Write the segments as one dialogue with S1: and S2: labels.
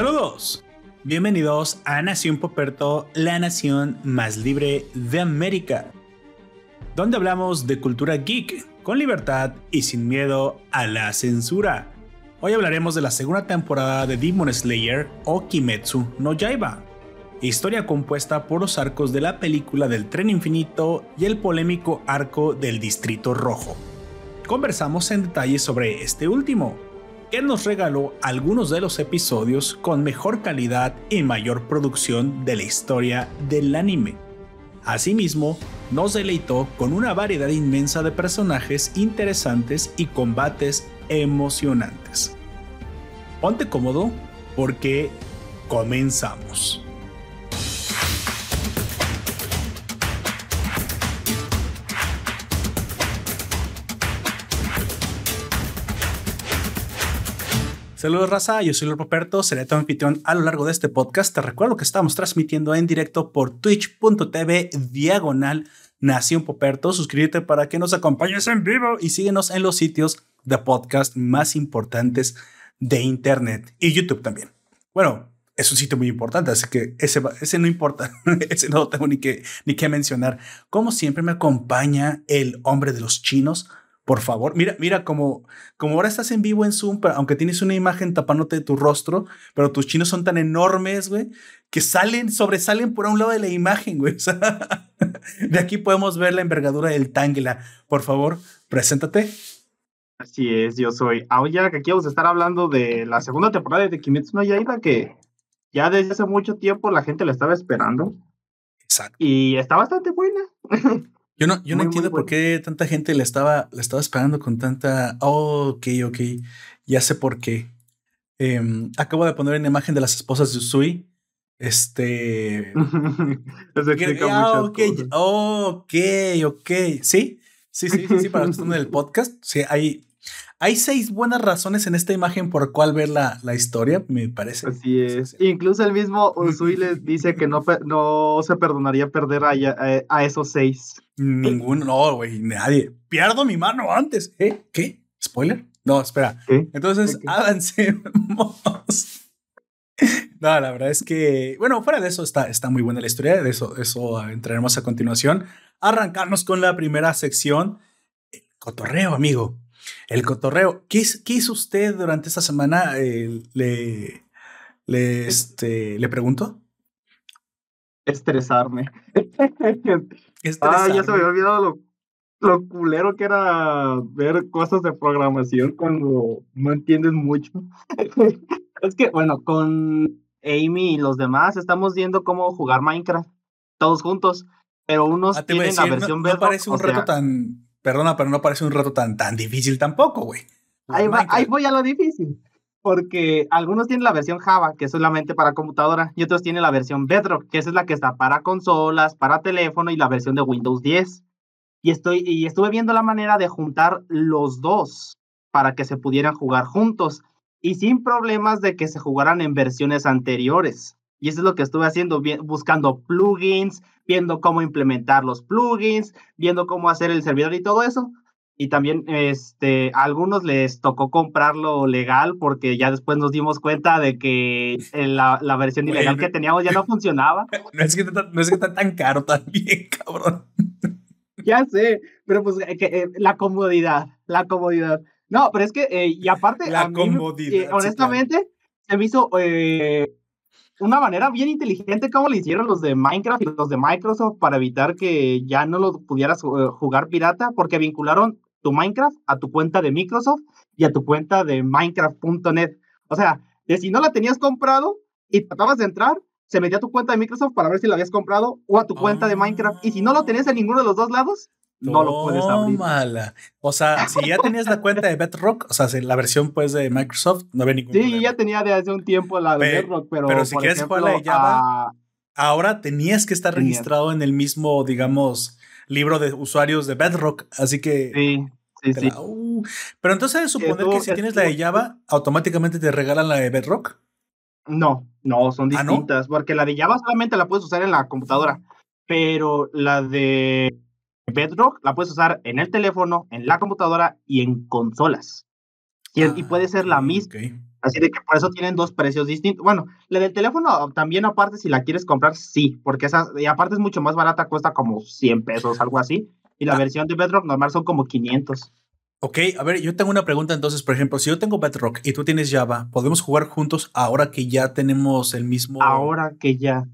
S1: Saludos. Bienvenidos a Nación Poperto, la nación más libre de América, donde hablamos de cultura geek con libertad y sin miedo a la censura. Hoy hablaremos de la segunda temporada de Demon Slayer o Kimetsu no Yaiba, historia compuesta por los arcos de la película del tren infinito y el polémico arco del Distrito Rojo. Conversamos en detalle sobre este último, que nos regaló algunos de los episodios con mejor calidad y mayor producción de la historia del anime. Asimismo, nos deleitó con una variedad inmensa de personajes interesantes y combates emocionantes. Ponte cómodo porque comenzamos. Saludos raza, yo soy Lord Poperto, seré tu anfitrión a lo largo de este podcast. Te recuerdo que estamos transmitiendo en directo por twitch.tv diagonal Nación Poperto. Suscríbete para que nos acompañes en vivo y síguenos en los sitios de podcast más importantes de Internet y YouTube también. Bueno, es un sitio muy importante, así que ese, ese no importa, ese no tengo ni que, ni que mencionar. Como siempre me acompaña el hombre de los chinos, por favor, mira, mira, como, como ahora estás en vivo en Zoom, aunque tienes una imagen tapándote de tu rostro, pero tus chinos son tan enormes, güey, que salen, sobresalen por un lado de la imagen, güey. de aquí podemos ver la envergadura del Tangela. Por favor, preséntate.
S2: Así es, yo soy Aoya, que aquí vamos a estar hablando de la segunda temporada de Kimetsu no Yaiba, que ya desde hace mucho tiempo la gente la estaba esperando.
S1: Exacto.
S2: Y está bastante buena.
S1: Yo no, yo no entiendo por qué tanta gente le estaba, le estaba esperando con tanta. Oh, ok, ok. Ya sé por qué. Em, acabo de poner una imagen de las esposas de Usui. Este. ah, ok, ok, ok. Sí, sí, sí, sí, sí para los del podcast. Sí, hay, hay seis buenas razones en esta imagen por cuál ver la, la historia, me parece.
S2: Así es. Incluso el mismo Usui les dice que no, no se perdonaría perder a, a esos seis.
S1: Ninguno, no, güey, nadie. Pierdo mi mano antes. ¿Eh? ¿Qué? ¿Spoiler? No, espera. Entonces, avancemos. no, la verdad es que, bueno, fuera de eso está, está muy buena la historia, de eso, eso entraremos a continuación. Arrancarnos con la primera sección, el cotorreo, amigo. El cotorreo. ¿Qué, qué hizo usted durante esta semana? Eh, le, le, este, le pregunto.
S2: Estresarme. Ah, ya se me había olvidado lo, lo culero que era ver cosas de programación cuando no entiendes mucho. es que, bueno, con Amy y los demás estamos viendo cómo jugar Minecraft, todos juntos, pero unos ah, tienen la versión
S1: no, no parece un reto tan, perdona, pero no parece un reto tan, tan difícil tampoco, güey.
S2: Ahí, ahí voy a lo difícil porque algunos tienen la versión Java, que es solamente para computadora, y otros tienen la versión Bedrock, que esa es la que está para consolas, para teléfono y la versión de Windows 10. Y, estoy, y estuve viendo la manera de juntar los dos para que se pudieran jugar juntos y sin problemas de que se jugaran en versiones anteriores. Y eso es lo que estuve haciendo, buscando plugins, viendo cómo implementar los plugins, viendo cómo hacer el servidor y todo eso y también este, a algunos les tocó comprarlo legal porque ya después nos dimos cuenta de que la, la versión ilegal que teníamos ya no funcionaba.
S1: No es que, no es que está tan caro también, cabrón.
S2: Ya sé, pero pues que, eh, la comodidad, la comodidad. No, pero es que, eh, y aparte,
S1: la comodidad,
S2: eh, honestamente, se me hizo una manera bien inteligente como le hicieron los de Minecraft y los de Microsoft para evitar que ya no lo pudieras jugar pirata, porque vincularon tu Minecraft a tu cuenta de Microsoft y a tu cuenta de Minecraft.net. O sea, de si no la tenías comprado y tratabas de entrar, se metía a tu cuenta de Microsoft para ver si la habías comprado o a tu cuenta de Minecraft. Y si no lo tenías en ninguno de los dos lados, no lo puedes abrir.
S1: Mala. O sea, si ya tenías la cuenta de Bedrock, o sea, la versión pues de Microsoft, no había ningún
S2: Sí, ya tenía de hace un tiempo la de Bedrock, pero.
S1: Pero si quieres jugar la de Java, ahora tenías que estar registrado en el mismo, digamos, libro de usuarios de Bedrock, así que...
S2: Sí, sí, sí.
S1: Uh, pero entonces suponer que si tienes la de Java, automáticamente te regalan la de Bedrock.
S2: No, no, son ¿Ah, distintas, porque la de Java solamente la puedes usar en la computadora, pero la de Bedrock la puedes usar en el teléfono, en la computadora y en consolas. y, puede ser la misma. Así de que por eso tienen dos precios distintos. Bueno, la del teléfono también aparte si la quieres comprar, sí, porque esa, y aparte es mucho más barata, cuesta como 100 pesos, algo así. Y la ah. versión de Bedrock normal son como 500.
S1: Ok, a ver, yo tengo una pregunta entonces, por ejemplo, si yo tengo Bedrock y tú tienes Java, ¿podemos jugar juntos ahora que ya tenemos el mismo...
S2: Ahora que ya.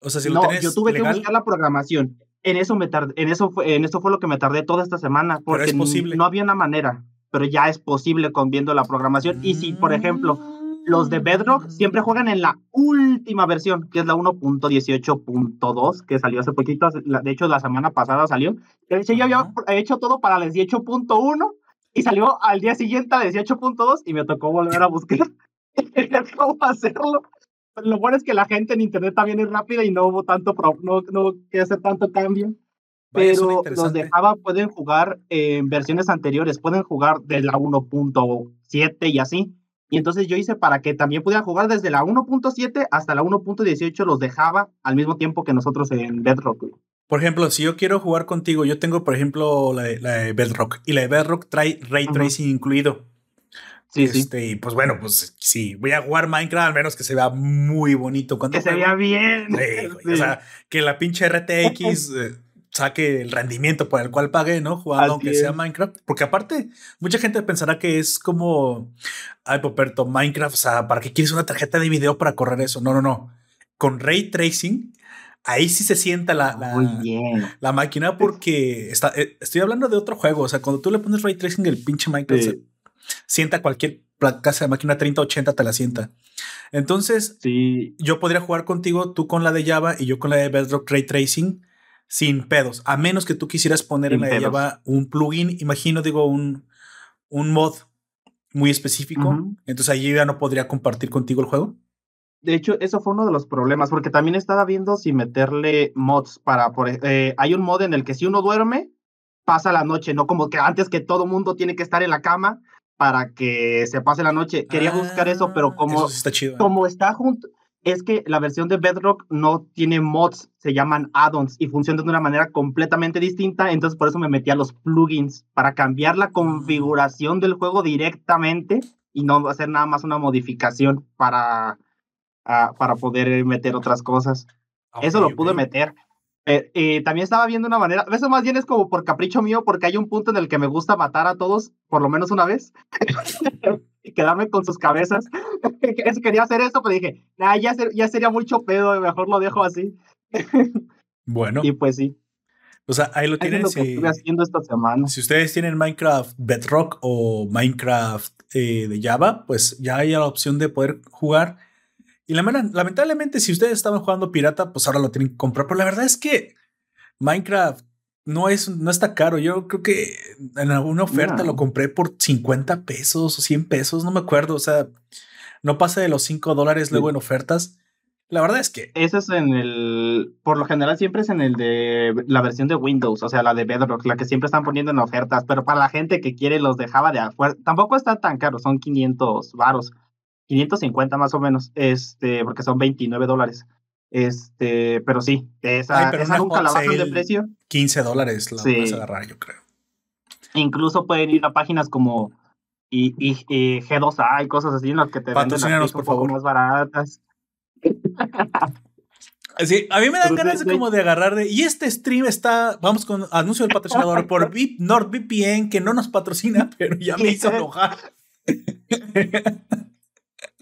S1: O sea, si no, lo tienes
S2: yo tuve que buscar la programación. En eso me tardé, en eso fue, en esto fue lo que me tardé toda esta semana, porque es posible. no había una manera pero ya es posible con viendo la programación. Y si, por ejemplo, los de Bedrock siempre juegan en la última versión, que es la 1.18.2, que salió hace poquito, de hecho la semana pasada salió. De hecho yo había hecho todo para la 18.1 y salió al día siguiente a la 18.2 y me tocó volver a buscar cómo hacerlo. Lo bueno es que la gente en internet también es rápida y no hubo tanto, no, no que hacer tanto cambio pero los de Java pueden jugar en versiones anteriores, pueden jugar de la 1.7 y así. Y entonces yo hice para que también pudieran jugar desde la 1.7 hasta la 1.18 los de Java al mismo tiempo que nosotros en Bedrock.
S1: Por ejemplo, si yo quiero jugar contigo, yo tengo, por ejemplo, la de, Bedrock y la de Bedrock trae ray tracing incluido. Sí, este, Y pues bueno, pues sí, voy a jugar Minecraft, al menos que se vea muy bonito.
S2: Que se vea bien.
S1: O sea, que la pinche RTX saque el rendimiento por el cual pagué, ¿no? Jugando aunque sea Minecraft. Porque aparte, mucha gente pensará que es como, ay, Poperto, Minecraft, o sea, ¿para qué quieres una tarjeta de video para correr eso? No, no, no. Con ray tracing, ahí sí se sienta la, la, la máquina porque está, eh, estoy hablando de otro juego. O sea, cuando tú le pones ray tracing, el pinche Minecraft sienta cualquier casa de máquina 3080 te la sienta. Entonces,
S2: sí.
S1: yo podría jugar contigo, tú con la de Java y yo con la de Bedrock Ray Tracing sin pedos, a menos que tú quisieras poner en la Java un plugin, imagino, digo, un, un mod muy específico. Entonces ahí ya no podría compartir contigo el juego.
S2: De hecho, eso fue uno de los problemas, porque también estaba viendo si meterle mods para, por, eh, hay un mod en el que si uno duerme, pasa la noche, no como que antes que todo mundo tiene que estar en la cama para que se pase la noche. Quería buscar eso, pero ah, como,
S1: está chido, ¿eh?
S2: como está junto, es que la versión de Bedrock no tiene mods, se llaman add-ons y funcionan de una manera completamente distinta, entonces por eso me metí a los plugins para cambiar la configuración del juego directamente y no hacer nada más una modificación para, ah, para poder meter otras cosas. eso lo pude meter. Eh, eh, también estaba viendo una manera, eso más bien es como por capricho mío, porque hay un punto en el que me gusta matar a todos, por lo menos una vez. y quedarme con sus cabezas. Quería hacer eso, pero dije, nah, ya, ya sería mucho pedo, mejor lo dejo así.
S1: bueno.
S2: Y pues sí.
S1: O sea, ahí lo tienen.
S2: si, haciendo esta semana.
S1: Si ustedes tienen Minecraft Bedrock o Minecraft eh, de Java, pues ya hay la opción de poder jugar. Y lamentablemente, si ustedes estaban jugando pirata, pues ahora lo tienen que comprar. Pero la verdad es que Minecraft no es, no está caro. Yo creo que en alguna oferta lo compré por 50 pesos o 100 pesos, no me acuerdo. O sea, no pasa de los 5 dólares luego en ofertas. La verdad es que.
S2: Ese es en el. Por lo general siempre es en el de la versión de Windows, o sea, la de Bedrock, la que siempre están poniendo en ofertas. Pero para la gente que quiere los de Java de afuera, tampoco está tan caro, son 500 varos. 550 más o menos, este, porque son 29 dólares. Este, pero sí, esa, nunca la bajan de precio.
S1: 15 dólares la puedes agarrar, yo creo.
S2: Incluso pueden ir a páginas como y, G2A y cosas así en las que te venden
S1: un por favor.
S2: más baratas.
S1: Sí, a mí me dan ganas de como de agarrar de. Y este stream está. Vamos con anuncio del patrocinador por VIP, NordVPN, que no nos patrocina, pero ya me hizo enojar.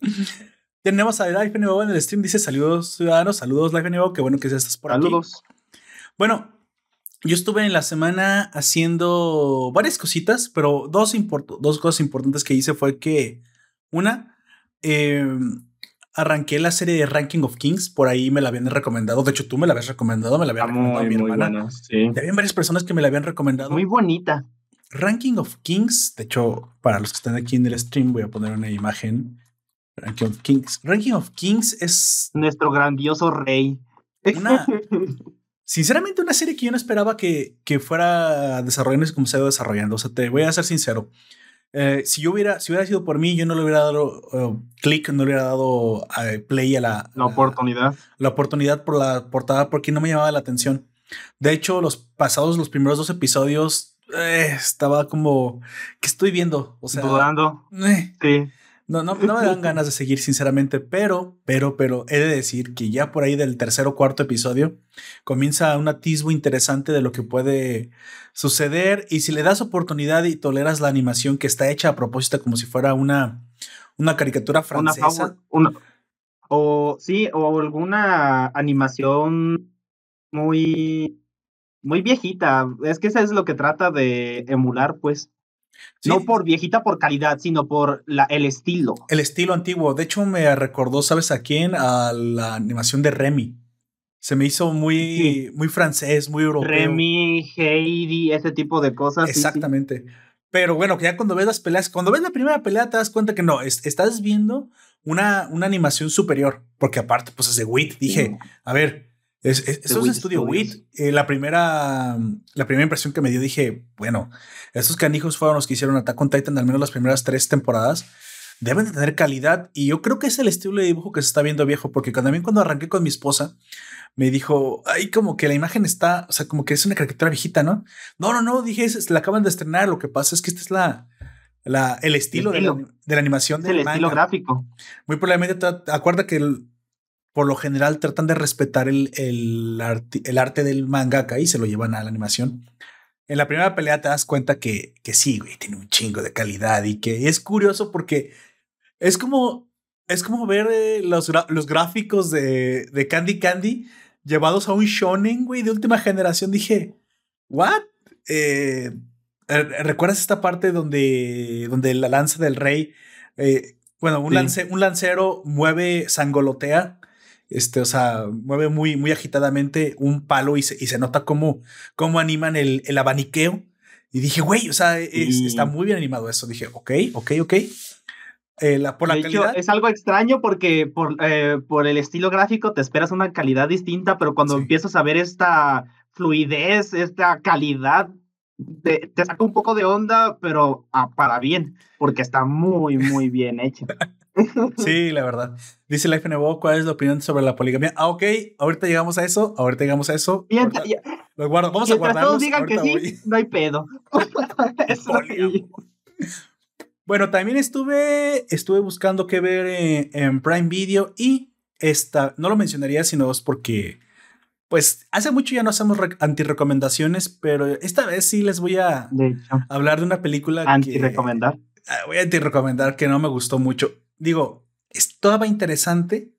S1: Tenemos a Life Nuevo en el stream. Dice saludos, ciudadanos. Saludos, Life Nuevo. Qué bueno que estás por
S2: aquí. Saludos.
S1: Bueno, yo estuve en la semana haciendo varias cositas, pero dos, dos cosas importantes que hice fue que, una, em, arranqué la serie de Ranking of Kings. Por ahí me la habían recomendado. De hecho, tú me la habías recomendado, me la había recomendado mi hermana. sí. Habían varias personas que me la habían recomendado.
S2: Muy bonita.
S1: Ranking of Kings. De hecho, para los que están aquí en el stream, voy a poner una imagen. Ranking of Kings. Ranking of Kings es.
S2: Nuestro grandioso rey.
S1: Una. sinceramente, una serie que yo no esperaba que, que fuera desarrollándose como se ha ido desarrollando. O sea, te voy a ser sincero. Eh, si yo hubiera, si hubiera sido por mí, yo no le hubiera dado uh, clic, no le hubiera dado uh, play a la,
S2: la oportunidad.
S1: La, oportunidad por la portada porque no me llamaba la atención. De hecho, los pasados, los primeros dos episodios eh, estaba como, ¿qué estoy viendo? O sea,
S2: dudando.
S1: Eh,
S2: Sí.
S1: No, no, no me dan ganas de seguir, sinceramente, pero, pero, pero he de decir que ya por ahí del tercer o cuarto episodio comienza un atisbo interesante de lo que puede suceder. Y si le das oportunidad y toleras la animación que está hecha a propósito como si fuera una, una caricatura
S2: Una
S1: francesa.
S2: una- o sí, o alguna animación muy muy viejita. Es que eso es lo que trata de emular, pues.
S1: Sí,
S2: No por viejita por calidad, sino por la, el estilo.
S1: el estilo antiguo. De hecho, me recordó, ¿sabes a quién? A la animación de Remy. Se me hizo muy,
S2: Sí.
S1: muy francés, muy europeo.
S2: Remy, Heidi, ese tipo de cosas. sí.
S1: Exactamente. Pero bueno, que ya cuando ves las peleas, cuando ves la primera pelea te das cuenta que no, es- estás viendo una, una animación superior, porque aparte, pues es de WIT. Dije, a ver, es, es- eso es
S2: Studios.
S1: WIT. Eh, la, primera, la primera impresión que me dio, dije, bueno, estos canijos fueron los que hicieron Attack on Titan, al menos las primeras tres temporadas. Deben de tener calidad y yo creo que es el estilo de dibujo que se está viendo viejo, porque también cuando arranqué con mi esposa, me dijo, ay, como que la imagen está, o sea, como que es una caricatura viejita, ¿no? No, no, no, dije, es- la acaban de estrenar, lo que pasa es que esta es la, la el estilo, de, la,
S2: estilo.
S1: de la animación
S2: Es el
S1: del
S2: estilo gráfico.
S1: Muy probablemente, acuerda que el- por lo general tratan de respetar el, el, arte, el arte del mangaka y se lo llevan a la animación. En la primera pelea te das cuenta que, que sí, güey, tiene un chingo de calidad y que es curioso porque es como, es como ver eh, los, los gráficos de, de Candy Candy llevados a un shonen, güey, de última generación. Dije, ¿what? Eh, eh, ¿Recuerdas esta parte donde, donde la lanza del rey, eh, bueno, un,
S2: Sí.
S1: lance, un lancero mueve, sangolotea, este, o sea, mueve muy, muy agitadamente un palo y se, y se nota cómo, cómo animan el, el abaniqueo. Y dije, güey, o sea, es- está muy bien animado eso. Dije, ok, ok, ok. Eh, la, por la
S2: de hecho,
S1: calidad.
S2: es algo extraño porque por, eh, por el estilo gráfico te esperas una calidad distinta, pero cuando
S1: Sí.
S2: empiezas a ver esta fluidez, esta calidad, te, te saca un poco de onda, pero ah, para bien, porque está muy, muy bien hecho.
S1: Sí, la verdad. Dice Life Nebo, ¿cuál es la opinión sobre la poligamia? Ah, ok, ahorita llegamos a eso, ahorita llegamos a eso. Ahorita- lo guardo, vamos a guardarlos.
S2: todos digan que sí, no hay pedo.
S1: Bueno, también estuve, estuve buscando qué ver en, en Prime Video y esta, no lo mencionaría, sino es porque, pues, hace mucho ya no hacemos re- antirecomendaciones, pero esta vez sí les voy a
S2: De
S1: hablar de una película
S2: anti-recomendar.
S1: que ah, voy a anti-recomendar que no me gustó mucho. Digo, estaba interesante,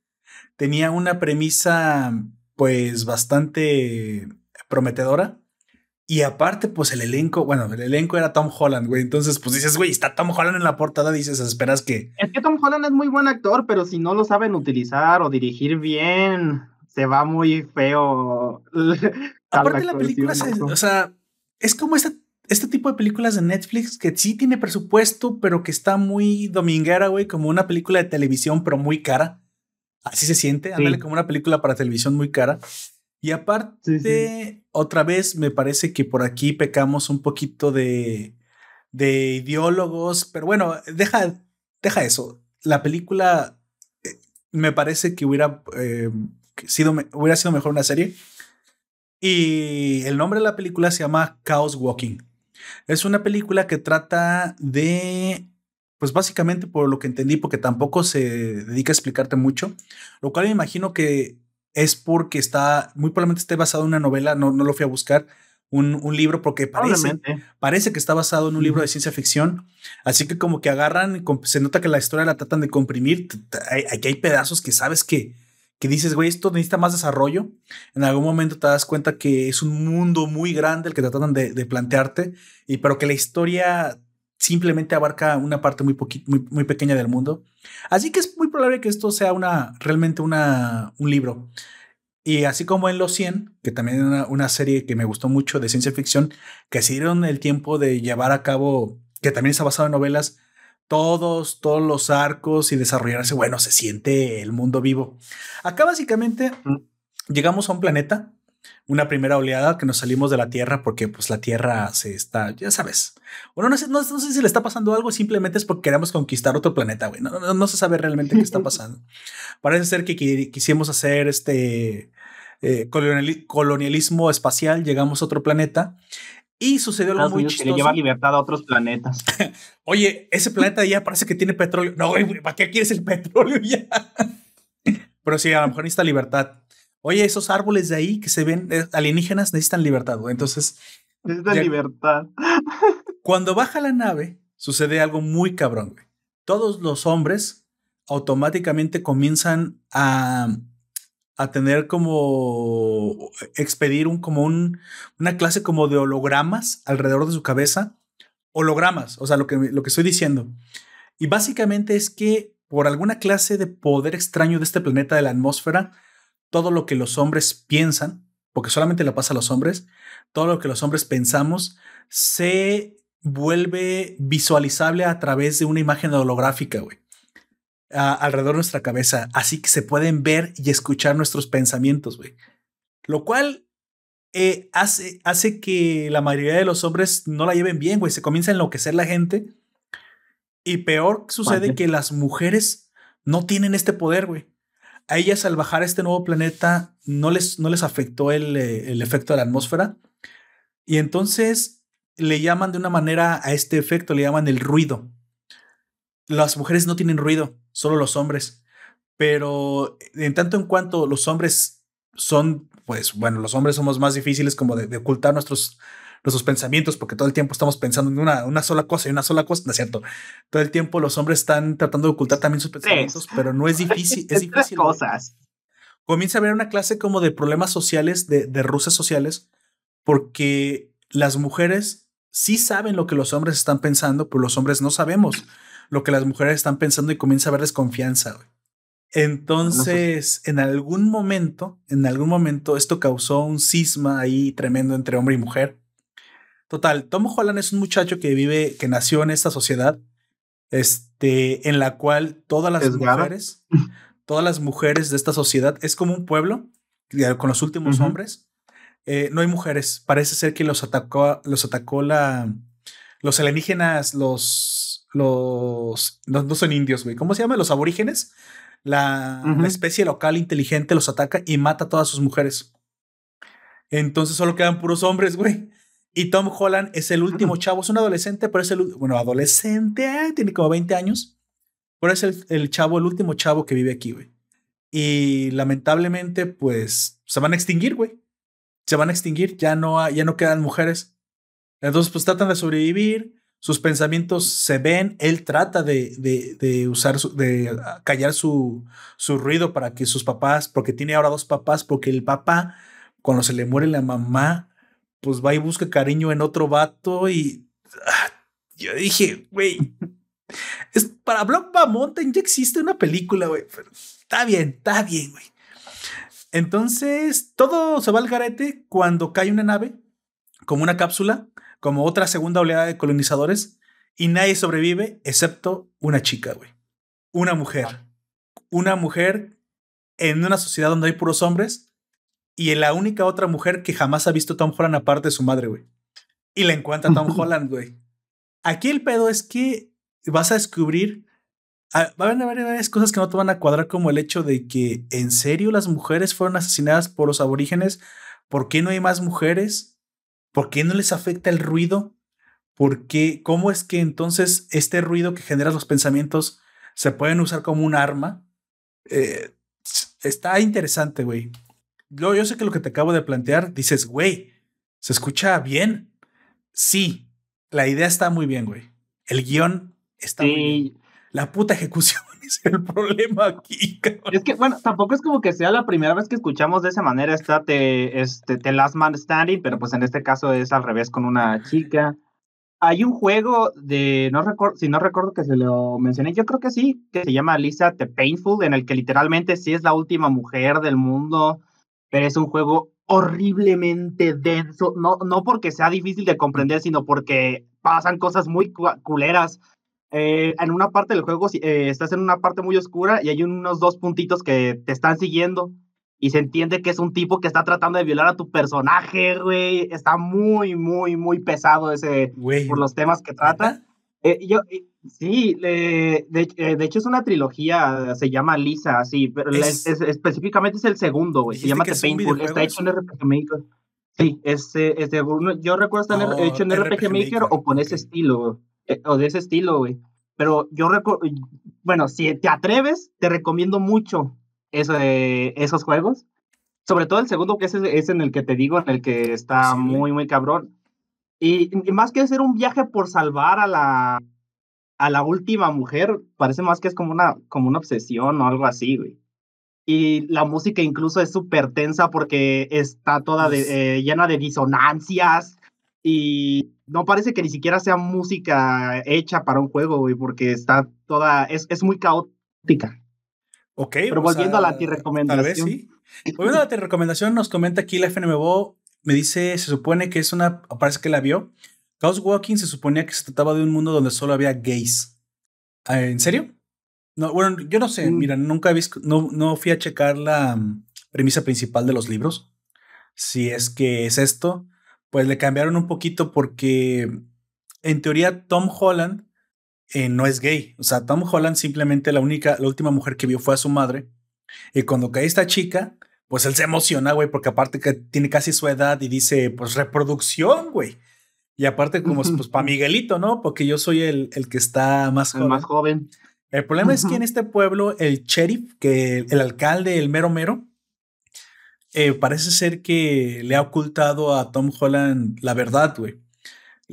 S1: tenía una premisa, pues, bastante prometedora. Y aparte, pues el elenco, bueno, el elenco era Tom Holland, güey. Entonces, pues dices, güey, está Tom Holland en la portada, dices, esperas que.
S2: Es que Tom Holland es muy buen actor, pero si no lo saben utilizar o dirigir bien, se va muy feo.
S1: Aparte, la película, se- o sea, es como este, este tipo de películas de Netflix que sí tiene presupuesto, pero que está muy dominguera, güey, como una película de televisión, pero muy cara. Así se siente, ándale, como una película para televisión muy cara. Y aparte,
S2: Sí, sí.
S1: otra vez me parece que por aquí pecamos un poquito de, de ideólogos, pero bueno, deja, deja eso. La película eh, me parece que hubiera, eh, sido, hubiera sido mejor una serie. Y el nombre de la película se llama Chaos Walking. Es una película que trata de, pues básicamente por lo que entendí, porque tampoco se dedica a explicarte mucho, lo cual me imagino que es porque está, muy probablemente esté basado en una novela, no, no lo fui a buscar, un, un libro, porque parece, parece que está basado en un libro de ciencia ficción. Así que como que agarran, se nota que la historia la tratan de comprimir. t- hay- Aquí hay pedazos que sabes que, que dices, güey, esto necesita más desarrollo. En algún momento te das cuenta que es un mundo muy grande el que tratan de, plantearte, y pero que la historia simplemente abarca una parte muy, muy, muy pequeña del mundo. Así que es muy probable que esto sea una, realmente una, un libro. Y así como en Los 100, que también es una, una serie que me gustó mucho de ciencia ficción, que se dieron el tiempo de llevar a cabo, que también está basado en novelas, todos, todos los arcos y desarrollarse, bueno, se siente el mundo vivo. Acá básicamente
S2: Mm.
S1: llegamos a un planeta, una primera oleada que nos salimos de la Tierra porque pues la Tierra se está, ya sabes. Bueno, no sé, no, no sé si le está pasando algo, simplemente es porque queremos conquistar otro planeta, güey. No, no, no se sabe realmente qué está pasando. Parece ser que qui- quisimos hacer este eh, coloniali- colonialismo espacial, llegamos a otro planeta Y sucedió algo muy
S2: chistoso. Que le lleva libertad a otros planetas.
S1: Oye, ese planeta ya parece que tiene petróleo. No, güey, ¿para qué quieres el petróleo ya? Pero sí, a lo mejor necesita libertad. Oye, esos árboles de ahí que se ven eh, alienígenas necesitan libertad, güey. Entonces.
S2: Necesitan libertad.
S1: Cuando baja la nave, sucede algo muy cabrón, güey. Todos los hombres automáticamente comienzan a a tener como expedir un como un, una clase como de hologramas alrededor de su cabeza. Hologramas, o sea, lo que, lo que estoy diciendo. Y básicamente es que por alguna clase de poder extraño de este planeta de la atmósfera, todo lo que los hombres piensan, porque solamente le pasa a los hombres, todo lo que los hombres pensamos se vuelve visualizable a través de una imagen holográfica, güey alrededor de nuestra cabeza, así que se pueden ver y escuchar nuestros pensamientos, güey. Lo cual eh, hace, hace que la mayoría de los hombres no la lleven bien, güey. Se comienza a enloquecer la gente. Y peor sucede que las mujeres no tienen este poder, güey. A ellas al bajar a este nuevo planeta no les, no les afectó el, eh, el efecto de la atmósfera. Y entonces le llaman de una manera a este efecto, le llaman el ruido. Las mujeres no tienen ruido solo los hombres. Pero en tanto en cuanto los hombres son, pues bueno, los hombres somos más difíciles como de, ocultar nuestros, nuestros pensamientos porque todo el tiempo estamos pensando en una, una sola cosa y una sola cosa, ¿no es cierto? Todo el tiempo los hombres están tratando de ocultar también sus pensamientos, pero no es difícil. Es difícil.
S2: cosas.
S1: Comienza a haber una clase como de problemas sociales, de, de ruses sociales, porque las mujeres sí saben lo que los hombres están pensando, pero los hombres no sabemos lo que las mujeres están pensando y comienza a haber desconfianza. Entonces, en algún momento, en algún momento, esto causó un cisma ahí tremendo entre hombre y mujer. Total, Tom Holland es un muchacho que vive, que nació en esta sociedad, este, en la cual todas las mujeres, todas las mujeres de esta sociedad es como un pueblo con los últimos hombres. Eh, no hay mujeres. Parece ser que los atacó, los atacó la, los alienígenas, los los, no, son indios, güey, ¿cómo se llama? Los aborígenes. La, especie local inteligente los ataca y mata a todas sus mujeres. Entonces solo quedan puros hombres, güey. Y Tom Holland es el último chavo, es un adolescente, pero es el, bueno, adolescente, tiene como 20 años, pero es el, el chavo, el último chavo que vive aquí, güey. Y lamentablemente, pues, se van a extinguir, güey. Se van a extinguir, ya no, ya no quedan mujeres. Entonces, pues tratan de sobrevivir, sus pensamientos se ven, él trata de, de, usar, de callar su, su, ruido para que sus papás, porque tiene ahora dos papás, porque el papá, cuando se le muere la mamá, pues va y busca cariño en otro vato y ah, yo dije, güey, es para Blockba Mountain ya existe una película, güey, está bien, está bien, güey. Entonces, todo se va al garete cuando cae una nave, como una cápsula, como otra segunda oleada de colonizadores y nadie sobrevive excepto una chica, güey. Una mujer. Una mujer en una sociedad donde hay puros hombres y la única otra mujer que jamás ha visto a Tom Holland aparte de su madre, güey. Y le encuentra Tom Holland, güey. Aquí el pedo es que vas a descubrir ah, va a haber varias cosas que no te van a cuadrar, como el hecho de que en serio las mujeres fueron asesinadas por los aborígenes. ¿Por qué no hay más mujeres? ¿Por qué no les afecta el ruido? ¿Por qué? ¿Cómo es que entonces este ruido que genera los pensamientos se pueden usar como un arma? Eh, está interesante, güey. Yo, yo sé que lo que te acabo de plantear, dices, güey, se escucha bien. Sí, la idea está muy bien, güey. El guion está muy bien. La puta ejecución es el problema aquí.
S2: Es que, bueno, tampoco es como que sea la primera vez que escuchamos de esa manera esta te, este, The Last Man Standing, pero pues en este caso es al revés con una chica. Hay un juego de, no recuerdo, si no recuerdo que se lo mencioné, yo creo que sí, que se llama Lisa The Painful, en el que literalmente sí es la última mujer del mundo, pero es un juego horriblemente denso, no, no porque sea difícil de comprender, sino porque pasan cosas muy culeras eh, en una parte del juego eh, estás en una parte muy oscura y hay unos dos puntitos que te están siguiendo y se entiende que es un tipo que está tratando de violar a tu personaje, güey. Está muy, muy, muy pesado ese por los temas que trata. Eh, yo, sí, de, hecho es una trilogía, se llama Lisa, sí, pero específicamente es el segundo, güey. Se llama The Painful, está hecho en RPG Sí, este, este, yo recuerdo estar oh, hecho en RPG, Maker, o con ese estilo, eh, o de ese estilo, güey. Pero yo recuerdo, bueno, si te atreves, te recomiendo mucho eso, esos juegos. Sobre todo el segundo, que es, es en el que te digo, en el que está muy, muy cabrón. Y, más que ser un viaje por salvar a la, a la última mujer, parece más que es como una, como una obsesión o algo así, güey. Y la música incluso es súper tensa porque está toda de, eh, llena de disonancias y no parece que ni siquiera sea música hecha para un juego, güey, porque está toda, es, es muy caótica.
S1: Ok.
S2: Pero volviendo a, la recomendación. Tal vez
S1: sí. Volviendo a la recomendación, nos comenta aquí la FNMBO, me dice, se supone que es una, parece que la vio. Chaos Walking se suponía que se trataba de un mundo donde solo había gays. Ah, ¿En serio? No, bueno, yo no sé, mm. mira, nunca he visto, no, no fui a checar la mm, premisa principal de los libros. Si es que es esto, pues le cambiaron un poquito porque en teoría Tom Holland eh, no es gay. O sea, Tom Holland simplemente la única, la última mujer que vio fue a su madre. Y cuando cae esta chica, pues él se emociona, güey, porque aparte que tiene casi su edad y dice, pues reproducción, güey. Y aparte, como pues para Miguelito, ¿no? Porque yo soy el, el que está más
S2: joven. más joven.
S1: El problema es que en este pueblo, el sheriff, que el, alcalde, el mero mero, eh, parece ser que le ha ocultado a Tom Holland la verdad, güey.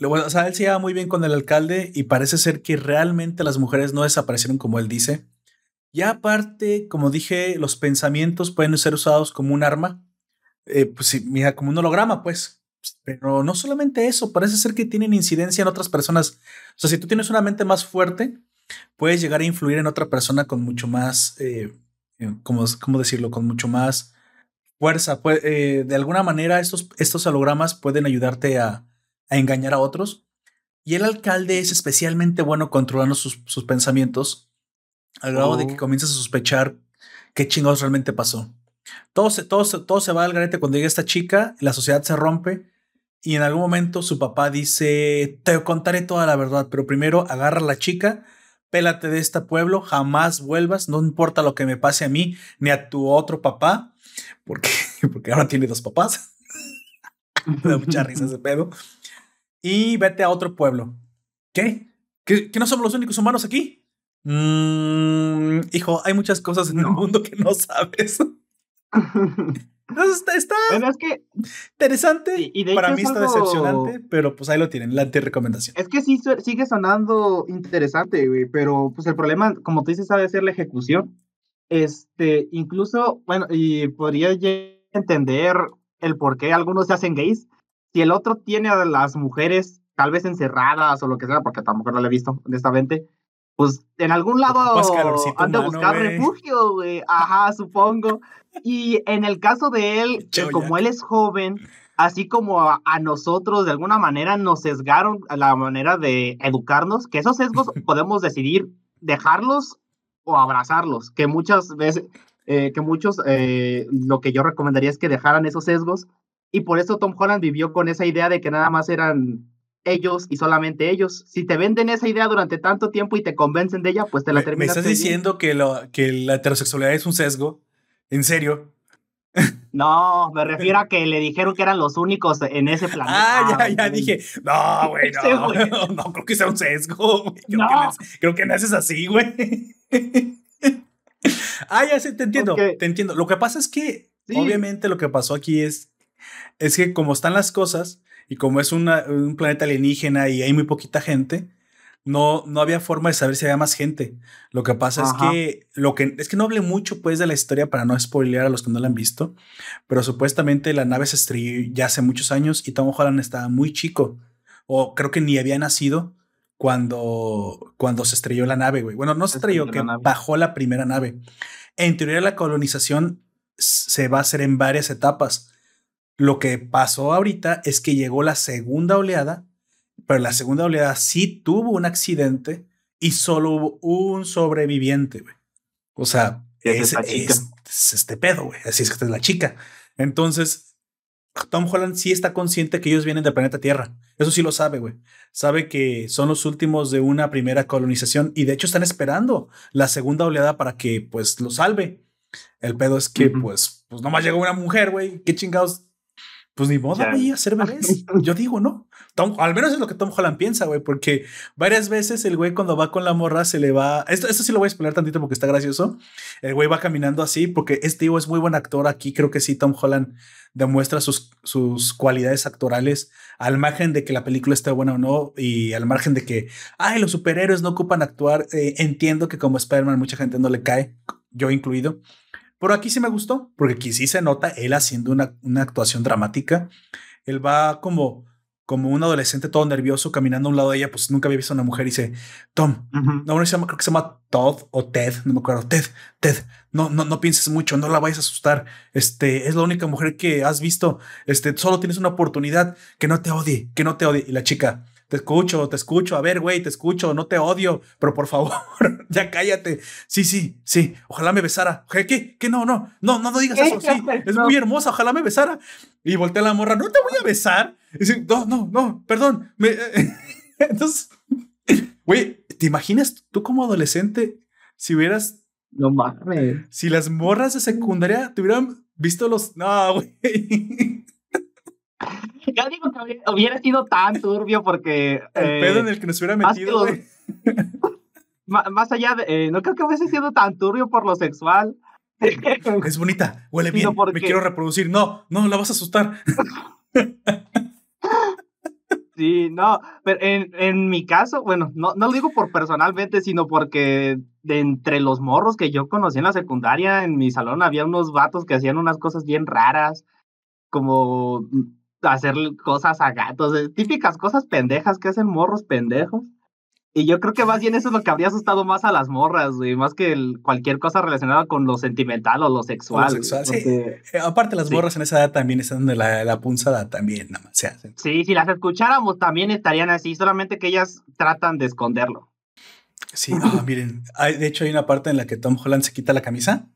S1: O sea, él se lleva muy bien con el alcalde y parece ser que realmente las mujeres no desaparecieron como él dice. Y aparte, como dije, los pensamientos pueden ser usados como un arma. Eh, pues sí, mira, como un holograma, pues. Pero no solamente eso, parece ser que tienen incidencia en otras personas. O sea, si tú tienes una mente más fuerte, puedes llegar a influir en otra persona con mucho más, eh ¿cómo, decirlo? Con mucho más fuerza. Eh, de alguna manera, estos, estos hologramas pueden ayudarte a, engañar a otros. Y el alcalde es especialmente bueno controlando sus, pensamientos, al grado de que oh. comienzas a sospechar qué chingados realmente pasó. Todo se, todo, todo se va al garete cuando llega esta chica, la sociedad se rompe y en algún momento su papá dice, te contaré toda la verdad, pero primero agarra a la chica, pélate de este pueblo, jamás vuelvas, no importa lo que me pase a mí ni a tu otro papá, porque, porque ahora tiene dos papás. me da mucha risa ese pedo. Y vete a otro pueblo. ¿Qué? ¿Que, no somos los únicos humanos aquí? Mm, hijo, hay muchas cosas en el mundo que no sabes. Entonces está, está
S2: es que,
S1: interesante. Y, Para mí está decepcionante, pero pues ahí lo tienen, la recomendación.
S2: Es que sí sigue sonando interesante, güey, pero pues el problema, como tú dices, sabe ser la ejecución. Este, incluso, bueno, y podría entender el por qué algunos se hacen gays. Si el otro tiene a las mujeres tal vez encerradas o lo que sea, porque tampoco lo he visto, honestamente, pues en algún lado han de buscar refugio, güey. Ajá, supongo. Y en el caso de él, como él es joven, así como a, nosotros de alguna manera nos sesgaron a la manera de educarnos, que esos sesgos podemos decidir dejarlos o abrazarlos, que muchas veces, eh, que muchos, eh, lo que yo recomendaría es que dejaran esos sesgos. Y por eso Tom Holland vivió con esa idea de que nada más eran ellos y solamente ellos. Si te venden esa idea durante tanto tiempo y te convencen de ella, pues te la terminas.
S1: ¿Me estás diciendo que, lo, que la heterosexualidad es un sesgo? ¿En serio?
S2: No, me refiero a que le dijeron que eran los únicos en ese planeta.
S1: Ah, ya, ya dije. No, güey, no, no, creo que sea un sesgo. Creo, no. que, creo que naces así, güey. ah, ya sé, te entiendo, te entiendo. Lo que pasa es que, obviamente, lo que pasó aquí es, es que como están las cosas, y como es un planeta alienígena y hay muy poquita gente, no, no había forma de saber si había más gente. Lo que pasa es que lo que es que no hablé mucho pues de la historia para no spoilear a los que no la han visto, pero supuestamente la nave se estrelló ya hace muchos años y Tom Holland estaba muy chico o creo que ni había nacido cuando cuando se estrelló la nave, güey. Bueno, no se estrelló, que bajó la primera nave. En teoría la colonización se va a hacer en varias etapas. Lo que pasó ahorita es que llegó la segunda oleada, pero la segunda oleada sí tuvo un accidente y solo hubo un sobreviviente, güey. O sea, es, este pedo, güey. Así es que es la chica. Entonces, Tom Holland sí está consciente que ellos vienen del planeta Tierra. Eso sí lo sabe, güey. Sabe que son los últimos de una primera colonización y de hecho están esperando la segunda oleada para que pues lo salve. El pedo es que pues, pues nomás llegó una mujer, güey. ¿Qué chingados pues ni modo, güey, hacer bebés. Yo digo, ¿no? Al menos es lo que Tom Holland piensa, güey, porque varias veces el güey cuando va con la morra se le va. Esto, esto sí lo voy a explicar tantito porque está gracioso. El güey va caminando así porque este tío es muy buen actor aquí. Creo que sí, Tom Holland demuestra sus, sus cualidades actorales al margen de que la película esté buena o no y al margen de que, ay, los superhéroes no ocupan actuar. Eh, entiendo que como Spider-Man mucha gente no le cae, yo incluido. Pero aquí sí me gustó, porque aquí sí se nota él haciendo una, una actuación dramática. Él va como, como un adolescente todo nervioso caminando a un lado de ella, pues nunca había visto a una mujer y dice, Tom, no, se llama, creo que se llama Todd o Ted, no me acuerdo, Ted, Ted, no, no, no pienses mucho, no la vayas a asustar, este, es la única mujer que has visto, este, solo tienes una oportunidad, que no te odie, que no te odie. Y la chica, te escucho, te escucho, a ver, güey, te escucho, no te odio, pero por favor, ya cállate. Sí, sí, sí, ojalá me besara. ¿Qué? ¿Qué? No, no, no, no, no digas eso, sí, es muy hermosa, ojalá me besara. Y voltea la morra, no te voy a besar. Y dice, no, no, no, perdón. Entonces, güey, ¿te imaginas tú como adolescente si hubieras...
S2: No mames.
S1: Si las morras de secundaria te hubieran visto los... No, güey.
S2: Yo digo que hubiera sido tan turbio porque.
S1: El pedo en el que nos hubiera metido.
S2: Más, allá de. Eh, no creo que hubiese sido tan turbio por lo sexual.
S1: Es bonita, huele bien. Me quiero reproducir. No, no, la vas a asustar.
S2: Sí, no, pero en, en mi caso, bueno, no, no lo digo por personalmente, sino porque de entre los morros que yo conocí en la secundaria, en mi salón había unos vatos que hacían unas cosas bien raras, como hacer cosas a gatos, eh, típicas cosas pendejas que hacen morros pendejos. Y yo creo que más bien eso es lo que habría asustado más a las morras, güey, más que cualquier cosa relacionada con lo sentimental o lo sexual.
S1: Eh, aparte, las morras en esa edad también están de la, la punzada también, nada más se hacen.
S2: Sí, si las escucháramos también estarían así, solamente que ellas tratan de esconderlo.
S1: Sí, ah, miren, de hecho hay una parte en la que Tom Holland se quita la camisa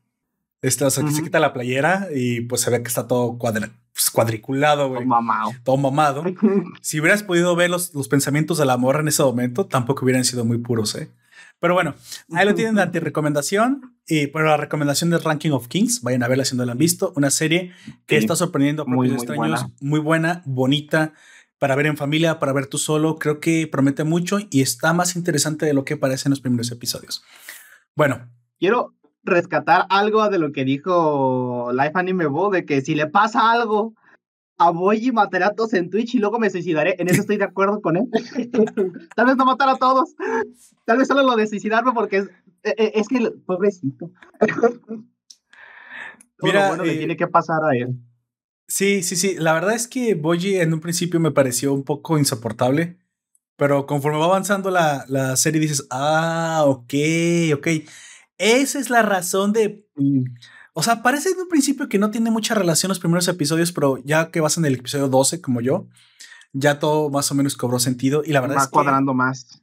S1: este, o sea, que se quita la playera y pues se ve que está todo cuadra, pues, cuadriculado, güey.
S2: Todo mamado.
S1: Todo mamado. si hubieras podido ver los, los pensamientos de la morra en ese momento, tampoco hubieran sido muy puros, ¿eh? Pero bueno, ahí lo tienen de anti-recomendación. Y por la recomendación del Ranking of Kings, vayan a verla si no la han visto. Una serie que está sorprendiendo a muy, extraños. Buena. Muy buena, bonita, para ver en familia, para ver tú solo. Creo que promete mucho y está más interesante de lo que parece en los primeros episodios. Bueno.
S2: Quiero, rescatar algo de lo que dijo Life Anime Bo, de que si le pasa algo a Boyi mataré a todos en Twitch y luego me suicidaré. En eso estoy de acuerdo con él. Tal vez no matar a todos. Tal vez solo lo de suicidarme porque es, e, e, es, que pobrecito. Mira, bueno eh, tiene que pasar a él.
S1: Sí, sí, sí. La verdad es que Boyi en un principio me pareció un poco insoportable. Pero conforme va avanzando la, la serie dices, ah, ok, ok. Esa es la razón de... O sea, parece en un principio que no tiene mucha relación los primeros episodios, pero ya que vas en el episodio 12 como yo, ya todo más o menos cobró sentido y la verdad es que...
S2: cuadrando más.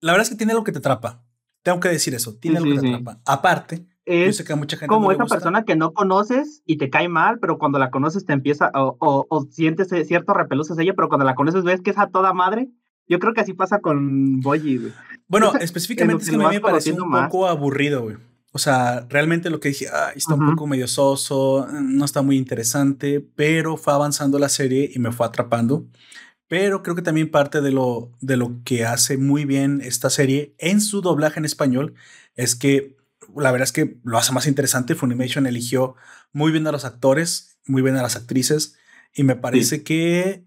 S1: La verdad es que tiene algo que te atrapa. Tengo que decir eso, tiene algo que te atrapa. Aparte,
S2: es que mucha gente como esa persona que no conoces y te cae mal, pero cuando la conoces te empieza o, o, sientes cierto repelús hacia ella, pero cuando la conoces ves que es a toda madre. Yo creo que así pasa con Boyi,
S1: bueno, específicamente es que, a mí me pareció un poco aburrido, güey. O sea, realmente lo que dije, está un poco medio soso, no está muy interesante, pero fue avanzando la serie y me fue atrapando. Pero creo que también parte de lo, de lo que hace muy bien esta serie en su doblaje en español es que la verdad es que lo hace más interesante. Funimation eligió muy bien a los actores, muy bien a las actrices y me parece que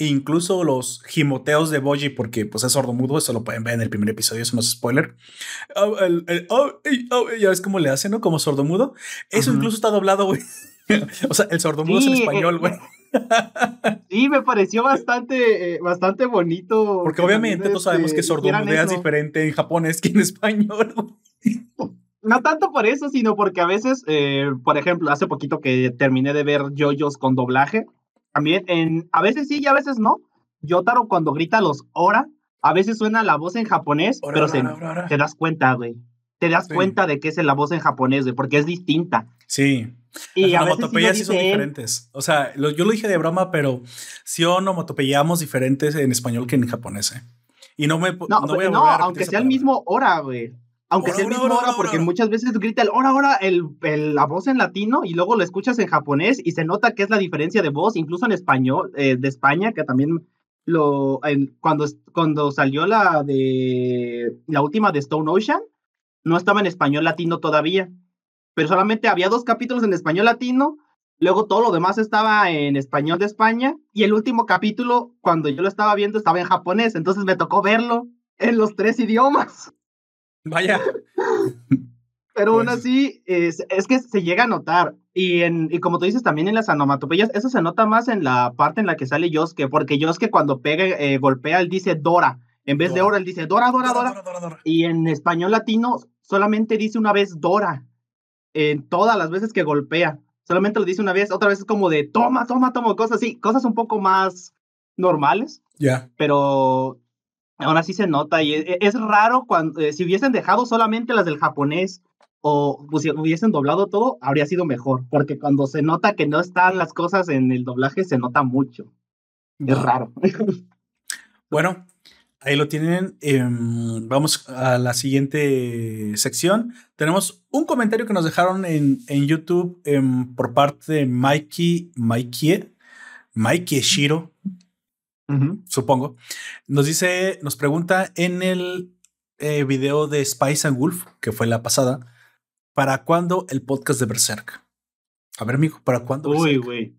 S1: e incluso los gimoteos de Boji, porque pues es sordomudo, eso lo pueden ver en el primer episodio, eso no es spoiler. Oh, oh, oh, ya ves cómo le hace, ¿no? Como sordomudo. Eso incluso está doblado, güey. o sea, el sordomudo es en español, güey.
S2: sí, me pareció bastante, eh, bastante bonito.
S1: Porque obviamente todos sabemos que este, sordomudo es diferente en japonés que en español.
S2: no tanto por eso, sino porque a veces, eh, por ejemplo, hace poquito que terminé de ver JoJo's con doblaje, también en, a veces sí y a veces no. Yotaro cuando grita los ora, a veces suena la voz en japonés, pero te das cuenta, güey. Te das cuenta de que es la voz en japonés, güey, porque es distinta.
S1: Sí. Y Las onomatopeyas sí, son diferentes. O sea, yo lo dije de broma, pero sí onomatopeyamos diferentes en español que en japonés. ¿eh? Y no me
S2: no, no, voy a no aunque sea el mismo hora, güey. Aunque sea el mismo hora, porque muchas veces grita el hora, ahora el, la voz en latino y luego lo escuchas en japonés y se nota que es la diferencia de voz, incluso en español, eh, de España, que también lo, cuando, cuando salió la de la última de Stone Ocean, no estaba en español latino todavía, pero solamente había dos capítulos en español latino Luego todo lo demás estaba en español de España y el último capítulo, cuando yo lo estaba viendo, estaba en japonés. Entonces me tocó verlo en los tres idiomas.
S1: Vaya.
S2: Pero aún pues así, es, es, que se llega a notar. Y, en, y como tú dices, también en las anomatopeyas, eso se nota más en la parte en la que sale Yosuke, porque Yosuke cuando pega, eh, golpea, él dice Dora. En vez de Dora, él dice Dora Dora, Dora, Dora, Y en español latino solamente dice una vez Dora. En todas las veces que golpea solamente lo dice una vez, otra vez es como de toma, toma, toma, cosas así, cosas un poco más normales.
S1: Ya.
S2: Pero aún así se nota y e, es, raro cuando, eh, si hubiesen dejado solamente las del japonés o pues, si hubiesen doblado todo, habría sido mejor, porque cuando se nota que no están las cosas en el doblaje, se nota mucho. Es raro.
S1: Bueno, Ahí lo tienen. Em, vamos a la siguiente sección. Tenemos un comentario que nos dejaron en, en YouTube em, por parte de Mikey, Mikey, Mikey Shiro, supongo. Nos dice, nos pregunta en el eh, video de Spice and Wolf, que fue la pasada, ¿para cuándo el podcast de Berserk? A ver, amigo, ¿para cuándo?
S2: Uy, güey.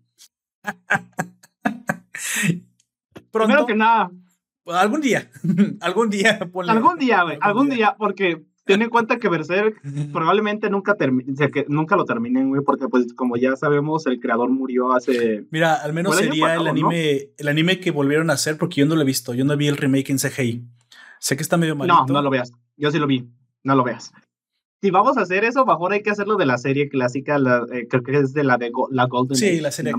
S2: Primero que nada,
S1: Algún día, algún día.
S2: Algún día, güey, algún día, porque ten en cuenta que Berserk probablemente nunca o sea, que nunca lo terminen, güey, porque pues como ya sabemos, el creador murió hace...
S1: Mira, al menos sería el anime, el anime que volvieron a hacer, porque yo no lo he visto, yo no vi el remake en CGI. Sé que está medio malito.
S2: No, no lo veas, yo sí lo vi, no lo veas. Si vamos a hacer eso, mejor hay que hacerlo de la serie clásica, la, eh, creo que es de la de la Golden
S1: Sí, la serie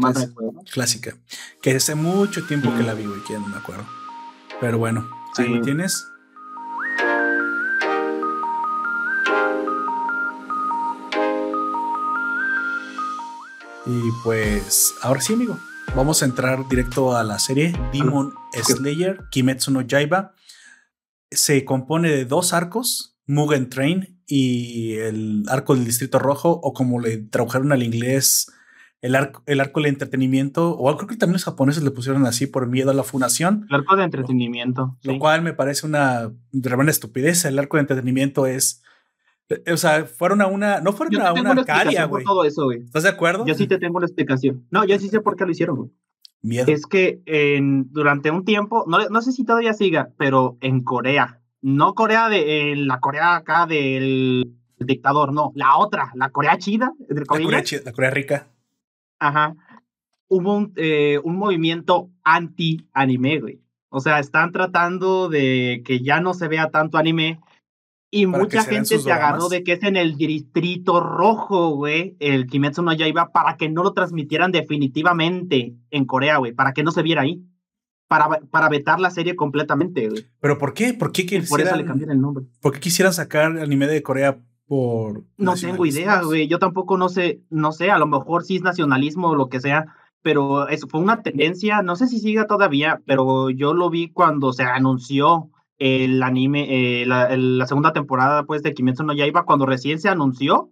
S1: clásica, que hace mucho tiempo que la vi, güey, que no me acuerdo. Pero bueno, ahí lo tienes. Y pues, ahora sí, amigo. Vamos a entrar directo a la serie Demon Slayer, Kimetsu no Yaiba. Se compone de dos arcos, Mugen Train y el arco del Distrito Rojo, o como le tradujeron al inglés, el arco, el arco del entretenimiento, o creo que también los japoneses le pusieron así por miedo a la funación.
S2: El arco de entretenimiento.
S1: Lo, cual me parece una tremenda estupidez. El arco de entretenimiento es. O sea, fueron a una. No fueron a una arcadia, güey.
S2: Todo eso, güey.
S1: ¿Estás de acuerdo?
S2: Yo sí te tengo una explicación. No, yo sí sé por qué lo hicieron, güey.
S1: Miedo.
S2: Es que en, durante un tiempo, no, no sé si todavía siga, pero en Corea, no Corea de la Corea acá del dictador, no, la otra, la Corea chida,
S1: la Corea, chida, la Corea rica
S2: Ajá. Hubo un, eh, un movimiento anti-anime, güey. O sea, están tratando de que ya no se vea tanto anime. Y mucha gente se agarró de que es en el distrito rojo, güey, el Kimetsu no Yaiba, para que no lo transmitieran definitivamente en Corea, güey, para que no se viera ahí. Para, para vetar la serie completamente, güey.
S1: ¿Pero por qué? ¿Por qué quisieran,
S2: por eso le cambian el nombre.
S1: ¿Por qué quisieran sacar anime de Corea por...
S2: No tengo idea, güey. Yo tampoco no sé, no sé, a lo mejor sí es nacionalismo o lo que sea, pero eso fue una tendencia, no sé si siga todavía, pero yo lo vi cuando se anunció el anime, eh, la, segunda temporada pues de Kimetsu no Yaiba, cuando recién se anunció,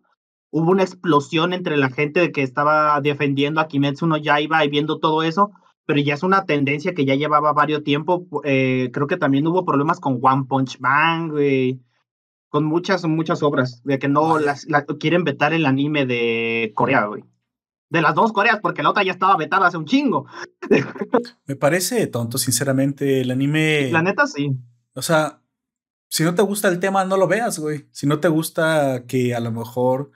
S2: hubo una explosión entre la gente que estaba defendiendo a Kimetsu no Yaiba y viendo todo eso, pero ya es una tendencia que ya llevaba varios tiempo. Eh, creo que también hubo problemas con One Punch Man, güey con muchas, muchas obras, de que no las, quieren vetar el anime de Corea, güey. De las dos Coreas, porque la otra ya estaba vetada hace un chingo.
S1: Me parece tonto, sinceramente, el anime.
S2: La neta, sí.
S1: O sea, si no te gusta el tema, no lo veas, güey. Si no te gusta que a lo mejor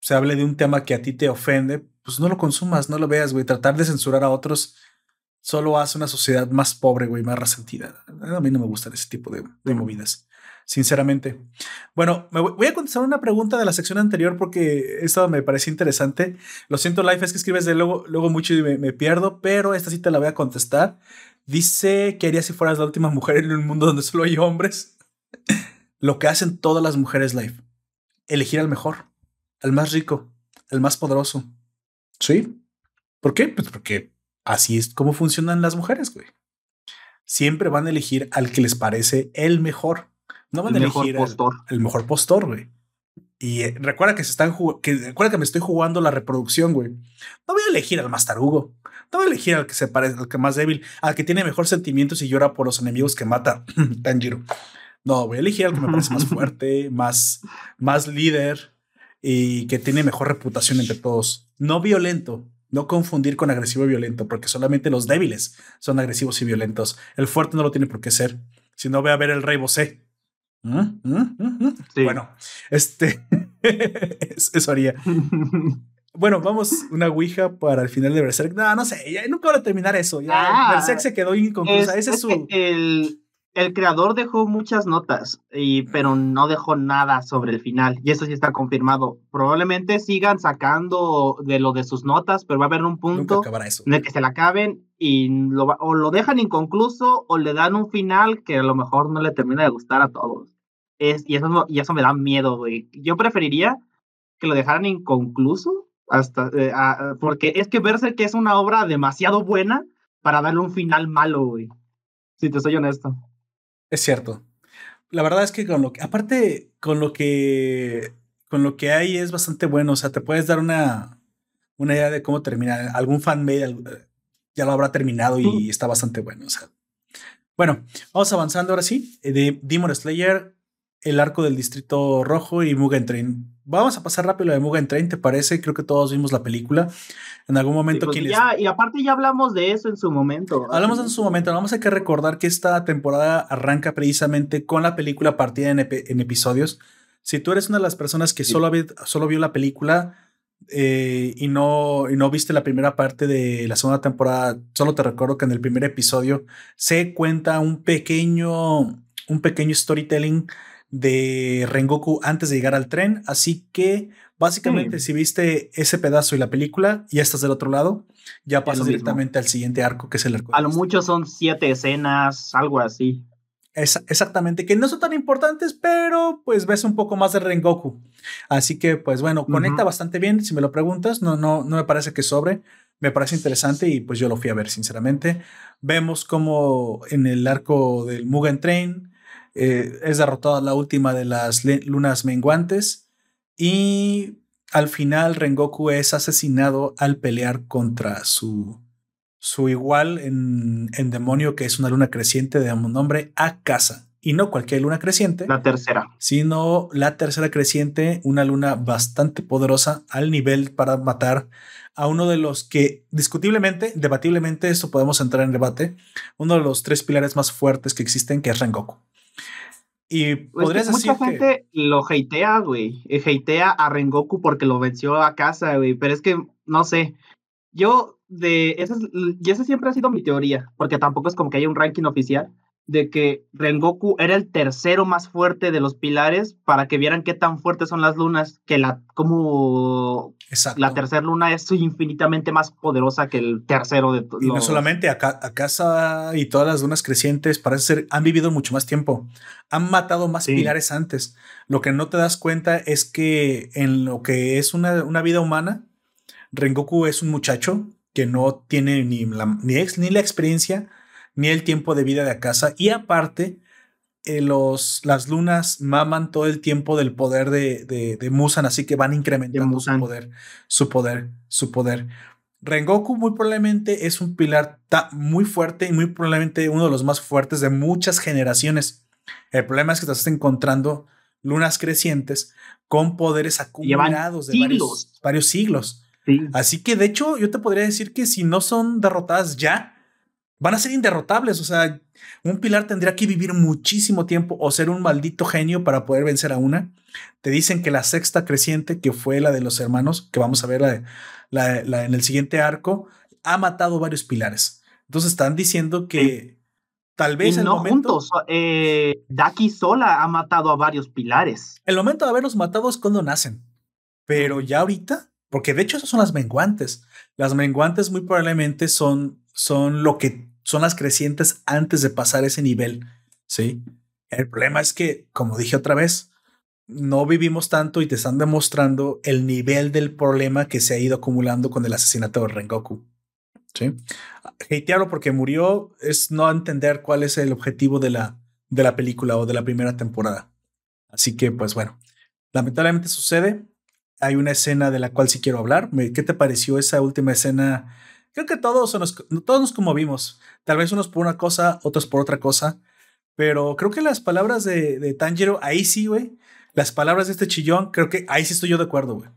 S1: se hable de un tema que a ti te ofende, pues no lo consumas, no lo veas, güey. Tratar de censurar a otros solo hace una sociedad más pobre, güey, más resentida. A mí no me gustan ese tipo de, de movidas sinceramente. Bueno, me voy a contestar una pregunta de la sección anterior porque esto me parece interesante. Lo siento, Life, es que escribes de luego, luego mucho y me, pierdo, pero esta sí te la voy a contestar. Dice, ¿qué harías si fueras la última mujer en un mundo donde solo hay hombres? Lo que hacen todas las mujeres, Life. Elegir al mejor, al más rico, al más poderoso. ¿Sí? ¿Por qué? Pues porque así es como funcionan las mujeres, güey. Siempre van a elegir al que les parece el mejor No van a elegir postor. El, mejor postor, güey. Y eh, recuerda que se están que recuerda que me estoy jugando la reproducción, güey. No voy a elegir al más tarugo. No voy a elegir al que se parece, al que más débil, al que tiene mejor sentimientos y llora por los enemigos que mata Tanjiro. No, voy a elegir al que me parece más fuerte, más, más líder y que tiene mejor reputación entre todos. No violento, no confundir con agresivo y violento, porque solamente los débiles son agresivos y violentos. El fuerte no lo tiene por qué ser. Si no, voy a ver el rey Bosé. ¿Mm? ¿Mm? ¿Mm? Bueno, este eso haría. Bueno, vamos una Ouija para el final de Berserk. No, no sé, ya nunca voy a terminar eso. Ya ah, Berserk se quedó inconclusa. Ese es su.
S2: El, el creador dejó muchas notas, y, pero no dejó nada sobre el final. Y eso sí está confirmado. Probablemente sigan sacando de lo de sus notas, pero va a haber un punto en el que se la acaben y lo, o lo dejan inconcluso o le dan un final que a lo mejor no le termina de gustar a todos. Es, y, eso, y eso me da miedo, güey. Yo preferiría que lo dejaran inconcluso hasta eh, porque es que verse que es una obra demasiado buena para darle un final malo, güey. Si te soy honesto.
S1: Es cierto. La verdad es que con lo que, aparte, con lo que, con lo que hay es bastante bueno. O sea, te puedes dar una, una idea de cómo termina. Algún fanmade ya lo habrá terminado y está bastante bueno. O sea, bueno, vamos avanzando ahora sí. Eh, de Demon Slayer, el arco del Distrito Rojo y Mugen Train. Vamos a pasar rápido lo de Mugen Train, ¿te parece? Creo que todos vimos la película. En algún momento.
S2: Pues y aparte ya hablamos de eso en su momento.
S1: Hablamos en su momento. Vamos a que recordar que esta temporada arranca precisamente con la película partida en, episodios. Si tú eres una de las personas que solo, solo vio la película eh, y, no, y no viste la primera parte de la segunda temporada, solo te recuerdo que en el primer episodio se cuenta un pequeño, un pequeño storytelling de Rengoku antes de llegar al tren. Así que básicamente si viste ese pedazo y la película, ya estás del otro lado, ya pasas directamente al siguiente arco, que es el arco.
S2: A lo mucho son siete escenas, algo así.
S1: exactamente, que no son tan importantes, pero pues ves un poco más de Rengoku. Así que pues bueno, conecta bastante bien, si me lo preguntas, no, no, no me parece que sobre, me parece interesante y pues yo lo fui a ver sinceramente. Vemos como en el arco del Mugen Train, eh, es derrotada la última de las lunas menguantes y al final Rengoku es asesinado al pelear contra su, su igual en, en demonio que es una luna creciente de nombre Akasa. Y no cualquier luna creciente.
S2: La tercera.
S1: Sino la tercera creciente, una luna bastante poderosa al nivel para matar a uno de los que discutiblemente, debatiblemente, esto podemos entrar en debate, uno de los tres pilares más fuertes que existen, que es Rengoku. Y pues podrías
S2: mucha gente lo hatea, güey. Eh, hatea a Rengoku porque lo venció a casa, güey. Pero es que, no sé. Yo, de. Esa, y esa siempre ha sido mi teoría. Porque tampoco es como que haya un ranking oficial de que Rengoku era el tercero más fuerte de los pilares para que vieran qué tan fuertes son las lunas, que la como la tercera luna es infinitamente más poderosa que el tercero de
S1: Y no solamente a, casa y todas las lunas crecientes parece ser han vivido mucho más tiempo. Han matado más pilares antes. Lo que no te das cuenta es que en lo que es una, una vida humana, Rengoku es un muchacho que no tiene ni la, ni, ni la experiencia ni el tiempo de vida de casa. Y aparte, eh, los, las lunas maman todo el tiempo del poder de, de, Musan, así que van incrementando su poder, su poder, su poder. Rengoku muy probablemente es un pilar muy fuerte y muy probablemente uno de los más fuertes de muchas generaciones. El problema es que estás encontrando lunas crecientes con poderes acumulados de varios, varios, siglos. Así que de hecho yo te podría decir que si no son derrotadas ya, van a ser inderrotables. O sea, un pilar tendría que vivir muchísimo tiempo o ser un maldito genio para poder vencer a una. Te dicen que la sexta creciente, que fue la de los hermanos, que vamos a ver la, en el siguiente arco, ha matado varios pilares. Entonces están diciendo que tal vez
S2: en no momento, juntos. Eh, Daki sola ha matado a varios pilares.
S1: El momento de haberlos matado es cuando nacen. Pero ya ahorita, porque de hecho esas son las menguantes. Las menguantes muy probablemente son, son lo que son las crecientes antes de pasar ese nivel, ¿sí? El problema es que, como dije otra vez, no vivimos tanto y te están demostrando el nivel del problema que se ha ido acumulando con el asesinato de Rengoku. ¿Sí? Hatearlo porque murió es no entender cuál es el objetivo de la, de la película o de la primera temporada. Así que, pues bueno, lamentablemente sucede. Hay una escena de la cual sí quiero hablar. ¿Qué te pareció esa última escena? Creo que todos nos, todos nos conmovimos. Tal vez unos por una cosa, otros por otra cosa. Pero creo que las palabras de, de Tanjiro, ahí sí, güey. Las palabras de este chillón, creo que ahí sí estoy yo de acuerdo, güey.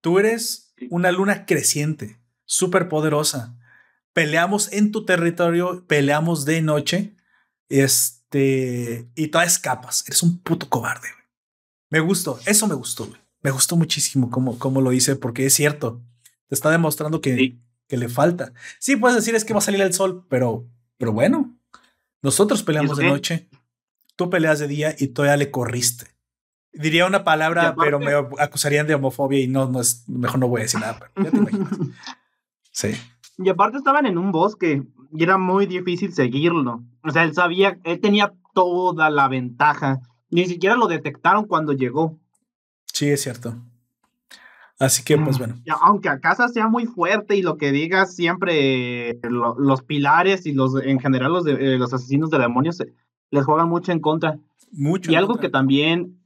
S1: Tú eres una luna creciente, súper poderosa. Peleamos en tu territorio, peleamos de noche. Este, y todas escapas. Eres un puto cobarde, güey. Me gustó, eso me gustó, güey. Me gustó muchísimo cómo, cómo lo hice, porque es cierto. Te está demostrando que, que le falta. Sí, puedes decir es que va a salir el sol, pero, pero bueno, nosotros peleamos de noche, tú peleas de día y todavía le corriste. Diría una palabra, pero me acusarían de homofobia y no, no es, mejor no voy a decir nada. Pero ya te imaginas. Sí.
S2: Y aparte estaban en un bosque y era muy difícil seguirlo. O sea, él sabía, él tenía toda la ventaja. Ni siquiera lo detectaron cuando llegó.
S1: Sí, es cierto. Así que, pues mm, bueno.
S2: Aunque a casa sea muy fuerte y lo que digas siempre, los pilares y los en general los, de, eh, los asesinos de demonios eh, les juegan mucho en contra.
S1: Mucho.
S2: Y algo que también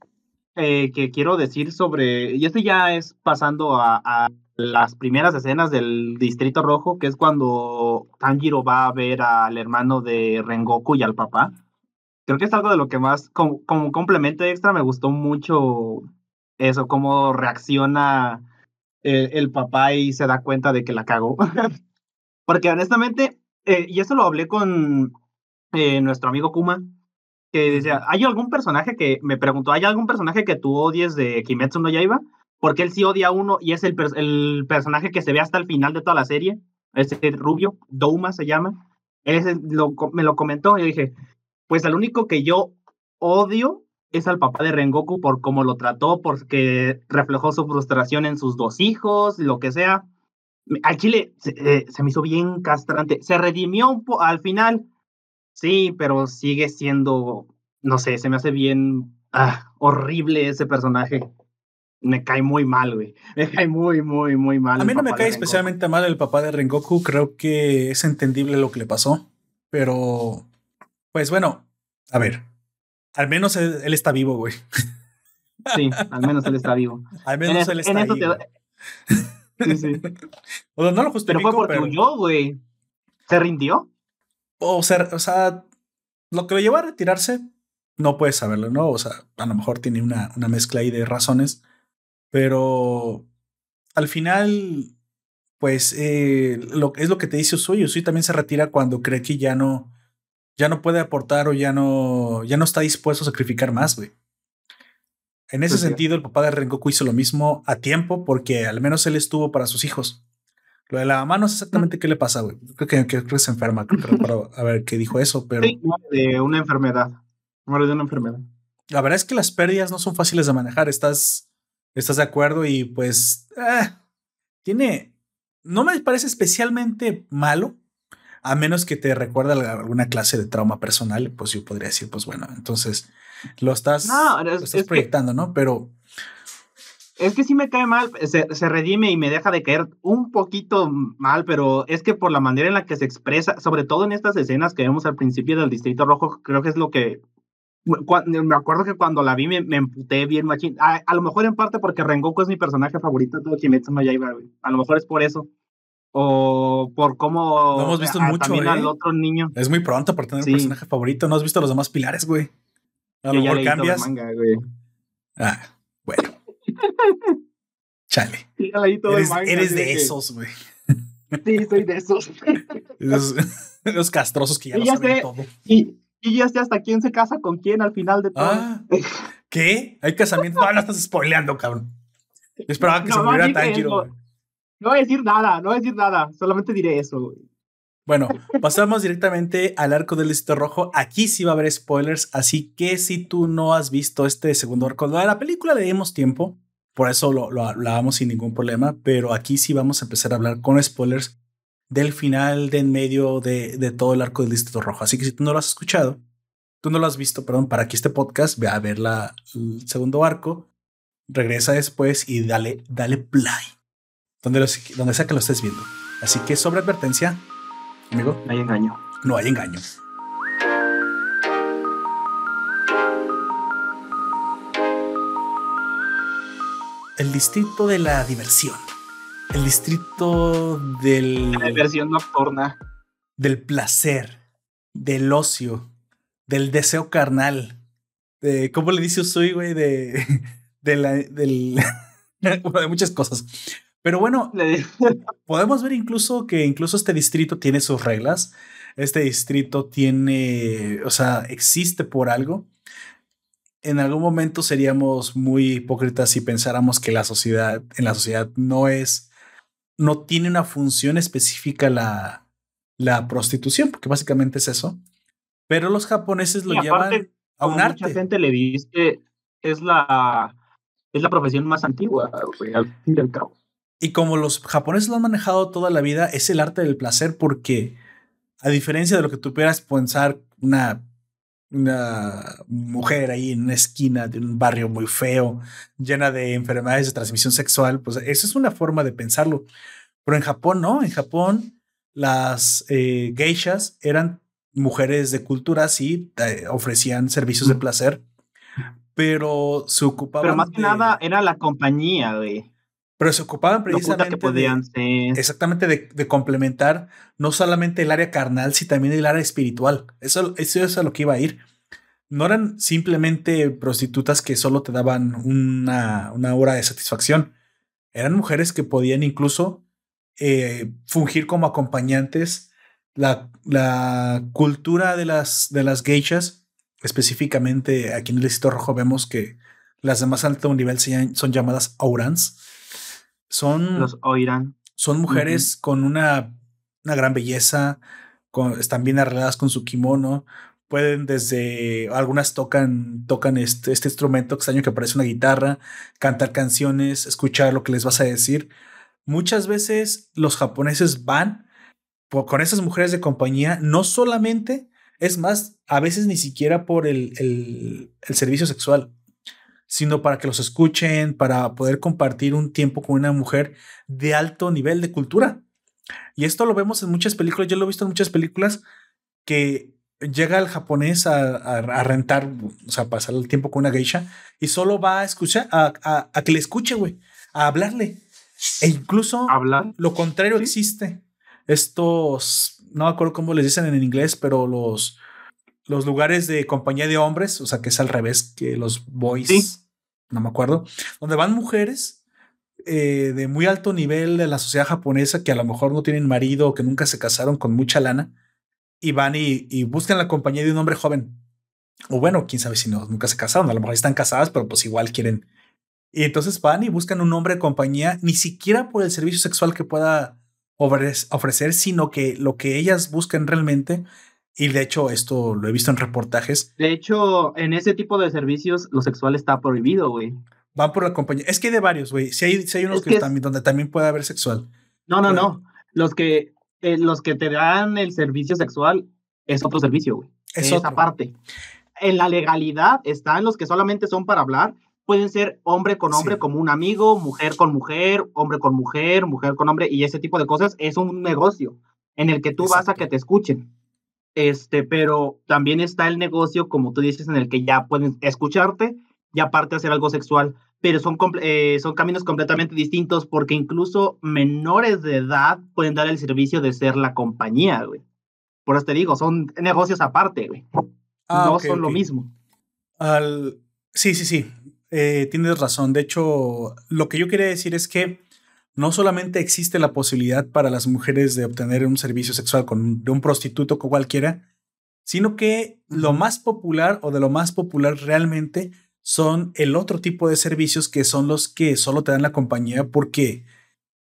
S2: eh, que quiero decir sobre, y esto ya es pasando a, las primeras escenas del Distrito Rojo, que es cuando Tanjiro va a ver al hermano de Rengoku y al papá. Creo que es algo de lo que más, como, como complemento extra, me gustó mucho eso, cómo reacciona el, papá y se da cuenta de que la cagó. Porque honestamente, eh, y eso lo hablé con eh, nuestro amigo Kuma, que decía, ¿hay algún personaje que, me preguntó, ¿hay algún personaje que tú odies de Kimetsu no Yaiba? Porque él sí odia a uno y es el, el personaje que se ve hasta el final de toda la serie, ese rubio, Douma se llama. Él lo, me lo comentó y dije, pues el único que yo odio es al papá de Rengoku por cómo lo trató, porque reflejó su frustración en sus dos hijos, lo que sea. Al chile se, eh, me hizo bien castrante. Se redimió un al final, sí, pero sigue siendo, no sé, se me hace bien ah, horrible ese personaje. Me cae muy mal, güey. Me cae muy, muy, muy mal.
S1: A mí no me cae especialmente mal el papá de Rengoku. Creo que es entendible lo que le pasó. Pero, pues bueno, a ver, al menos él, está vivo, güey.
S2: Sí, al menos él está vivo.
S1: Al menos él está vivo.
S2: Sí, sí.
S1: O no lo justifico,
S2: pero fue porque huyó, güey. ¿Se rindió?
S1: O sea, o sea, lo que lo llevó a retirarse, no puedes saberlo, ¿no? O sea, a lo mejor tiene una, una mezcla ahí de razones, pero al final, pues, eh, lo, es lo que te dice Usui. Usui también se retira cuando cree que ya no, ya no puede aportar o ya no, ya no está dispuesto a sacrificar más, güey. En ese pues sentido, el papá de Rengoku hizo lo mismo a tiempo porque al menos él estuvo para sus hijos. Lo de la mamá no sé exactamente qué le pasa, güey. Creo que, que, se enferma, creo que a ver qué dijo eso, pero...
S2: Sí, de una enfermedad. Muere de una enfermedad.
S1: La verdad es que las pérdidas no son fáciles de manejar. Estás, estás de acuerdo y pues... Eh, tiene... No me parece especialmente malo, a menos que te recuerde alguna clase de trauma personal, pues yo podría decir, pues bueno, entonces lo estás, proyectando, ¿no? Pero...
S2: Es que sí me cae mal, se, se, redime y me deja de caer un poquito mal, pero es que por la manera en la que se expresa, sobre todo en estas escenas que vemos al principio del Distrito Rojo, creo que es lo que... me acuerdo que cuando la vi me, me emputé bien machín. A, lo mejor en parte porque Rengoku es mi personaje favorito de todo Kimetsu no Yaiba, A lo mejor es por eso o por cómo
S1: no hemos visto mucho
S2: también al otro niño.
S1: Es muy pronto para tener un personaje favorito. No has visto los demás pilares, güey. A lo mejor cambias. Ah, bueno. Chale. eres, eres de esos, güey.
S2: Sí, soy de esos.
S1: los castrosos que ya lo saben todo.
S2: Y, y ya sé hasta quién se casa con quién al final de todo. Ah,
S1: ¿Qué? ¿Hay casamiento? No, no estás spoileando, cabrón. Yo esperaba que se muriera Tanjiro, güey.
S2: No voy a decir nada, no voy a decir nada, solamente diré eso.
S1: Bueno, pasamos directamente al arco del listo rojo. Aquí sí va a haber spoilers, así que si tú no has visto este segundo arco de la película, le dimos tiempo, por eso lo, lo hablábamos sin ningún problema, pero aquí sí vamos a empezar a hablar con spoilers del final, de en medio de, de todo el arco del listo rojo. Así que si tú no lo has escuchado, tú no lo has visto, perdón, para que este podcast vea a ver la, el segundo arco, regresa después y dale, dale play donde, donde sea que lo estés viendo. Así que sobre advertencia, amigo.
S2: No hay engaño.
S1: No hay engaño. El distrito de la diversión. El distrito del...
S2: La diversión nocturna.
S1: Del placer, del ocio, del deseo carnal. De, ¿Cómo le dice Usui, güey? De, de, la, del, de muchas cosas. Pero bueno, podemos ver incluso que incluso este distrito tiene sus reglas. Este distrito tiene, o sea, existe por algo. En algún momento seríamos muy hipócritas si pensáramos que la sociedad, en la sociedad no es, no tiene una función específica la, la prostitución, porque básicamente es eso. Pero los japoneses lo llevan a un arte.
S2: Mucha gente le dice es la, es la profesión más antigua, al fin y al cabo.
S1: Y como los japoneses lo han manejado toda la vida, es el arte del placer porque, a diferencia de lo que tú pudieras pensar, una, una mujer ahí en una esquina de un barrio muy feo, llena de enfermedades de transmisión sexual, pues esa es una forma de pensarlo. Pero en Japón, no, en Japón las eh, geishas eran mujeres de cultura, sí, eh, ofrecían servicios de placer, pero se ocupaban.
S2: Pero más que nada era la compañía, de
S1: pero se ocupaban precisamente
S2: de,
S1: exactamente de, complementar no solamente el área carnal, sino también el área espiritual. Eso, eso es a lo que iba a ir. No eran simplemente prostitutas que solo te daban una, una hora de satisfacción. Eran mujeres que podían incluso eh, fungir como acompañantes. La, la, cultura de las, de las geishas, específicamente aquí en el Distrito Rojo, vemos que las de más alto nivel son llamadas aurans son,
S2: Los oirán.
S1: Son mujeres con una, una, gran belleza, con, están bien arregladas con su kimono. Pueden desde, algunas tocan, tocan este, este instrumento extraño que parece una guitarra, cantar canciones, escuchar lo que les vas a decir. Muchas veces los japoneses van con esas mujeres de compañía, no solamente, es más, a veces ni siquiera por el, el, el servicio sexual sino para que los escuchen, para poder compartir un tiempo con una mujer de alto nivel de cultura. Y esto lo vemos en muchas películas, yo lo he visto en muchas películas que llega el japonés a, rentar, o sea, pasar el tiempo con una geisha y solo va a escuchar, a, que le escuche, güey, a hablarle. E incluso
S2: ¿Hablar?
S1: lo contrario existe. Estos, no me acuerdo cómo les dicen en inglés, pero los, los lugares de compañía de hombres, o sea, que es al revés que los boys, no me acuerdo, donde van mujeres eh, de muy alto nivel de la sociedad japonesa que a lo mejor no tienen marido o que nunca se casaron con mucha lana y van y, buscan la compañía de un hombre joven. O bueno, quién sabe si no, nunca se casaron, a lo mejor están casadas, pero pues igual quieren. Y entonces van y buscan un hombre de compañía, ni siquiera por el servicio sexual que pueda ofrecer, sino que lo que ellas buscan realmente y de hecho, esto lo he visto en reportajes.
S2: De hecho, en ese tipo de servicios, lo sexual está prohibido, güey.
S1: Van por la compañía. Es que hay de varios, güey. Si hay, si hay unos que, también, donde también puede haber sexual.
S2: No, no, no. Los que, eh, los que te dan el servicio sexual es otro servicio, güey. Es, otra parte. En la legalidad están los que solamente son para hablar. Pueden ser hombre con hombre como un amigo, mujer con mujer, hombre con mujer, mujer con hombre y ese tipo de cosas. Es un negocio en el que tú vas a que te escuchen este, pero también está el negocio, como tú dices, en el que ya pueden escucharte y aparte hacer algo sexual, pero son, eh, son caminos completamente distintos porque incluso menores de edad pueden dar el servicio de ser la compañía, güey. Por eso te digo, son negocios aparte, güey. Ah, no son lo mismo.
S1: Al... Sí, sí, sí. Eh, tienes razón. De hecho, lo que yo quería decir es que no solamente existe la posibilidad para las mujeres de obtener un servicio sexual con, de un prostituto con cualquiera, sino que lo más popular o de lo más popular realmente son el otro tipo de servicios que son los que solo te dan la compañía porque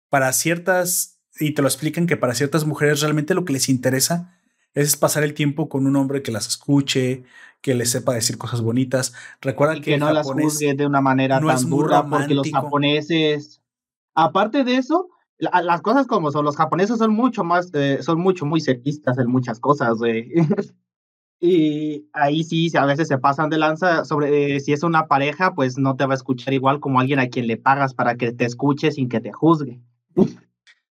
S1: para ciertas, y te lo explican que para ciertas mujeres realmente lo que les interesa es pasar el tiempo con un hombre que las escuche, que les sepa decir cosas bonitas. Recuerda que,
S2: no las juzgue de una manera tan dura porque los japoneses Aparte de eso, las cosas como son, los japoneses son mucho más, eh, son mucho, muy cerquistas en muchas cosas, güey. y ahí sí, a veces se pasan de lanza sobre eh, si es una pareja, pues no te va a escuchar igual como alguien a quien le pagas para que te escuche sin que te juzgue.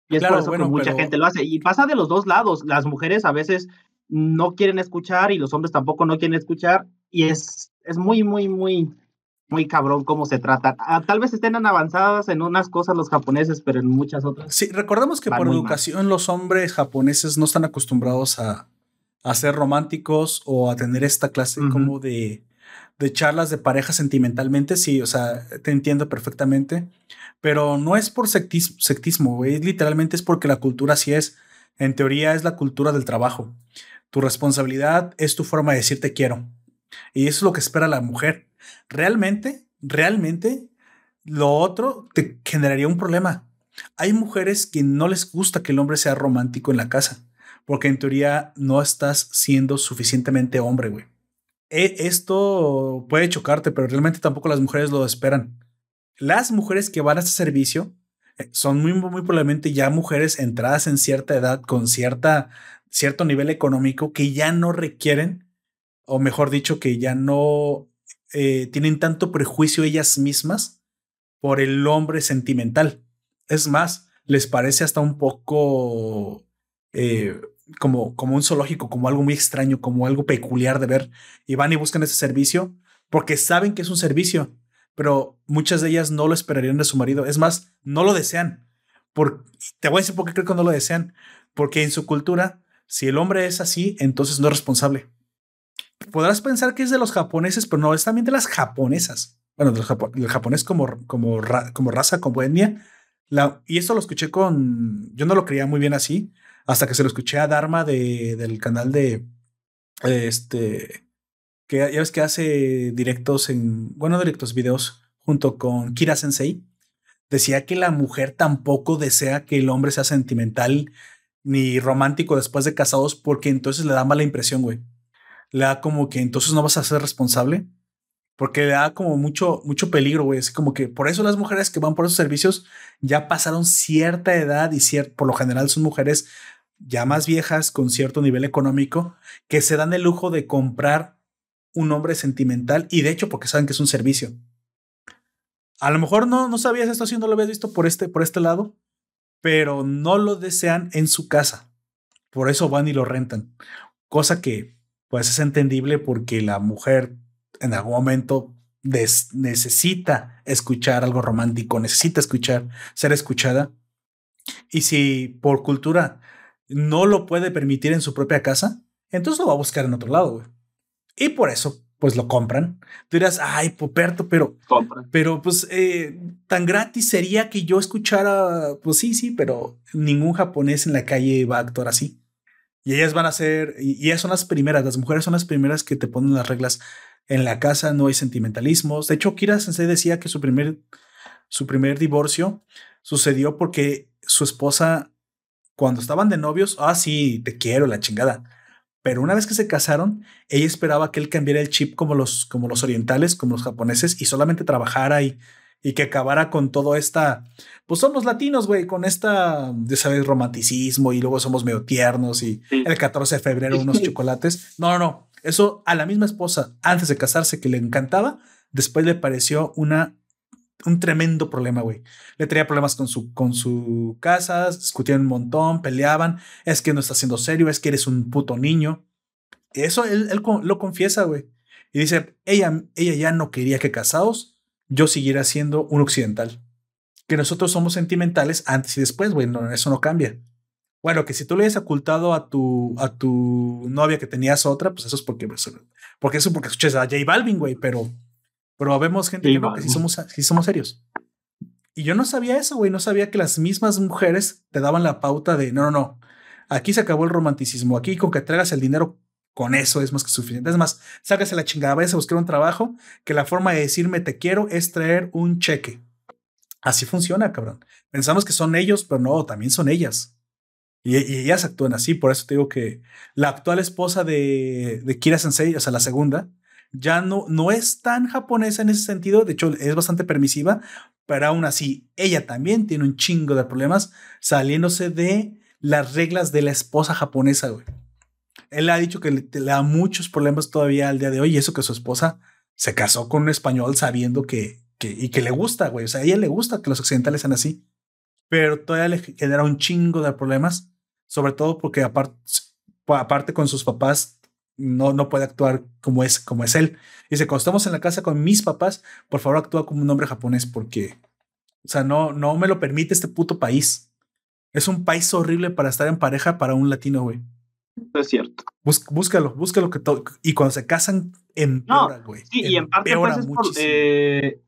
S2: y es por eso que mucha gente lo hace. Y pasa de los dos lados. Las mujeres a veces no quieren escuchar y los hombres tampoco no quieren escuchar. Y es, es muy, muy, muy muy cabrón cómo se trata. Ah, tal vez estén avanzadas en unas cosas los japoneses, pero en muchas otras.
S1: Sí, recordemos que por educación los hombres japoneses no están acostumbrados a, a ser románticos o a tener esta clase como de, de charlas de pareja sentimentalmente. Sí, o sea, te entiendo perfectamente, pero no es por sectismo, sectismo literalmente es porque la cultura así es. En teoría es la cultura del trabajo. Tu responsabilidad es tu forma de decir te quiero. Y eso es lo que espera la mujer. Realmente, realmente, lo otro te generaría un problema. Hay mujeres que no les gusta que el hombre sea romántico en la casa, porque en teoría no estás siendo suficientemente hombre, güey. E, esto puede chocarte, pero realmente tampoco las mujeres lo esperan. Las mujeres que van a este servicio eh, son muy, muy probablemente ya mujeres entradas en cierta edad, con cierta, cierto nivel económico, que ya no requieren, o mejor dicho, que ya no eh, tienen tanto prejuicio ellas mismas por el hombre sentimental. Es más, les parece hasta un poco eh, como, como un zoológico, como algo muy extraño, como algo peculiar de ver. Y van y buscan ese servicio porque saben que es un servicio, pero muchas de ellas no lo esperarían de su marido. Es más, no lo desean. Por, te voy a decir por qué creo que no lo desean. Porque en su cultura, si el hombre es así, entonces no es responsable podrás pensar que es de los japoneses, pero no, es también de las japonesas. Bueno, del, japonés como, como, como raza, como etnia. Y esto lo escuché con, yo no lo creía muy bien así, hasta que se lo escuché a Dharma de, del canal de, este, que ya ves que hace directos en, bueno, directos, videos junto con Kira Sensei. Decía que la mujer tampoco desea que el hombre sea sentimental ni romántico después de casados porque entonces le da mala impresión, güey le da como que entonces no vas a ser responsable. Porque le da como mucho, mucho peligro, güey. Es como que por eso las mujeres que van por esos servicios ya pasaron cierta edad y por lo general son mujeres ya más viejas con cierto nivel económico que se dan el lujo de comprar un hombre sentimental y de hecho porque saben que es un servicio. A lo mejor no, no sabías esto si no lo habías visto por este, por este lado, pero no lo desean en su casa. Por eso van y lo rentan. Cosa que pues es entendible porque la mujer en algún momento necesita escuchar algo romántico, necesita escuchar, ser escuchada. Y si por cultura no lo puede permitir en su propia casa, entonces lo va a buscar en otro lado. Y por eso, pues lo compran. Tú dirás, ay, Poperto, pero, pero pues eh, tan gratis sería que yo escuchara, pues sí, sí, pero ningún japonés en la calle va a actuar así. Y ellas van a ser, y ellas son las primeras, las mujeres son las primeras que te ponen las reglas. En la casa no hay sentimentalismos. De hecho, Kira Sensei decía que su primer, su primer divorcio sucedió porque su esposa, cuando estaban de novios, ah, sí, te quiero, la chingada. Pero una vez que se casaron, ella esperaba que él cambiara el chip como los, como los orientales, como los japoneses, y solamente trabajara y y que acabara con todo esta, pues somos latinos, güey, con esta, de saber, romanticismo y luego somos medio tiernos y el 14 de febrero unos chocolates. No, no, no. Eso a la misma esposa, antes de casarse, que le encantaba, después le pareció una, un tremendo problema, güey. Le tenía problemas con su, con su casa, discutían un montón, peleaban, es que no está siendo serio, es que eres un puto niño. Eso él, él lo confiesa, güey. Y dice, ella, ella ya no quería que casados yo siguiera siendo un occidental. Que nosotros somos sentimentales antes y después, güey, no, eso no cambia. Bueno, que si tú le has ocultado a tu, a tu novia que tenías otra, pues eso es porque, pues, porque eso porque escuchas a J Balvin, güey, pero, pero vemos gente que no, que sí somos, sí somos serios. Y yo no sabía eso, güey, no sabía que las mismas mujeres te daban la pauta de, no, no, no, aquí se acabó el romanticismo, aquí con que traigas el dinero con eso es más que suficiente. Es más, sácase la chingada, vayas a buscar un trabajo que la forma de decirme te quiero es traer un cheque. Así funciona, cabrón. Pensamos que son ellos, pero no, también son ellas. Y, ellas actúan así. Por eso te digo que la actual esposa de, de Kira Sensei, o sea, la segunda, ya no, no es tan japonesa en ese sentido. De hecho, es bastante permisiva, pero aún así, ella también tiene un chingo de problemas saliéndose de las reglas de la esposa japonesa, güey él ha dicho que le, da muchos problemas todavía al día de hoy y eso que su esposa se casó con un español sabiendo que, que y que le gusta, güey. O sea, a ella le gusta que los occidentales sean así, pero todavía le genera un chingo de problemas, sobre todo porque aparte, aparte con sus papás no, no puede actuar como es, como es él. Dice, cuando estamos en la casa con mis papás, por favor actúa como un hombre japonés porque, o sea, no, no me lo permite este puto país. Es un país horrible para estar en pareja para un latino, güey.
S2: Es cierto.
S1: búscalo, búscalo que todo. Y cuando se casan, empeora, güey.
S2: sí, y en parte pues, es, por, eh,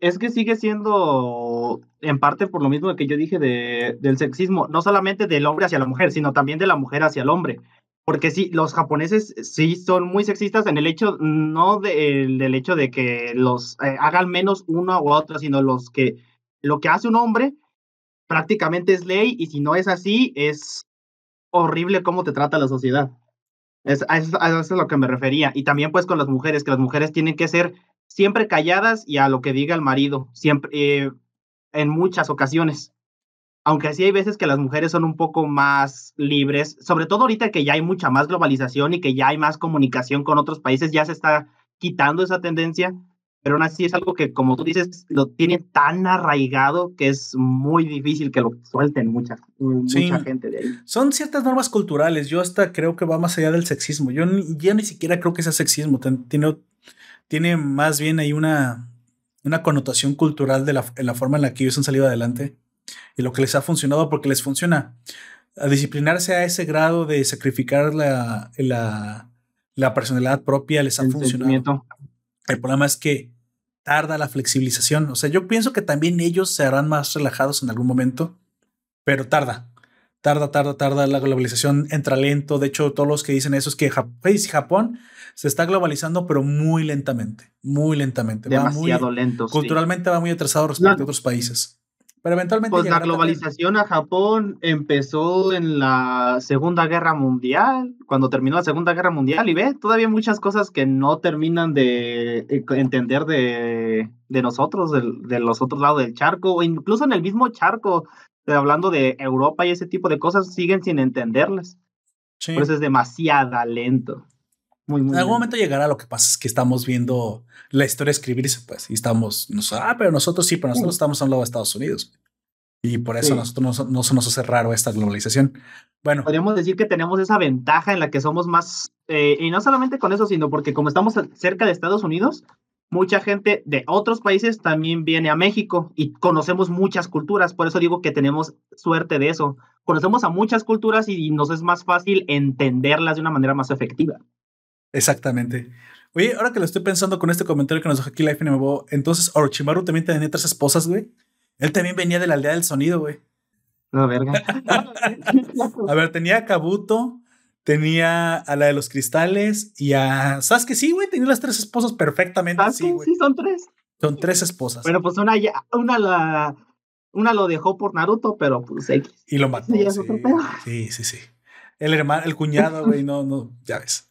S2: es que sigue siendo en parte por lo mismo que yo dije de, del sexismo, no solamente del hombre hacia la mujer, sino también de la mujer hacia el hombre. Porque sí, los japoneses sí son muy sexistas en el hecho, no del hecho de que los eh, hagan menos uno u otro, sino los que lo que hace un hombre prácticamente es ley y si no es así, es horrible cómo te trata la sociedad. Es, a, eso, es a lo que me refería. Y también pues con las mujeres, que las mujeres tienen que ser siempre calladas y a lo que diga el marido, siempre, eh, en muchas ocasiones. Aunque sí hay veces que las mujeres son un poco más libres, sobre todo ahorita que ya hay mucha más globalización y que ya hay más comunicación con otros países, ya se está quitando esa tendencia, pero aún así es algo que, como tú dices, lo tiene tan arraigado que es muy difícil que lo suelten mucha, mucha gente de ahí.
S1: Son ciertas normas culturales. Yo hasta creo que va más allá del sexismo. Yo ya ni siquiera creo que sea sexismo. Tiene, tiene más bien ahí una, una connotación cultural de la, la, forma en la que ellos han salido adelante y lo que les ha funcionado porque les funciona. A disciplinarse a ese grado de sacrificar la, la, la personalidad propia les ha funcionado. El problema es que tarda la flexibilización. O sea, yo pienso que también ellos se harán más relajados en algún momento, pero tarda. Tarda, tarda, tarda. La globalización entra lento. De hecho, todos los que dicen eso es que Japón se está globalizando, pero muy lentamente. Muy lentamente.
S2: Demasiado lento.
S1: Culturalmente va muy atrasado respecto a otros países. Pero eventualmente.
S2: Pues la globalización a Japón empezó en la Segunda Guerra Mundial, cuando terminó la Segunda Guerra Mundial, y ve, todavía muchas cosas que no terminan de eh, entender de, de nosotros, de, los otros lados del charco, o incluso en el mismo charco, eh, hablando de Europa y ese tipo de cosas, siguen sin entenderlas. Por eso es demasiado lento.
S1: Muy, muy en algún momento llegará, lo que pasa es que estamos viendo la historia escribirse, pues, y estamos, nos, ah, pero nosotros sí, pero nosotros estamos al lado de Estados Unidos. Y por eso nosotros no, se nos hace raro esta globalización. Bueno.
S2: Podríamos decir que tenemos esa ventaja en la que somos más, eh, y no solamente con eso, sino porque como estamos cerca de Estados Unidos, mucha gente de otros países también viene a México y conocemos muchas culturas, por eso digo que tenemos suerte de eso. Conocemos a muchas culturas y nos es más fácil entenderlas de una manera más efectiva.
S1: Exactamente. Oye, ahora que lo estoy pensando con este comentario que nos dejó aquí Life MMO, entonces Orochimaru también tenía tres esposas, güey. Él también venía de la aldea del sonido, güey.
S2: No, verga.
S1: a ver, tenía a Kabuto, tenía a la de los cristales y a que Sí, güey, tenía las tres esposas perfectamente.
S2: Sí, sí, son tres.
S1: Son tres esposas.
S2: Pero pues una ya, una la, una lo dejó por Naruto, pero pues X.
S1: Y lo mató. Sí, sí, sí, El hermano, el cuñado, güey, no, no, ya ves.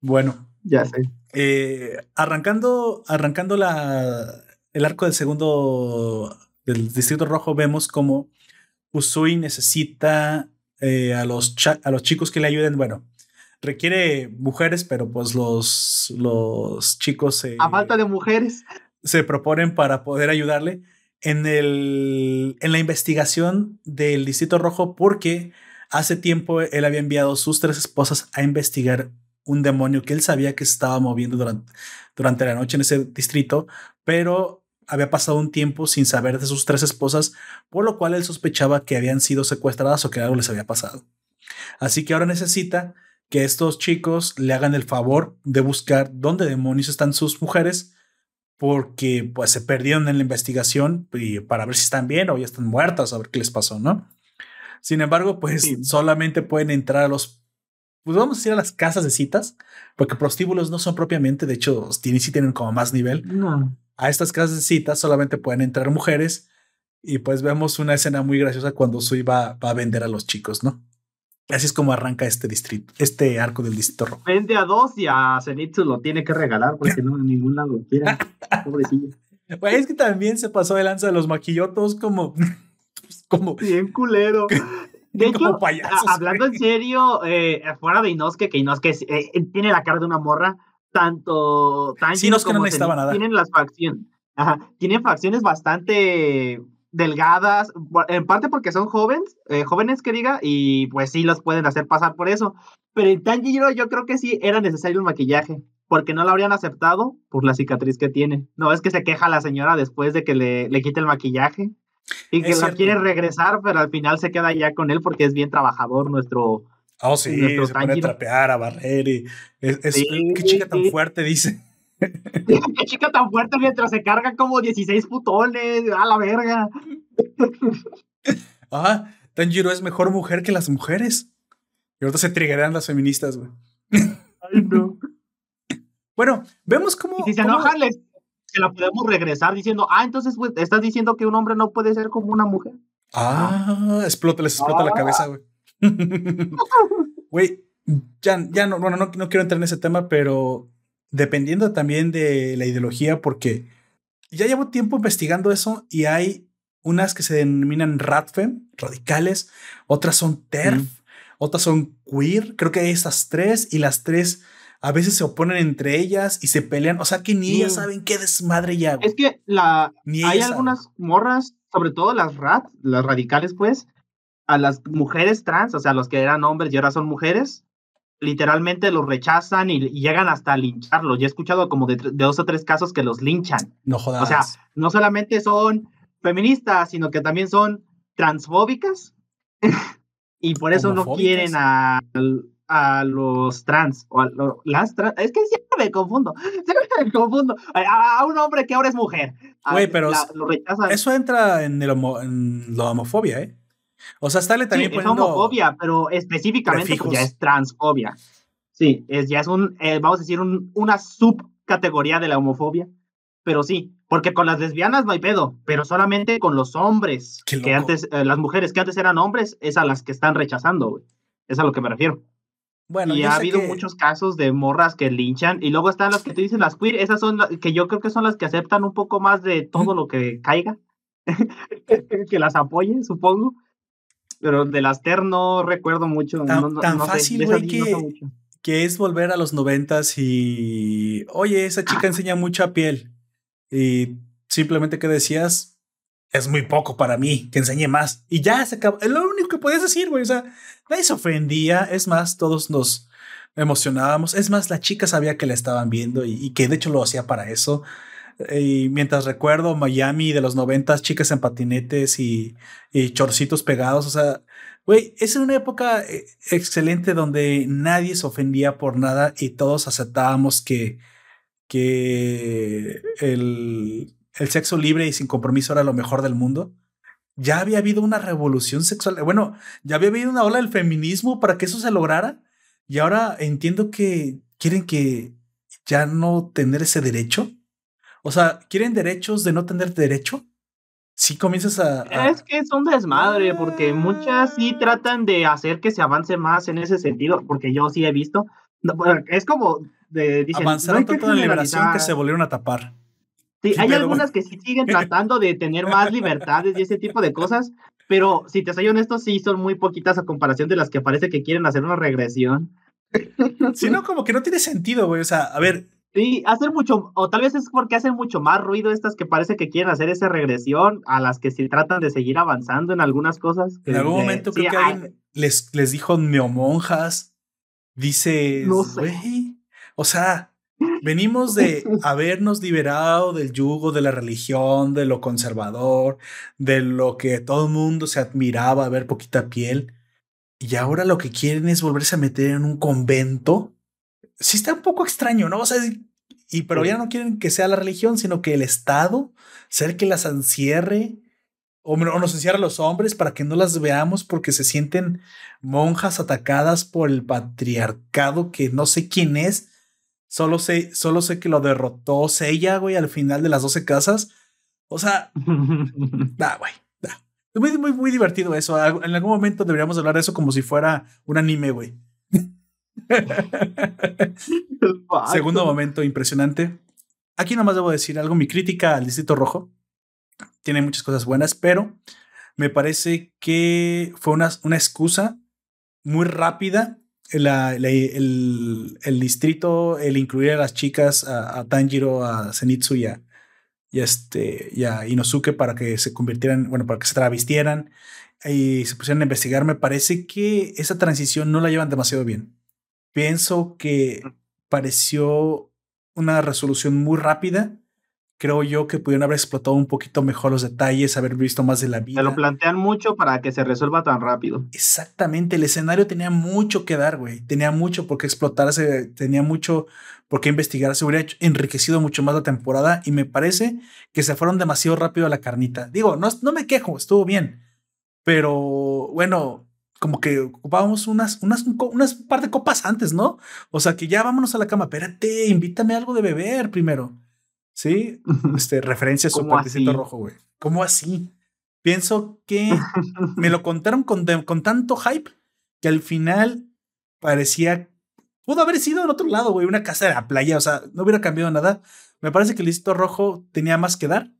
S1: Bueno.
S2: Ya sé.
S1: Eh, arrancando, arrancando la, el arco del segundo del Distrito Rojo, vemos como Usui necesita eh, a, los a los chicos que le ayuden. Bueno, requiere mujeres, pero pues los, los chicos.
S2: a falta de mujeres.
S1: Se proponen para poder ayudarle en, el, en la investigación del Distrito Rojo porque hace tiempo él había enviado sus tres esposas a investigar un demonio que él sabía que estaba moviendo durante, durante la noche en ese distrito, pero había pasado un tiempo sin saber de sus tres esposas, por lo cual él sospechaba que habían sido secuestradas o que algo les había pasado. Así que ahora necesita que estos chicos le hagan el favor de buscar dónde demonios están sus mujeres, porque pues se perdieron en la investigación y para ver si están bien o ya están muertas, a ver qué les pasó, ¿no? Sin embargo, pues solamente pueden entrar a los pues vamos a ir a las casas de citas, porque prostíbulos no son propiamente, de hecho, tienen, sí tienen como más nivel.
S2: No.
S1: A estas casas de citas solamente pueden entrar mujeres y pues vemos una escena muy graciosa cuando Sui va, va a vender a los chicos, ¿no? Así es como arranca este distrito, este arco del distrito rojo.
S2: Vende a dos y a Zenitsu lo tiene que regalar porque no en ningún lado quiere. Pobrecillo.
S1: Pues es que también se pasó de lanza de los maquillotos como... como
S2: bien culero. De hecho, hablando en serio, eh, fuera de Inosuke, que Inosuke eh, tiene la cara de una morra, tanto
S1: Tanjiro sí, como no nada.
S2: tienen las facciones, ajá, tienen facciones bastante delgadas, en parte porque son jóvenes, eh, jóvenes que diga, y pues sí los pueden hacer pasar por eso. Pero en Tanjiro yo creo que sí era necesario el maquillaje, porque no lo habrían aceptado por la cicatriz que tiene. No es que se queja la señora después de que le, le quite el maquillaje y que la quiere regresar, pero al final se queda ya con él porque es bien trabajador nuestro.
S1: Oh, sí, se pone a trapear, a barrer y es, qué chica tan fuerte, dice.
S2: Qué chica tan fuerte mientras se carga como 16 putones, a la verga.
S1: Ah, Tanjiro es mejor mujer que las mujeres. Y ahorita se triggeran las feministas, güey. Ay, no. Bueno, vemos cómo.
S2: Y si se enojan, les, se la podemos regresar diciendo, ah, entonces pues, estás diciendo que un hombre no puede ser como una mujer.
S1: Ah, explota, les explota la cabeza, güey. Güey, ya, ya no, bueno, no, no quiero entrar en ese tema, pero dependiendo también de la ideología, porque ya llevo tiempo investigando eso y hay unas que se denominan radfem, radicales, otras son TERF, otras son queer, creo que hay estas tres y las tres a veces se oponen entre ellas y se pelean, o sea que ni ellas saben qué desmadre ya.
S2: Es que la hay algunas morras, sobre todo las rad, las radicales pues, a las mujeres trans, o sea, los que eran hombres y ahora son mujeres, literalmente los rechazan y, llegan hasta a lincharlos. Ya he escuchado como de, dos o tres casos que los linchan.
S1: No jodas.
S2: O sea, no solamente son feministas, sino que también son transfóbicas y por eso no quieren a, a los trans o a las trans. Es que siempre me confundo. Siempre me confundo. A, un hombre que ahora es mujer.
S1: Güey, pero eso entra en, el en la homofobia, ¿eh? O sea, Starle también
S2: sí, es homofobia, pero específicamente pues, ya es transfobia. Sí, es, ya es un, eh, vamos a decir, un, una subcategoría de la homofobia. Pero sí, porque con las lesbianas no hay pedo, pero solamente con los hombres, que antes, eh, las mujeres que antes eran hombres, es a las que están rechazando, güey. Es a lo que me refiero. Bueno, y ha habido muchos casos de morras que linchan, y luego están las que te dicen las queer, esas son las que yo creo que son las que aceptan un poco más de todo lo que caiga, que las apoyen, supongo. Pero de las Ter no recuerdo mucho.
S1: Tan, fácil, güey, que, que es volver a los noventas y. Oye, esa chica enseña mucha piel. Y simplemente que decías, es muy poco para mí, que enseñe más. Y ya se acabó. Es lo único que podías decir, güey. O sea, nadie se ofendía. Es más, todos nos emocionábamos. Es más, la chica sabía que la estaban viendo y, que de hecho lo hacía para eso. Y mientras recuerdo Miami de los noventas, chicas en patinetes y, y chorcitos pegados, o sea, güey, es una época eh, excelente donde nadie se ofendía por nada y todos aceptábamos que, que el, el sexo libre y sin compromiso era lo mejor del mundo. Ya había habido una revolución sexual, bueno, ya había habido una ola del feminismo para que eso se lograra y ahora entiendo que quieren que ya no tener ese derecho. O sea, ¿quieren derechos de no tener derecho? Sí, comienzas a,
S2: Es que es un desmadre, porque muchas sí tratan de hacer que se avance más en ese sentido, porque yo sí he visto. es como de,
S1: dicen, Avanzaron tanto en la liberación que se volvieron a tapar.
S2: Sí, hay algunas que sí siguen tratando de tener más libertades y ese tipo de cosas, pero si te soy honesto, sí son muy poquitas a comparación de las que parece que quieren hacer una regresión.
S1: Sí, no, como que no tiene sentido, güey. O sea, a ver,
S2: Sí, hacen mucho, o tal vez es porque hacen mucho más ruido estas que parece que quieren hacer esa regresión a las que se tratan de seguir avanzando en algunas cosas.
S1: En algún momento creo que alguien les, les dijo neomonjas. Dice, no o sea, venimos de habernos liberado del yugo de la religión, de lo conservador, de lo que todo el mundo se admiraba, ver poquita piel. Y ahora lo que quieren es volverse a meter en un convento sí está un poco extraño, ¿no? O sea, y pero ya no quieren que sea la religión, sino que el Estado ser que las encierre o, nos encierra a los hombres para que no las veamos porque se sienten monjas atacadas por el patriarcado que no sé quién es. Solo sé, solo sé que lo derrotó Sella, güey, al final de las 12 casas. O sea, da, güey, da. Es muy, muy, muy divertido eso. En algún momento deberíamos hablar de eso como si fuera un anime, güey. Segundo momento impresionante. Aquí nomás debo decir algo. Mi crítica al Distrito Rojo tiene muchas cosas buenas, pero me parece que fue una, una excusa muy rápida el, el, distrito, el incluir a las chicas, a, Tanjiro, a Zenitsu y a, y, este, y a Inosuke para que se convirtieran, bueno, para que se travistieran y se pusieran a investigar, me parece que esa transición no la llevan demasiado bien. Pienso que pareció una resolución muy rápida creo yo que pudieron haber explotado un poquito mejor los detalles, haber visto más de la vida.
S2: Se lo plantean mucho para que se resuelva tan rápido.
S1: Exactamente, el escenario tenía mucho que dar, güey. Tenía mucho por qué explotarse, tenía mucho por qué investigar. Se hubiera enriquecido mucho más la temporada y me parece que se fueron demasiado rápido a la carnita. Digo, no, no me quejo, estuvo bien. Pero bueno, como que ocupábamos unas, unas, unas par de copas antes, ¿no? O sea, que ya vámonos a la cama. Espérate, invítame algo de beber primero. Sí, este, referencia a su partecito rojo, güey. ¿Cómo así? Pienso que me lo contaron con, con tanto hype que al final parecía. Pudo haber sido en otro lado, güey, una casa de la playa, o sea, no hubiera cambiado nada. Me parece que el listo rojo tenía más que dar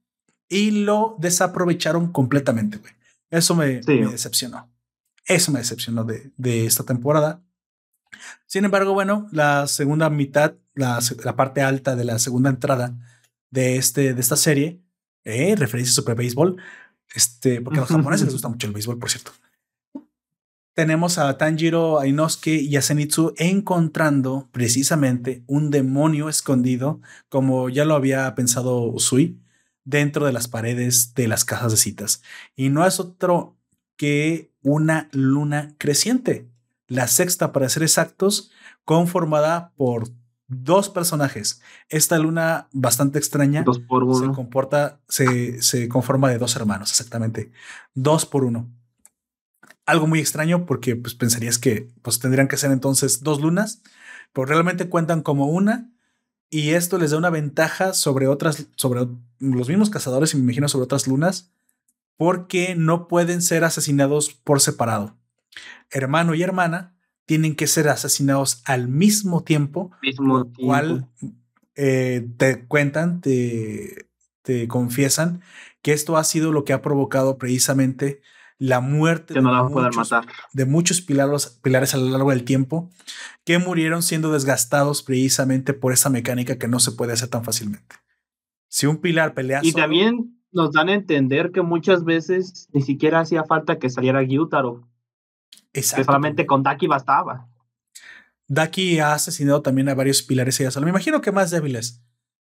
S1: y lo desaprovecharon completamente, güey. Eso me, decepcionó. Eso me decepcionó de, de, esta temporada. Sin embargo, bueno, la segunda mitad, la, la parte alta de la segunda entrada, de, este, de esta serie, eh, referencia sobre béisbol, este, porque a los japoneses les gusta mucho el béisbol, por cierto. Tenemos a Tanjiro, a Inosuke y a Zenitsu encontrando precisamente un demonio escondido, como ya lo había pensado Usui, dentro de las paredes de las casas de citas. Y no es otro que una luna creciente, la sexta para ser exactos, conformada por dos personajes. Esta luna bastante extraña
S2: dos por uno.
S1: se comporta, se, se conforma de dos hermanos, exactamente. Dos por uno. Algo muy extraño porque pues pensarías que pues tendrían que ser entonces dos lunas, pero realmente cuentan como una y esto les da una ventaja sobre otras, sobre los mismos cazadores y me imagino sobre otras lunas, porque no pueden ser asesinados por separado. Hermano y hermana tienen que ser asesinados al mismo tiempo,
S2: mismo
S1: cual eh, te cuentan, te, te confiesan que esto ha sido lo que ha provocado precisamente la muerte
S2: de, muchos,
S1: de, muchos, pilares, pilares a lo largo del tiempo que murieron siendo desgastados precisamente por esa mecánica que no se puede hacer tan fácilmente. Si un pilar pelea
S2: y también nos dan a entender que muchas veces ni siquiera hacía falta que saliera Gyutaro que solamente con Daki bastaba.
S1: Daki ha asesinado también a varios pilares y Me imagino que más débiles.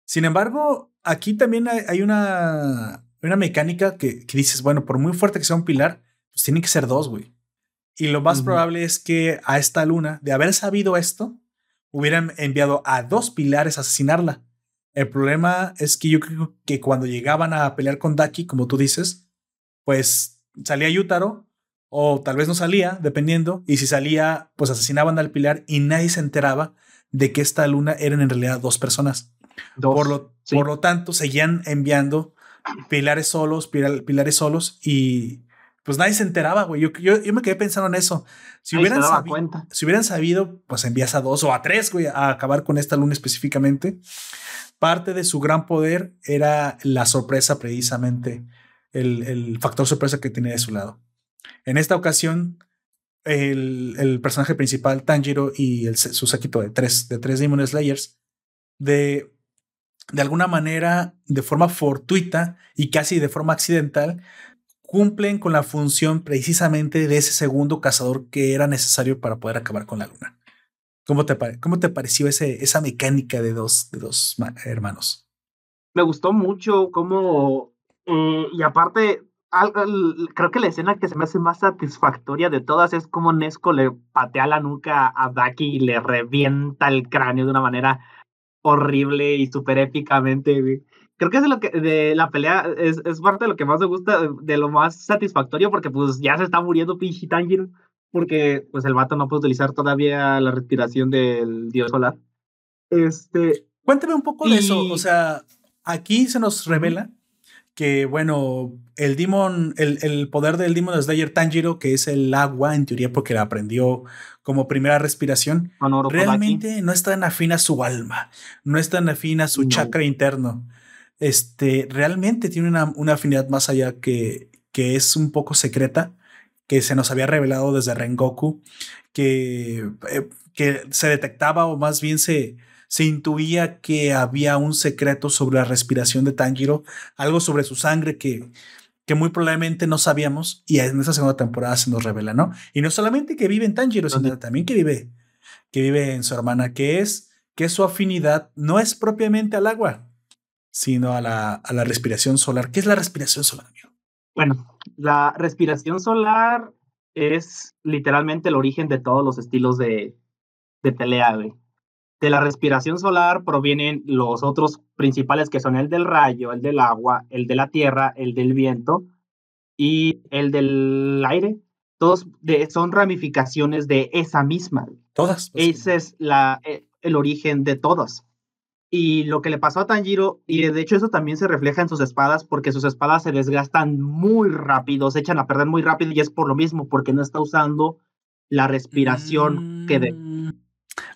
S1: Sin embargo, aquí también hay una, una mecánica que, dices, bueno, por muy fuerte que sea un pilar, pues tienen que ser dos, güey. Y lo más probable es que a esta luna, de haber sabido esto, hubieran enviado a dos pilares a asesinarla. El problema es que yo creo que cuando llegaban a pelear con Daki, como tú dices, pues salía Yutaro o tal vez no salía, dependiendo, y si salía, pues asesinaban al pilar y nadie se enteraba de que esta luna eran en realidad dos personas. por, lo, por lo tanto, seguían enviando pilares solos, pilares solos y pues nadie se enteraba, güey. Yo, yo, me quedé pensando en eso. Si hubieran, sabido, si hubieran sabido, pues envías a dos o a tres, güey, a acabar con esta luna específicamente. Parte de su gran poder era la sorpresa, precisamente, el, el factor sorpresa que tenía de su lado. En esta ocasión, el, personaje principal, Tanjiro, y su séquito de tres, de tres Demon Slayers, de, alguna manera, de forma fortuita y casi de forma accidental, cumplen con la función precisamente de ese segundo cazador que era necesario para poder acabar con la luna. ¿Cómo te, pareció esa mecánica de dos, de dos hermanos?
S2: Me gustó mucho cómo, eh, y aparte, creo que la escena que se me hace más satisfactoria de todas es como Nesco le patea la nuca a Daki y le revienta el cráneo de una manera horrible y súper épicamente, Creo que es lo que de la pelea es, es, parte de lo que más me gusta, de, lo más satisfactorio, porque pues ya se está muriendo pinche Tanjiro, porque pues el vato no puede utilizar todavía la respiración del dios solar. Este.
S1: Cuéntame un poco de eso. O sea, aquí se nos revela que bueno, el Demon, el, el, poder del Demon Slayer Tanjiro, que es el agua, en teoría porque la aprendió como primera respiración, realmente no es tan afín a su alma, no es tan afín a su chakra interno. Este, realmente tiene una, una, afinidad más allá que, que es un poco secreta, que se nos había revelado desde Rengoku, que, eh, que se detectaba o más bien se, se intuía que había un secreto sobre la respiración de Tanjiro, algo sobre su sangre que, que muy probablemente no sabíamos y en esa segunda temporada se nos revela, ¿no? Y no solamente que vive en Tanjiro, sino también que vive, que vive en su hermana, que es que su afinidad no es propiamente al agua, sino a la, a la respiración solar. ¿Qué es la respiración solar, amigo?
S2: Bueno, la respiración solar es literalmente el origen de todos los estilos de, de pelea, güey. De la respiración solar provienen los otros principales que son el del rayo, el del agua, el de la tierra, el del viento y el del aire. Todos son ramificaciones de esa misma.
S1: Todas.
S2: Ese es la, eh, el origen de todas. Y lo que le pasó a Tanjiro, y de hecho eso también se refleja en sus espadas, porque sus espadas se desgastan muy rápido, se echan a perder muy rápido, y es por lo mismo, porque no está usando la respiración que de.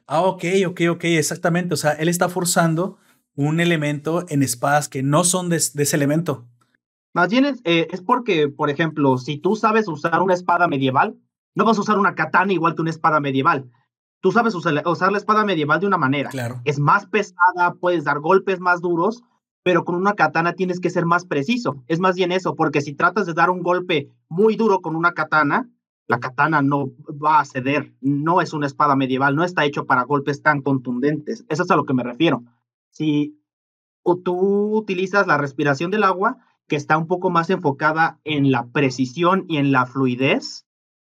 S1: Ah, ok, ok, ok, exactamente. O sea, él está forzando un elemento en espadas que no son de, ese elemento.
S2: Más bien es, eh, es, porque, por ejemplo, si tú sabes usar una espada medieval, no vas a usar una katana igual que una espada medieval tú sabes usar, la espada medieval de una manera.
S1: Claro.
S2: Es más pesada, puedes dar golpes más duros, pero con una katana tienes que ser más preciso. Es más bien eso, porque si tratas de dar un golpe muy duro con una katana, la katana no va a ceder. No es una espada medieval, no está hecho para golpes tan contundentes. Eso es a lo que me refiero. Si tú utilizas la respiración del agua, que está un poco más enfocada en la precisión y en la fluidez,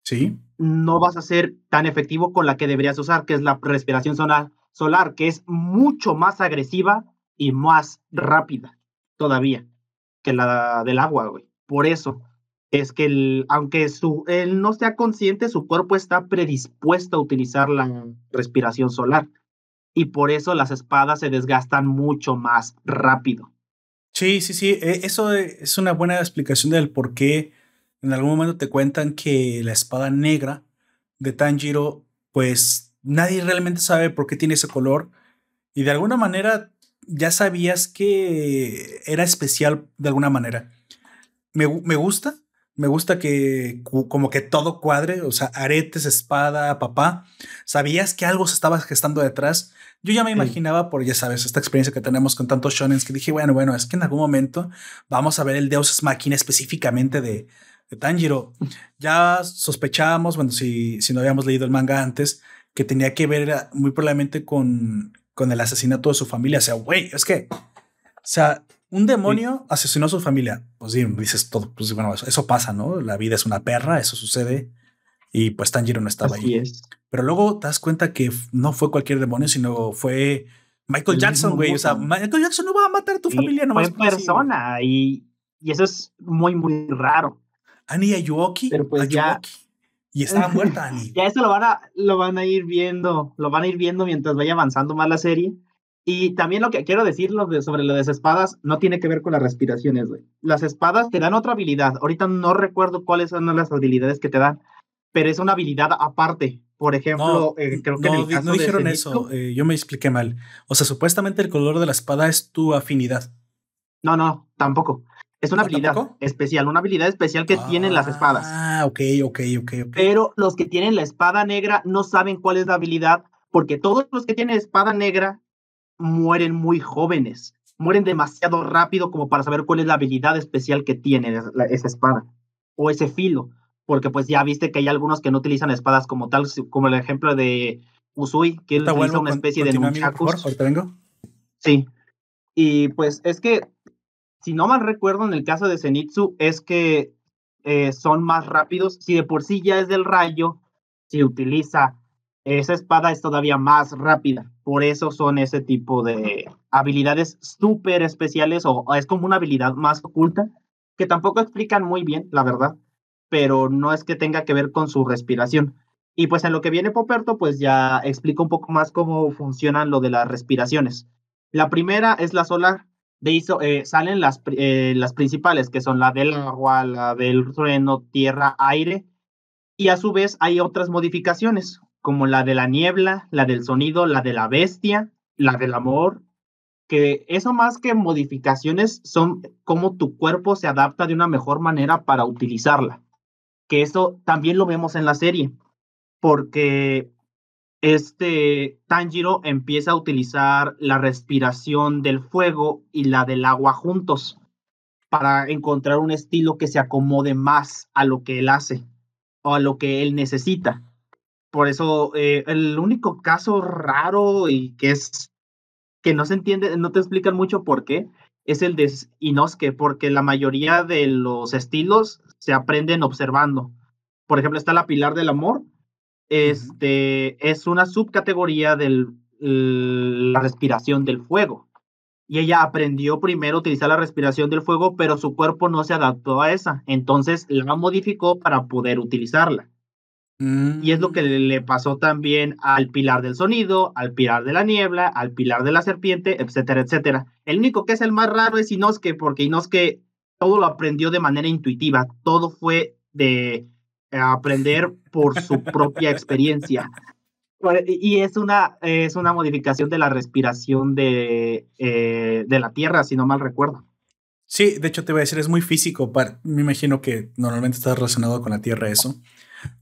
S1: Sí
S2: no vas a ser tan efectivo con la que deberías usar, que es la respiración solar, que es mucho más agresiva y más rápida todavía que la del agua, güey. Por eso es que aunque su, él no sea consciente, su cuerpo está predispuesto a utilizar la respiración solar. Y por eso las espadas se desgastan mucho más rápido.
S1: Sí, sí, sí. E, eso es una buena explicación del por qué en algún momento te cuentan que la espada negra de Tanjiro, pues nadie realmente sabe por qué tiene ese color. Y de alguna manera ya sabías que era especial de alguna manera. Me, me gusta, me gusta que como que todo cuadre, o sea, aretes, espada, papá. Sabías que algo se estaba gestando detrás. Yo ya me imaginaba por, ya sabes, esta experiencia que tenemos con tantos shonens que dije, bueno, bueno, es que en algún momento vamos a ver el Deus es máquina específicamente de, de Tanjiro. Ya sospechábamos, bueno, si, si no habíamos leído el manga antes, que tenía que ver muy probablemente con, con el asesinato de su familia. O sea, güey, es que, o sea, un demonio asesinó a su familia. Pues sí, dices todo, pues bueno, eso, pasa, ¿no? La vida es una perra, eso sucede. Y pues Tanjiro no estaba ahí. Pero luego te das cuenta que no fue cualquier demonio, sino fue Michael Jackson, güey. O sea, Michael Jackson no va a matar a tu familia
S2: nomás. Fue persona y, y eso es muy, muy raro.
S1: Annie Ayuoki.
S2: Pero pues ya.
S1: Y estaba muerta Annie.
S2: ya eso lo van, a, lo van a ir viendo, lo van a ir viendo mientras vaya avanzando más la serie. Y también lo que quiero decir sobre lo de las espadas no tiene que ver con las respiraciones, güey. Las espadas te dan otra habilidad. Ahorita no recuerdo cuáles son las habilidades que te dan, pero es una habilidad aparte. Por ejemplo, eh, creo que
S1: no, no dijeron eso. Eh, yo me expliqué mal. O sea, supuestamente el color de la espada es tu afinidad.
S2: No, no, tampoco. Es una habilidad especial, una habilidad especial que tienen las espadas.
S1: Ah, ok, ok, ok,
S2: Pero los que tienen la espada negra no saben cuál es la habilidad, porque todos los que tienen espada negra mueren muy jóvenes, mueren demasiado rápido como para saber cuál es la habilidad especial que tiene esa espada o ese filo, porque pues ya viste que hay algunos que no utilizan espadas como tal, como el ejemplo de Usui, que utiliza una especie de nunchakus. Sí. Y pues es que si no mal recuerdo, en el caso de Zenitsu, es que eh, son más rápidos. Si de por sí ya es del rayo, si utiliza esa espada es todavía más rápida. Por eso son ese tipo de habilidades súper especiales o, es como una habilidad más oculta que tampoco explican muy bien, la verdad, pero no es que tenga que ver con su respiración. Y pues en lo que viene Poperto, pues ya explico un poco más cómo funcionan lo de las respiraciones. La primera es la solar, de eso eh, salen las, eh, las principales, que son la del agua, la del trueno, tierra, aire, y a su vez hay otras modificaciones, como la de la niebla, la del sonido, la de la bestia, la del amor, que eso más que modificaciones son cómo tu cuerpo se adapta de una mejor manera para utilizarla. Que eso también lo vemos en la serie, porque este Tanjiro empieza a utilizar la respiración del fuego y la del agua juntos para encontrar un estilo que se acomode más a lo que él hace o a lo que él necesita. Por eso, eh, el único caso raro y que es que no se entiende, no te explican mucho por qué, es el de Inosuke, porque la mayoría de los estilos se aprenden observando. Por ejemplo, está la Pilar del Amor, este, es una subcategoría de la respiración del fuego. Y ella aprendió primero a utilizar la respiración del fuego, pero su cuerpo no se adaptó a esa. Entonces la modificó para poder utilizarla. Y es lo que mm. le pasó también al pilar del sonido, al pilar de la niebla, al pilar de la serpiente, etcétera, etcétera. El único que es el más raro es Inosuke, porque Inosuke todo lo aprendió de manera intuitiva. Todo fue de aprender por su propia experiencia. Y es una, es una modificación de la respiración de, eh, de la Tierra, si no mal recuerdo.
S1: Sí, de hecho te voy a decir, es muy físico. me imagino que normalmente está relacionado con la Tierra eso.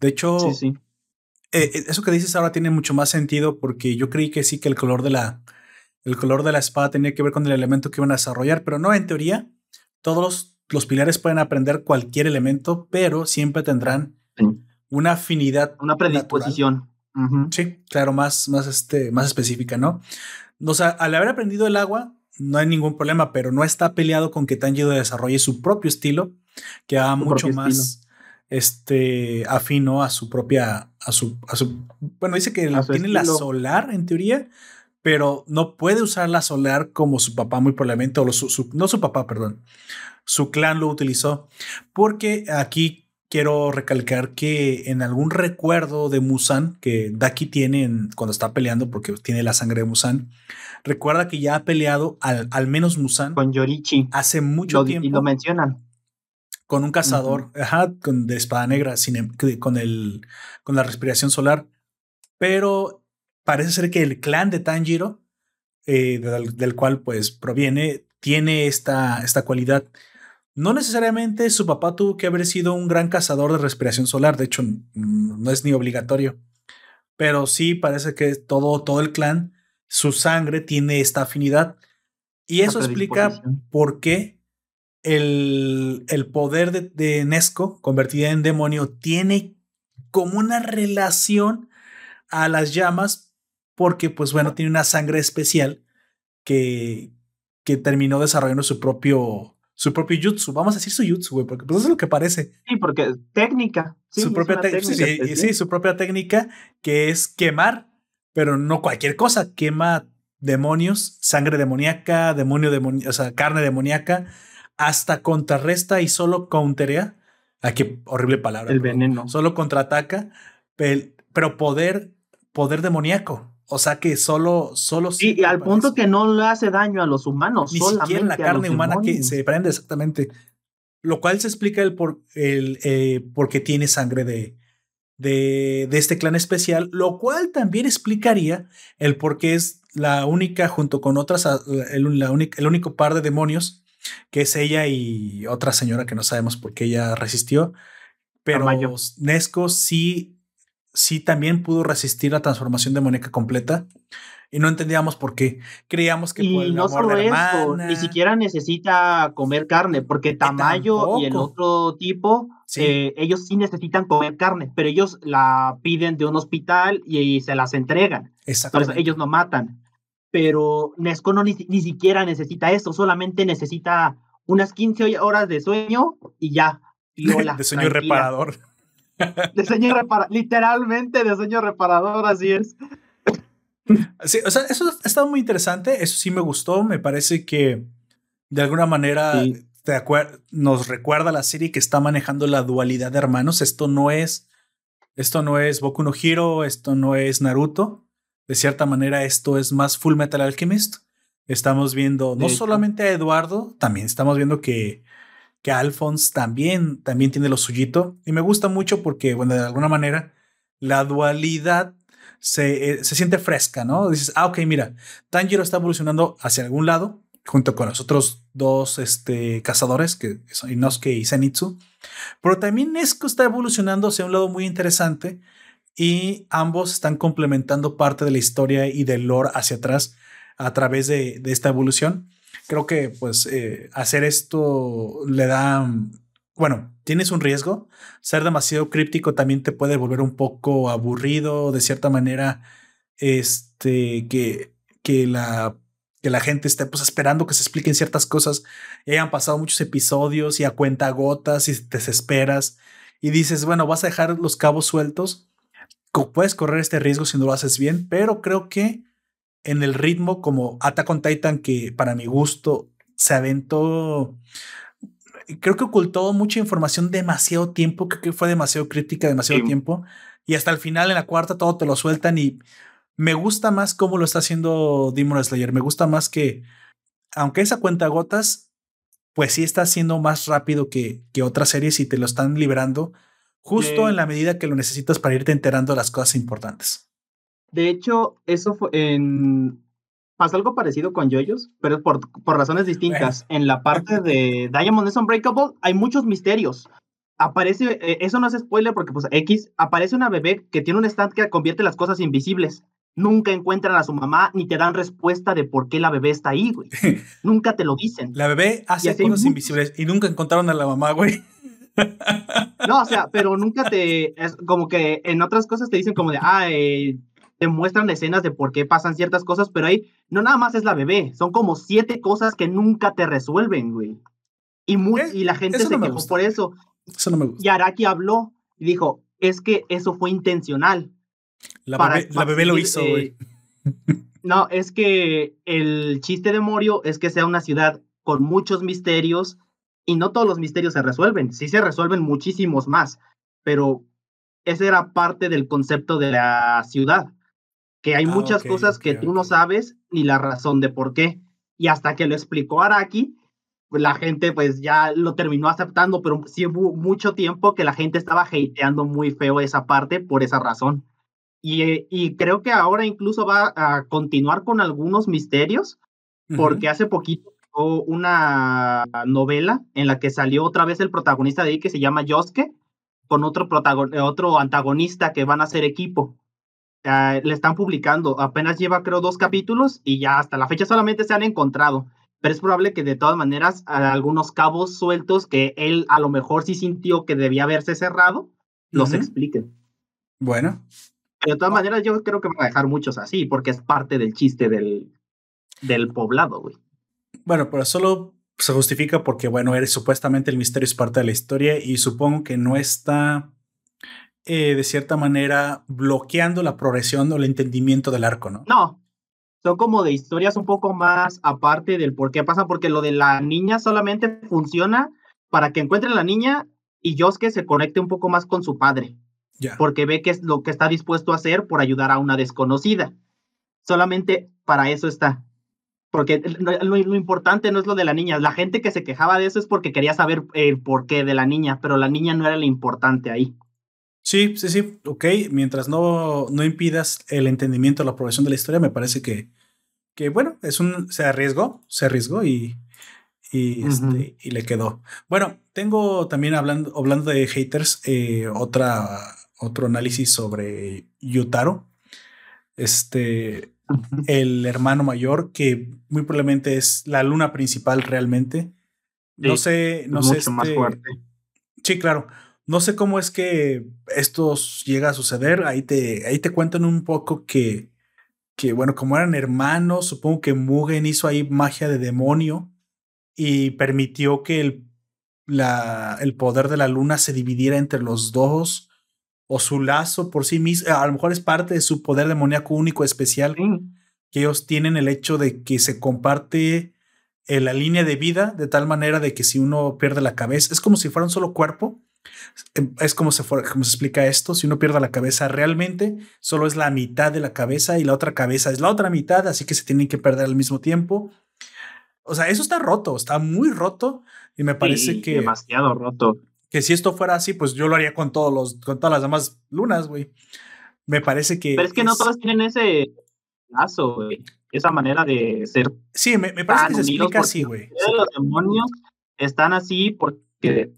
S1: De hecho, sí, eh, eh, eso que dices ahora tiene mucho más sentido porque yo creí que sí que el color de la, el color de la espada tenía que ver con el elemento que iban a desarrollar, pero no, en teoría, todos los, los pilares pueden aprender cualquier elemento, pero siempre tendrán una afinidad.
S2: Una predisposición.
S1: Sí, claro, más, más, este, más específica, ¿no? O sea, al haber aprendido el agua, no hay ningún problema, pero no está peleado con que Tanjiro desarrolle su propio estilo, que haga mucho más este, afino a su propia, a su, a su, bueno, dice que tiene la solar en teoría, pero no puede usar la solar como su papá muy probablemente, o su, no su papá, perdón, su clan lo utilizó, porque aquí quiero recalcar que en algún recuerdo de Musan que Daki tiene cuando está peleando, porque tiene la sangre de Musan, recuerda que ya ha peleado al, al menos Musan
S2: con Yorichi
S1: hace mucho tiempo.
S2: Y lo mencionan.
S1: Con un cazador, ajá, con, de espada negra, sin, em, con, el, con la respiración solar. Pero parece ser que el clan de Tanjiro, eh, del, del, cual pues proviene, tiene esta, esta cualidad. No necesariamente su papá tuvo que haber sido un gran cazador de respiración solar, de hecho no es ni obligatorio, pero sí parece que todo, todo el clan, su sangre tiene esta afinidad y eso explica por qué el, el poder de, de, Nesco convertida en demonio tiene como una relación a las llamas porque pues bueno, tiene una sangre especial que, que terminó desarrollando su propio su propio jutsu. Vamos a decir su jutsu, güey, porque pues eso es lo que parece.
S2: Sí, porque técnica.
S1: su propia técnica. Sí, sí, su propia técnica que es quemar, pero no cualquier cosa. Quema demonios, sangre demoníaca, demonio demoníaca, o sea, carne demoníaca, hasta contrarresta y solo counterea. Ah, horrible palabra.
S2: El veneno.
S1: Solo contraataca, pero poder, poder demoníaco. O sea que solo, solo.
S2: Sí, y al punto que no le hace daño a los humanos.
S1: Ni siquiera la carne humana que se prende exactamente. Lo cual se explica el por el eh, qué tiene sangre de, de, de, este clan especial, lo cual también explicaría el por qué es la única, junto con otras, el, la única, el único par de demonios, que es ella y otra señora que no sabemos por qué ella resistió. Pero Nesco sí sí también pudo resistir la transformación demoníaca completa y no entendíamos por qué. Creíamos que
S2: y no solo eso, ni siquiera necesita comer carne, porque Tamayo y el otro tipo, eh, ellos sí necesitan comer carne, pero ellos la piden de un hospital y, se las entregan. Entonces ellos no matan. Pero Nesco no ni, siquiera necesita eso, solamente necesita unas 15 horas de sueño y ya.
S1: de sueño reparador.
S2: De sueño reparador, literalmente de sueño reparador, así es.
S1: Sí, o sea, eso ha estado muy interesante, eso sí me gustó, me parece que de alguna manera te nos recuerda la serie que está manejando la dualidad de hermanos, esto no es esto no es Boku no Hero, esto no es Naruto, de cierta manera esto es más Full Metal Alchemist. Estamos viendo no solamente a Eduardo, también estamos viendo que que Alphonse también, también tiene lo suyito. Y me gusta mucho porque, bueno, de alguna manera, la dualidad se, eh, se, siente fresca, ¿no? Dices, ah, ok, mira, Tanjiro está evolucionando hacia algún lado, junto con los otros dos este, cazadores, que son Inosuke y Zenitsu. Pero también Nesco está evolucionando hacia un lado muy interesante, y ambos están complementando parte de la historia y del lore hacia atrás a través de, esta evolución. Creo que pues eh, hacer esto le da, bueno, tienes un riesgo. Ser demasiado críptico también te puede volver un poco aburrido, de cierta manera, este, que, que la que la gente esté pues esperando que se expliquen ciertas cosas y hayan pasado muchos episodios y a cuenta gotas y te desesperas y dices, bueno, vas a dejar los cabos sueltos, puedes correr este riesgo si no lo haces bien, pero creo que en el ritmo como Attack on Titan, que para mi gusto se aventó, creo que ocultó mucha información demasiado tiempo, creo que fue demasiado crítica, demasiado tiempo, y hasta el final en la cuarta todo te lo sueltan y me gusta más cómo lo está haciendo Demon Slayer, me gusta más que, aunque esa cuenta gotas, pues sí está haciendo más rápido que, que otras series y te lo están liberando justo en la medida que lo necesitas para irte enterando de las cosas importantes.
S2: De hecho, eso fue en. Pasó algo parecido con Yoyos, pero por, por razones distintas. En la parte de Diamond is Unbreakable hay muchos misterios. Aparece, eh, eso no es spoiler porque pues X, aparece una bebé que tiene un stand que convierte las cosas invisibles. Nunca encuentran a su mamá ni te dan respuesta de por qué la bebé está ahí, güey. nunca te lo dicen.
S1: La bebé hace cosas invisibles y nunca encontraron a la mamá, güey.
S2: No, o sea, pero nunca te. Es como que en otras cosas te dicen como de, ah, eh, te muestran escenas de por qué pasan ciertas cosas, pero ahí no nada más es la bebé, son como siete cosas que nunca te resuelven, güey. Y, muy, eh, y la gente se quejó por eso.
S1: Eso no me gusta.
S2: Y Araki habló y dijo, es que eso fue intencional.
S1: La, bebé, la bebé, lo hizo, güey.
S2: no, es que el chiste de Morio es que sea una ciudad con muchos misterios y no todos los misterios se resuelven, sí se resuelven muchísimos más, pero ese era parte del concepto de la ciudad que hay ah, muchas cosas que tú no sabes ni la razón de por qué. Y hasta que lo explicó Araki, pues la gente pues ya lo terminó aceptando, pero sí hubo mucho tiempo que la gente estaba hateando muy feo esa parte por esa razón. Y, eh, y creo que ahora incluso va a continuar con algunos misterios, porque hace poquito una novela en la que salió otra vez el protagonista de ahí que se llama Yosuke, con otro, otro antagonista que van a ser equipo. Ah, le están publicando. Apenas lleva, creo, dos capítulos y ya hasta la fecha solamente se han encontrado. Pero es probable que de todas maneras algunos cabos sueltos que él a lo mejor sí sintió que debía haberse cerrado, los expliquen.
S1: Bueno.
S2: de todas maneras yo creo que va a dejar muchos así, porque es parte del chiste del, del poblado, güey.
S1: Bueno, pero solo se justifica porque, bueno, eres supuestamente el misterio es parte de la historia y supongo que no está eh, de cierta manera bloqueando la progresión o el entendimiento del arco, ¿no?
S2: No, son como de historias un poco más aparte del por qué pasa, porque lo de la niña solamente funciona para que encuentre a la niña y Yosuke se conecte un poco más con su padre. Porque ve que es lo que está dispuesto a hacer por ayudar a una desconocida. Solamente para eso está. Porque lo, importante no es lo de la niña. La gente que se quejaba de eso es porque quería saber el porqué de la niña, pero la niña no era lo importante ahí.
S1: Sí, sí, sí, ok. Mientras no, no impidas el entendimiento, la progresión de la historia, me parece que, que bueno, es un, se arriesgó, se arriesgó y, y, este, y le quedó. Bueno, tengo también hablando, hablando de haters, eh, otra, otro análisis sobre Yutaro. Este, el hermano mayor, que muy probablemente es la luna principal realmente. no sé, no sé.
S2: más este fuerte.
S1: Sí, claro. No sé cómo es que esto llega a suceder. Ahí te, ahí te cuentan un poco que, que, bueno, como eran hermanos, supongo que Mugen hizo ahí magia de demonio y permitió que el, la, el poder de la luna se dividiera entre los dos o su lazo por sí mismo. A lo mejor es parte de su poder demoníaco único especial que ellos tienen el hecho de que se comparte eh, la línea de vida de tal manera de que si uno pierde la cabeza, es como si fuera un solo cuerpo Em, es como se, como se explica esto, si uno pierde la cabeza realmente, solo es la mitad de la cabeza y la otra cabeza es la otra mitad, así que se tienen que perder al mismo tiempo. O sea, eso está roto, está muy roto y me parece que...
S2: Demasiado roto.
S1: Que si esto fuera así, pues yo lo haría con, todos los, con todas las demás lunas, güey. Me parece que...
S2: Pero es que no todas tienen ese lazo, güey. Esa manera de ser...
S1: Sí, me, parece que se explica así, güey.
S2: Los demonios están así porque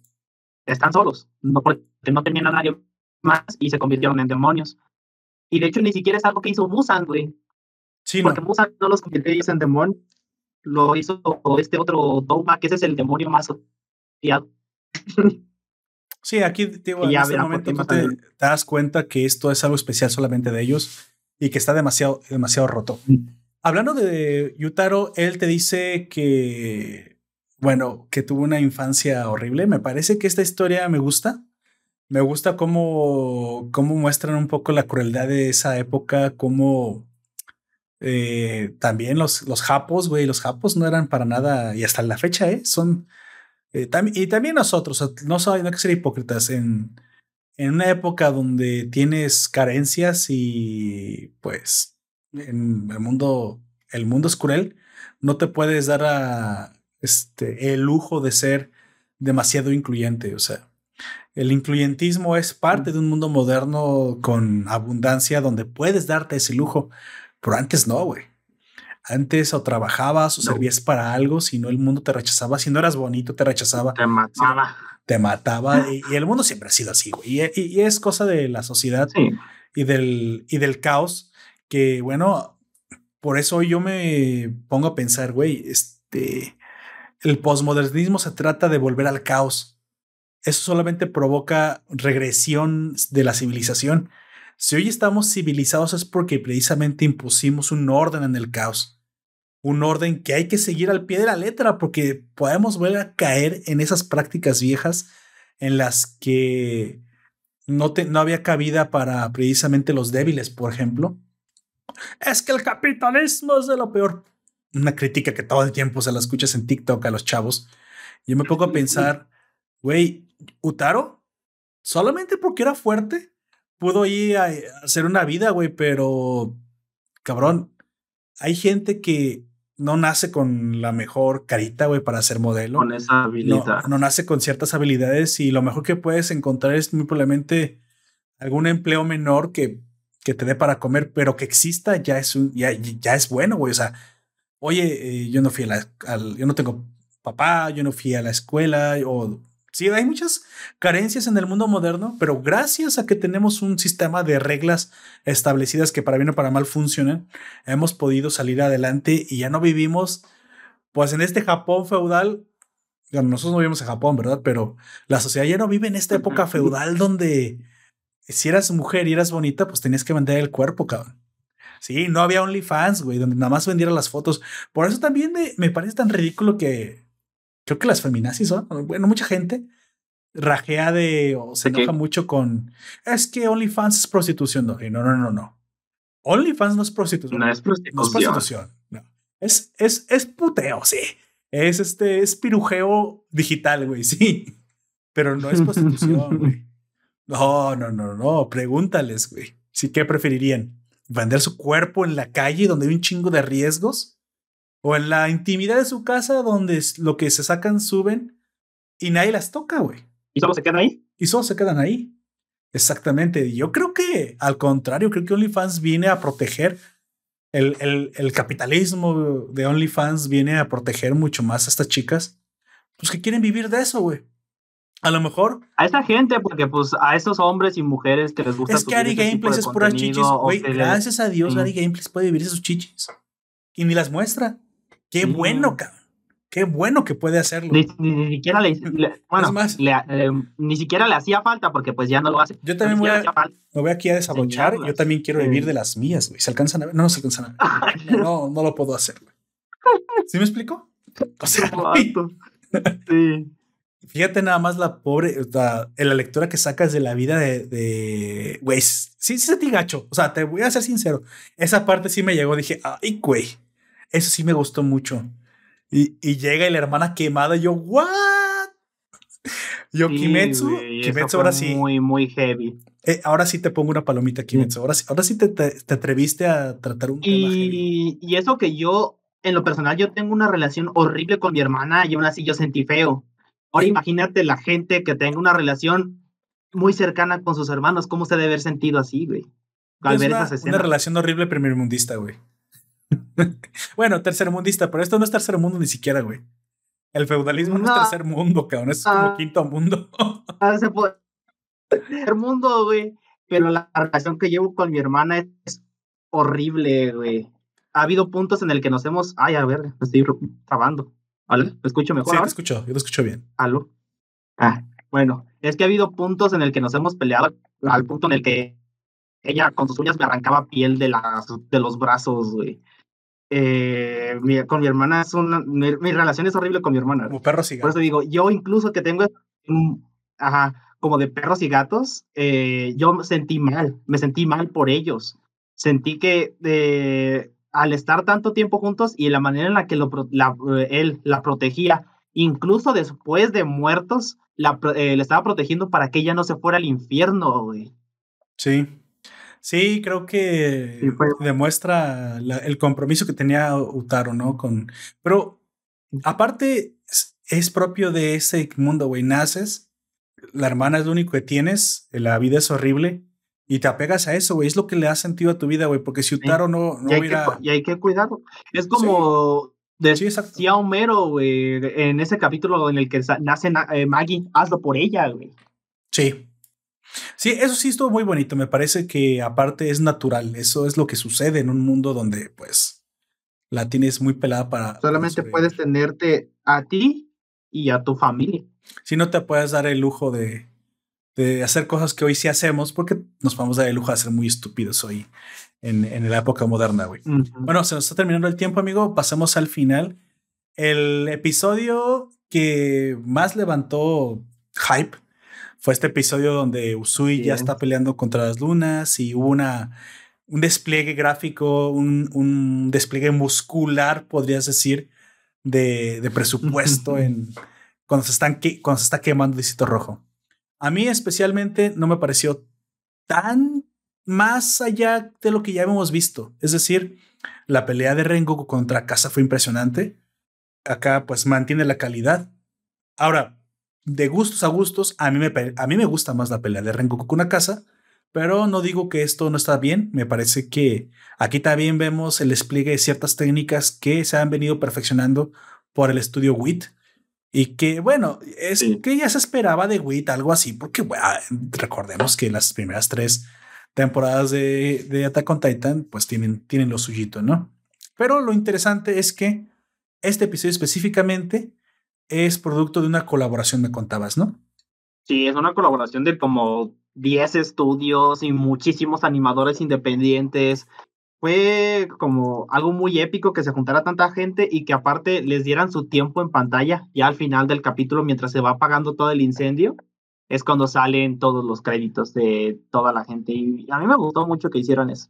S2: están solos, no porque no tenían a nadie más y se convirtieron en demonios. Y de hecho ni siquiera es algo que hizo Musan, güey.
S1: Sí,
S2: Porque Musan no los convirtió ellos en demonios. Lo hizo este otro Dogma, que ese es el demonio más odiado.
S1: Sí, aquí digo, en este momento tú te, te das cuenta que esto es algo especial solamente de ellos y que está demasiado, demasiado roto. Hablando de Yutaro, él te dice que, bueno, que tuvo una infancia horrible. Me parece que esta historia me gusta. Me gusta cómo, cómo muestran un poco la crueldad de esa época, cómo eh, también los, los japos, güey, los japos no eran para nada, y hasta la fecha, ¿eh? Son, eh, tam- y también nosotros, o sea, no, soy, no hay que ser hipócritas, en, en una época donde tienes carencias y pues en el mundo, el mundo es cruel, no te puedes dar a, este, el lujo de ser demasiado incluyente, o sea, el incluyentismo es parte de un mundo moderno con abundancia donde puedes darte ese lujo, pero antes no, güey. Antes o trabajabas o
S2: No.
S1: servías para algo, si no el mundo te rechazaba, si no eras bonito te rechazaba,
S2: Te mataba.
S1: te mataba y, y el mundo siempre ha sido así, güey. Y, y- y es cosa de la sociedad
S2: Sí.
S1: y del, y del caos que, bueno, por eso yo me pongo a pensar, güey, este, el posmodernismo se trata de volver al caos. Eso solamente provoca regresión de la civilización. Si hoy estamos civilizados es porque precisamente impusimos un orden en el caos. Un orden que hay que seguir al pie de la letra porque podemos volver a caer en esas prácticas viejas en las que no, te, no había cabida para precisamente los débiles, por ejemplo. Es que el capitalismo es de lo peor. Una crítica que todo el tiempo se la escuchas en TikTok a los chavos. Yo me pongo a pensar, güey, Utaro, solamente porque era fuerte, pudo ir a, a hacer una vida, güey, pero cabrón, hay gente que no nace con la mejor carita, güey, para ser modelo
S2: Con esa
S1: no,
S2: habilidad.
S1: no nace con ciertas habilidades y lo mejor que puedes encontrar es muy probablemente algún empleo menor que, que te dé para comer, pero que exista ya es, un, ya, ya es bueno, güey. O sea, oye, eh, yo no fui a la, al, yo no tengo papá, yo no fui a la escuela, o sí, hay muchas carencias en el mundo moderno, pero gracias a que tenemos un sistema de reglas establecidas que para bien o para mal funcionan, hemos podido salir adelante y ya no vivimos, pues en este Japón feudal bueno, nosotros no vivimos en Japón, ¿verdad? Pero la sociedad ya no vive en esta época feudal donde si eras mujer y eras bonita, pues tenías que vender el cuerpo, cabrón. Sí, no había OnlyFans, güey, donde nada más vendiera las fotos. Por eso también me, me parece tan ridículo que creo que las feminazis son, bueno, mucha gente rajea de o se enoja mucho con es que OnlyFans es prostitución. No, no, no, no. OnlyFans no es prostitución.
S2: No es
S1: No es
S2: prostitución.
S1: prostitución. No. Es, es, es puteo, sí. Es este, es pirujeo digital, güey, sí. Pero no es prostitución, güey. No, no, no, no. Pregúntales, güey. Sí, ¿qué preferirían? ¿Vender su cuerpo en la calle donde hay un chingo de riesgos? ¿O en la intimidad de su casa donde lo que se sacan suben y nadie las toca, güey?
S2: ¿Y solo se queda ahí?
S1: y solo se quedan ahí. Exactamente. Yo creo que al contrario, creo que OnlyFans viene a proteger el, el, el capitalismo de OnlyFans viene a proteger mucho más a estas chicas, pues que quieren vivir de eso, güey. A lo mejor
S2: A esa gente, porque pues a esos hombres y mujeres que les gusta
S1: es que Ari Gameplays es puras chichis, güey.
S2: les-
S1: Gracias a Dios. Ari Gameplays puede vivir sus chichis y ni las muestra. Qué bueno, cabrón. Qué bueno que puede hacerlo.
S2: Ni, ni- ni siquiera le, le- bueno,
S1: más.
S2: le- eh, ni siquiera le hacía falta porque pues ya no lo hace.
S1: Yo también voy a, me voy aquí a desabrochar. Yo también quiero
S2: Sí.
S1: vivir de las mías, güey. ¿Se alcanzan a ver? No, no se alcanzan a ver. No, no lo puedo hacer, güey. ¿Sí me explico? O sea.
S2: Sí.
S1: fíjate nada más la pobre, la, la lectura que sacas de la vida de, güey, sí, sí sentí gacho. O sea, te voy a ser sincero. Esa parte sí me llegó. Dije, ay, güey, eso sí me gustó mucho. Y, y llega y la hermana quemada y yo, what? Yo,
S2: Sí,
S1: Kimetsu,
S2: eso
S1: Kimetsu, ahora sí.
S2: Muy, muy heavy.
S1: Eh, ahora sí te pongo una palomita, Kimetsu. Ahora sí, ahora sí te, te, te atreviste a tratar un tema heavy.
S2: Y, y eso que yo, en lo personal, yo tengo una relación horrible con mi hermana y aún así yo sentí feo. Ahora imagínate la gente que tenga una relación muy cercana con sus hermanos, ¿cómo se debe haber sentido así, güey? Al
S1: Es
S2: ver
S1: una,
S2: esas
S1: una relación horrible primermundista, güey. bueno, tercermundista, pero esto no es tercer mundo ni siquiera, güey. El feudalismo no,
S2: No.
S1: es tercer mundo, cabrón. Es como
S2: Ah.
S1: quinto mundo.
S2: Ah, se el mundo, güey. Pero la relación que llevo con mi hermana es horrible, güey. Ha habido puntos en el que nos hemos. Ay, a ver, me estoy trabando. ¿Vale? ¿Me escucho mejor?
S1: Sí, te escucho, yo te escucho bien.
S2: ¿Aló? Ah, bueno, es que ha habido puntos en el que nos hemos peleado al punto en el que ella con sus uñas me arrancaba piel de, las, de los brazos, güey. Eh, con mi hermana es una. Mi, relación es horrible con mi hermana.
S1: Como perros y
S2: gatos. Por eso digo, yo incluso que tengo. Ajá, como de perros y gatos, eh, yo me sentí mal, me sentí mal por ellos. Sentí que eh, al estar tanto tiempo juntos y la manera en la que lo, la, él la protegía, incluso después de muertos, la, le estaba protegiendo para que ella no se fuera al infierno, güey.
S1: Sí, Sí, creo que demuestra el compromiso que tenía Utaro, ¿no? Con, pero aparte es, propio de ese mundo, güey. Naces, la hermana es lo único que tienes, la vida es horrible y te apegas a eso, güey. Es lo que le ha sentido a tu vida, güey. Porque si Utaro no, no
S2: y hay
S1: hubiera.
S2: Que, y hay que cuidarlo. Es como decía Homero, güey, en ese capítulo en el que nace eh, Maggie, hazlo por ella, güey.
S1: Sí, Sí, eso sí estuvo muy bonito. Me parece que aparte es natural. Eso es lo que sucede en un mundo donde, pues, la tienes muy pelada para.
S2: Solamente puedes tenerte a ti y a tu familia.
S1: Si no te puedes dar el lujo de, de hacer cosas que hoy sí hacemos, porque nos vamos a dar el lujo de ser muy estúpidos hoy en, en la época moderna, güey. Bueno, se nos está terminando el tiempo, amigo. Pasemos al final. El episodio que más levantó hype fue este episodio donde Usui ya está peleando contra las lunas y hubo una, un despliegue gráfico, un, un despliegue muscular, podrías decir, de, de presupuesto en cuando se, están cuando se está quemando Distrito Rojo. A mí especialmente no me pareció tan más allá de lo que ya hemos visto. Es decir, la pelea de Rengoku contra Casa fue impresionante. Acá pues mantiene la calidad. Ahora, de gustos a gustos, a mí me, a mí me gusta más la pelea de Rengoku con casa, pero no digo que esto no está bien. Me parece que aquí también vemos el despliegue de ciertas técnicas que se han venido perfeccionando por el estudio WIT. Y que, bueno, es que ya se esperaba de WIT algo así, porque recordemos que las primeras tres temporadas de, de Attack on Titan, pues tienen, tienen lo suyito, ¿no? Pero lo interesante es que este episodio específicamente es producto de una colaboración, me contabas, ¿no?
S2: Sí, es una colaboración de como 10 estudios y muchísimos animadores independientes. Fue como algo muy épico que se juntara tanta gente y que aparte les dieran su tiempo en pantalla ya al final del capítulo mientras se va apagando todo el incendio. Es cuando salen todos los créditos de toda la gente. Y a mí me gustó mucho que hicieran eso.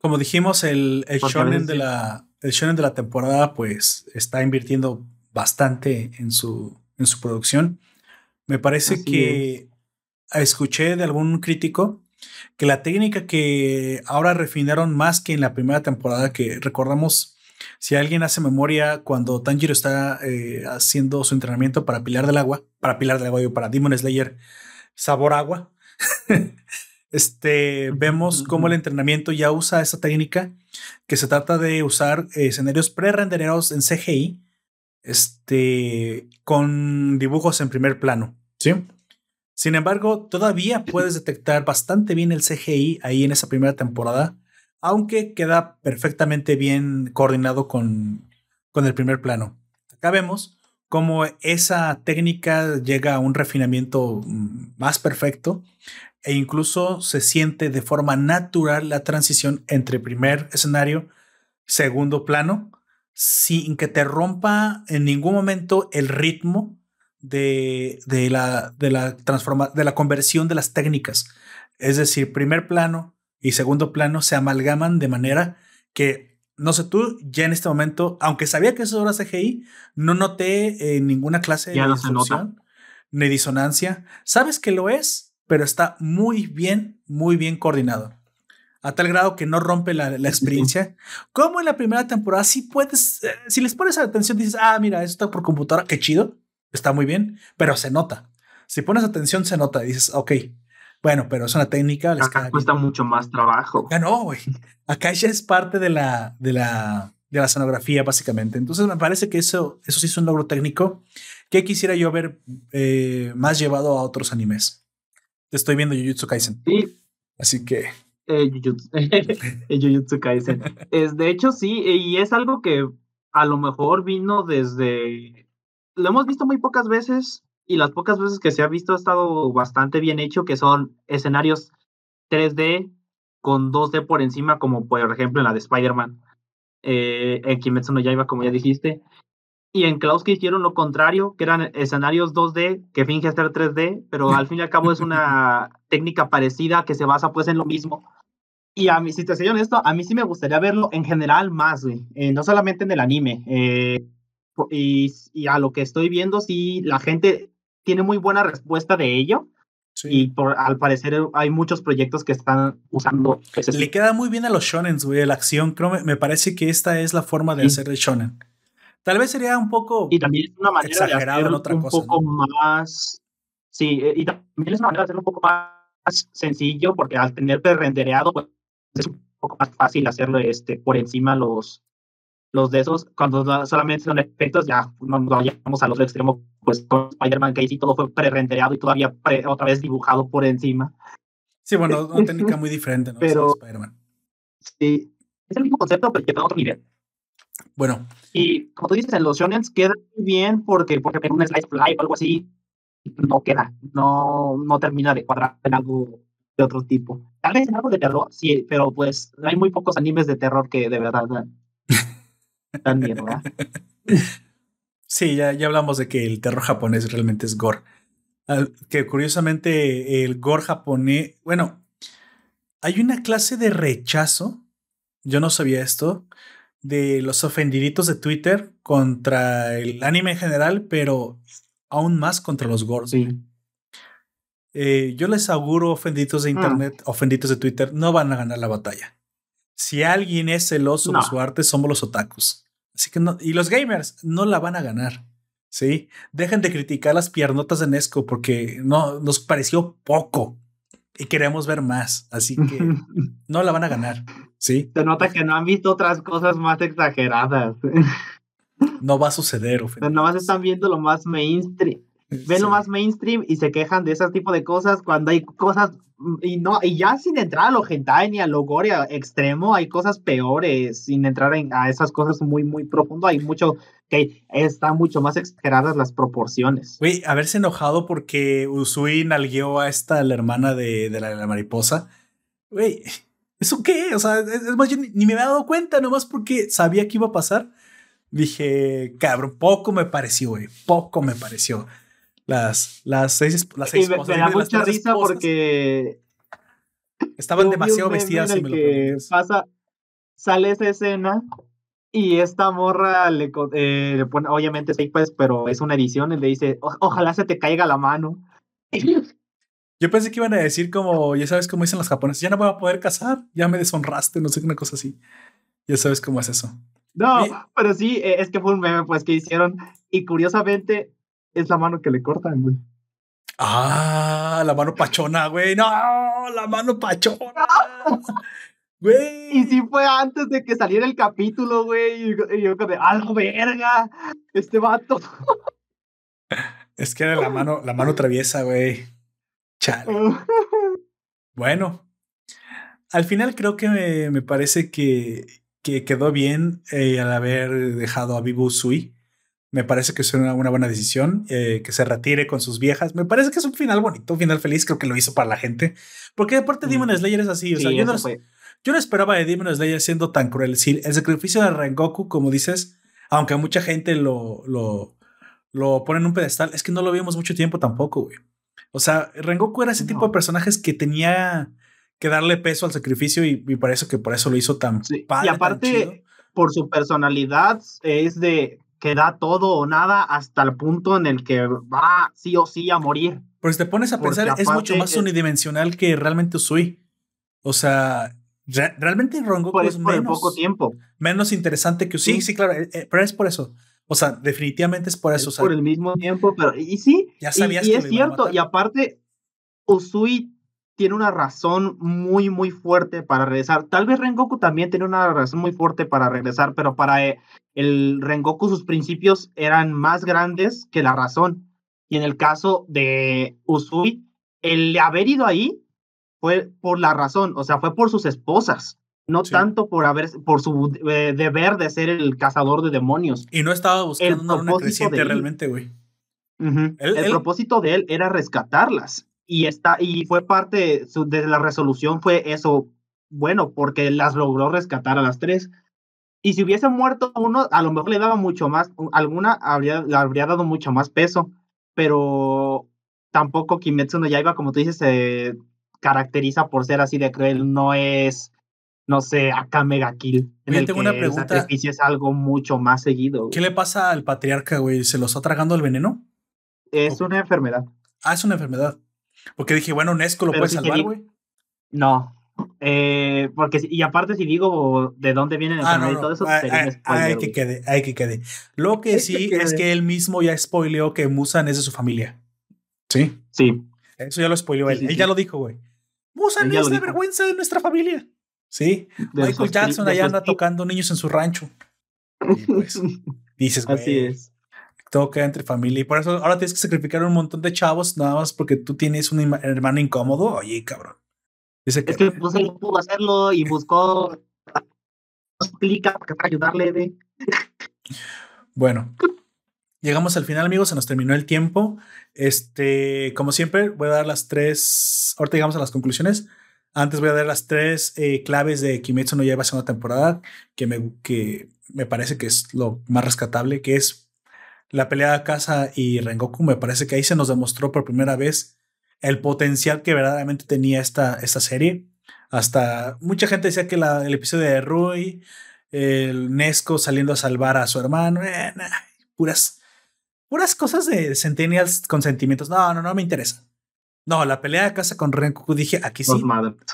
S1: Como dijimos, el, el shonen, de la, el shonen de la temporada pues está invirtiendo bastante en su, en su producción. Me parece que escuché de algún crítico que la técnica que ahora refinaron más que en la primera temporada, que recordamos, si alguien hace memoria, cuando Tanjiro está eh, haciendo su entrenamiento para Pilar del Agua, para Pilar del Agua, para Demon Slayer, Sabor Agua, este, vemos cómo el entrenamiento ya usa esa técnica, que se trata de usar escenarios pre-renderados en CGI este, con dibujos en primer plano. ¿sí? Sin embargo, todavía puedes detectar bastante bien el CGI ahí en esa primera temporada, aunque queda perfectamente bien coordinado con, con el primer plano. Acá vemos cómo esa técnica llega a un refinamiento más perfecto e incluso se siente de forma natural la transición entre primer escenario, segundo plano sin que te rompa en ningún momento el ritmo de, de la, de, la transforma, de la conversión de las técnicas. Es decir, primer plano y segundo plano se amalgaman de manera que, no sé tú, ya en este momento, aunque sabía que eso era CGI, no noté eh, ninguna clase de distorsión ni disonancia. Sabes que lo es, pero está muy bien, muy bien coordinado a tal grado que no rompe la, experiencia. Como en la primera temporada, si puedes, eh, si les pones atención, dices, ah, mira, esto está por computadora, qué chido, está muy bien, pero se nota. Si pones atención, se nota dices, ok, bueno, pero es una técnica.
S2: Acá cuesta mucho más trabajo.
S1: Ya no, güey. Acá ya es parte de la, de la, de la escenografía, básicamente. Entonces me parece que eso, eso sí es un logro técnico que quisiera yo ver eh, más llevado a otros animes. Estoy viendo Jujutsu Kaisen.
S2: Sí.
S1: Así que.
S2: Eh, Jujutsu. Es, de hecho, sí, y es algo que a lo mejor vino desde. Lo hemos visto muy pocas veces, y las pocas veces que se ha visto ha estado bastante bien hecho, que son escenarios 3D con 2D por encima, como por ejemplo en la de Spider-Man, eh, en Kimetsu no Yaiba, como ya dijiste. Y en Klaus que hicieron lo contrario, que eran escenarios 2D que finge ser 3D, pero al fin y al cabo es una técnica parecida que se basa pues en lo mismo. Y a mí, si te soy honesto, a mí sí me gustaría verlo en general más, güey. Eh, no solamente en el anime. Eh, y, y, a lo que estoy viendo, sí, la gente tiene muy buena respuesta de ello. Y por, al parecer hay muchos proyectos que están usando.
S1: Le queda muy bien a los shonen, güey, la acción. Creo, me, parece que esta es la forma de hacer el shonen. Tal vez sería un poco
S2: y también es una manera exagerado de en otra un poco más. Sí, eh, y también es una manera de hacerlo un poco más sencillo, porque al tener rendereado, pues es un poco más fácil hacerlo este, por encima los, los de esos, cuando solamente son efectos, ya no nos vayamos al otro extremo, pues con Spider-Man que sí todo fue pre-rendereado y todavía otra vez dibujado por encima.
S1: Sí, bueno, una técnica muy diferente, ¿no? Pero,
S2: sí, es el mismo concepto, pero que a otro nivel.
S1: Bueno.
S2: Y como tú dices, en los shonens queda muy bien porque, porque en un slice fly o algo así no queda, no, no termina de cuadrar en algo de otro tipo. Tal vez en algo de terror, sí, pero pues hay muy pocos animes de terror que de verdad también, ¿verdad?
S1: Sí, ya, ya hablamos de que el terror japonés realmente es gore. Que curiosamente el gore japonés, bueno, hay una clase de rechazo, yo no sabía esto, de los ofendiditos de Twitter contra el anime en general, pero aún más contra los gores.
S2: Sí.
S1: Eh, yo les auguro, ofenditos de ah. internet, ofenditos de Twitter, no van a ganar la batalla. Si alguien es celoso de su arte, somos los otakus. Así que no, y los gamers no la van a ganar. Sí, dejen de criticar las piernotas de Nesco porque no nos pareció poco y queremos ver más. Así que no la van a ganar. Sí.
S2: Se nota que no han visto otras cosas más exageradas.
S1: No va a suceder.
S2: Pero nomás están viendo lo más mainstream ven lo más mainstream y se quejan de ese tipo de cosas cuando hay cosas y no y ya sin entrar a lo hentai ni a lo gore extremo hay cosas peores sin entrar en, a esas cosas muy muy profundo hay mucho que están mucho más exageradas las proporciones
S1: Güey, haberse enojado porque Usui nalgueó a esta la hermana de, de, la, mariposa güey ¿eso qué? o sea es, más yo ni, ni, me había dado cuenta nomás porque sabía que iba a pasar dije cabrón poco me pareció güey poco me pareció las, las seis, las seis
S2: me, da mucha risa porque
S1: estaban demasiado vestidas.
S2: En que pasa, sale esa escena y esta morra le, eh, le pone, obviamente pues, pero es una edición y le dice, ojalá se te caiga la mano.
S1: Yo pensé que iban a decir como, ya sabes cómo dicen los japoneses, ya no voy a poder casar, ya me deshonraste, no sé, una cosa así. Ya sabes cómo es eso.
S2: No, pero sí, eh, es que fue un meme pues que hicieron y curiosamente es la mano que le cortan, güey.
S1: Ah, la mano pachona, güey. No, la mano pachona.
S2: Güey. Y sí fue antes de que saliera el capítulo, güey. Y yo como de, algo verga! Este vato.
S1: Es que era la mano, la mano traviesa, güey. Chale. bueno. Al final creo que me, me parece que, que quedó bien eh, al haber dejado a Vivo Sui me parece que es una, buena decisión eh, que se retire con sus viejas. Me parece que es un final bonito, un final feliz. Creo que lo hizo para la gente. Porque aparte, Demon Slayer es así. O sea, yo, no, yo no esperaba de Demon Slayer siendo tan cruel. Si el sacrificio de Rengoku, como dices, aunque mucha gente lo, lo, lo pone en un pedestal, es que no lo vimos mucho tiempo tampoco, güey. O sea, Rengoku era ese tipo de personajes que tenía que darle peso al sacrificio y, me parece que por eso lo hizo tan
S2: padre. Y aparte, por su personalidad, es de que da todo o nada hasta el punto en el que va sí o sí a morir.
S1: Pues te pones a pensar, es mucho más unidimensional que realmente Usui. O sea, realmente Rongoku es menos,
S2: poco tiempo.
S1: menos interesante que Usui. Sí, sí, claro, eh, eh, pero es por eso. O sea, definitivamente es por eso.
S2: por el mismo tiempo, pero y sí, ya sabías y, y es cierto. Y aparte, Usui tiene una razón muy, muy fuerte para regresar. Tal vez Rengoku también tiene una razón muy fuerte para regresar, pero para eh, el Rengoku sus principios eran más grandes que la razón. Y en el caso de Usui, el haber ido ahí fue por la razón, o sea, fue por sus esposas, no tanto por haber, por su eh, deber de ser el cazador de demonios.
S1: Y no estaba buscando una creciente realmente, güey.
S2: el propósito de él era rescatarlas. Y, está, y fue parte de la resolución, fue eso, bueno, porque las logró rescatar a las tres. Y si hubiese muerto uno, a lo mejor le daba mucho más, alguna habría, le habría dado mucho más peso, pero tampoco Kimetsu no Yaiba, como tú dices, se caracteriza por ser así de cruel, no es, no sé, acá Mega Kill. En el tengo una pregunta. El es algo mucho más seguido.
S1: ¿Qué le pasa al patriarca, güey? ¿Se lo está tragando el veneno?
S2: Es una enfermedad.
S1: Ah, es una enfermedad. Porque dije, bueno, Nesco lo puede salvar, güey.
S2: No. Eh, porque, y aparte, si digo de dónde viene el ah, y todo eso,
S1: hay, que quede, hay que quede. Lo que sí es que él mismo ya spoileó que Musan es de su familia. ¿Sí?
S2: Sí.
S1: Eso ya lo spoileó él. él ya lo dijo, güey. Musan es la vergüenza de nuestra familia. Sí. Michael Jackson allá anda tocando niños en su rancho. Y pues, dices, güey. Así es todo queda entre familia y por eso ahora tienes que sacrificar un montón de chavos nada más porque tú tienes un hermano incómodo. Oye, cabrón.
S2: Dice que, es que pues, él pudo hacerlo y buscó explica para ayudarle.
S1: Bueno, llegamos al final, amigos. Se nos terminó el tiempo. Este, como siempre, voy a dar las tres. Ahorita llegamos a las conclusiones. Antes voy a dar las tres eh, claves de Kimetsu no lleva segunda temporada que me, que me parece que es lo más rescatable, que es la pelea de Casa y Rengoku, me parece que ahí se nos demostró por primera vez el potencial que verdaderamente tenía esta, esta serie. Hasta mucha gente decía que el episodio de Rui, el Nesco saliendo a salvar a su hermano, eh, puras, puras cosas de Centennials con sentimientos. No, no, no me interesa. No, la pelea de casa con Rengoku dije, aquí sí,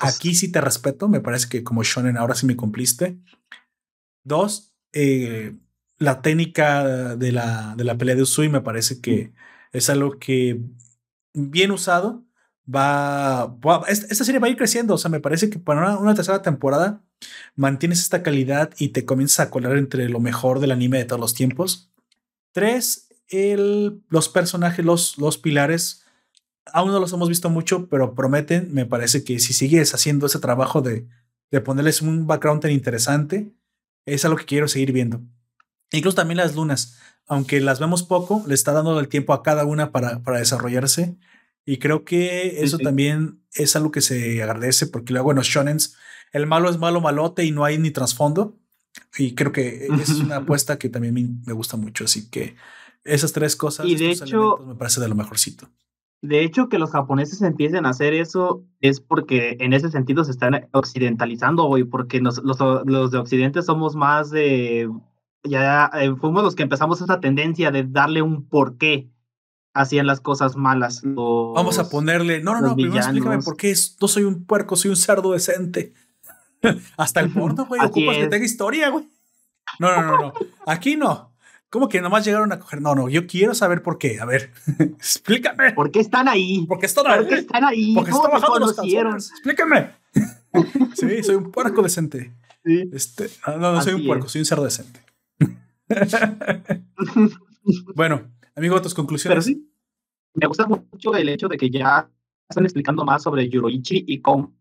S1: aquí sí te respeto, me parece que como Shonen ahora sí me cumpliste. Dos, eh, la técnica de la, de la pelea de Usui me parece que es algo que bien usado va, esta serie va a ir creciendo, o sea, me parece que para una, tercera temporada mantienes esta calidad y te comienzas a colar entre lo mejor del anime de todos los tiempos. Tres, el, los personajes, los, los pilares, aún no los hemos visto mucho, pero prometen, me parece que si sigues haciendo ese trabajo de, de ponerles un background tan interesante, es algo que quiero seguir viendo. Incluso también las lunas, aunque las vemos poco, le está dando el tiempo a cada una para, para desarrollarse. Y creo que eso también es algo que se agradece porque luego en los shonens el malo es malo malote y no hay ni trasfondo. Y creo que es una apuesta que también me, gusta mucho. Así que esas tres cosas
S2: y de hecho,
S1: me parece de lo mejorcito.
S2: De hecho, que los japoneses empiecen a hacer eso es porque en ese sentido se están occidentalizando, hoy, porque los, los de Occidente somos más de ya eh, fuimos los que empezamos esa tendencia de darle un porqué hacían las cosas malas.
S1: Vamos a ponerle, no, no, no, primero explícame por qué no soy un puerco, soy un cerdo decente. Hasta el porno, güey, ocupas que tenga historia, güey. No, no, no, no. Aquí no. ¿Cómo que nomás llegaron a coger? No, no, yo quiero saber por qué. A ver, explícame.
S2: ¿Por qué están ahí?
S1: ¿Por qué están ahí?
S2: ¿Por qué están ahí?
S1: Porque están bajando los calzones. Explícame. sí, soy un puerco decente. Sí. Este, no, no, soy un puerco, soy un cerdo decente. bueno, amigo, tus conclusiones.
S2: Pero sí, me gusta mucho el hecho de que ya están explicando más sobre Yuroichi y cómo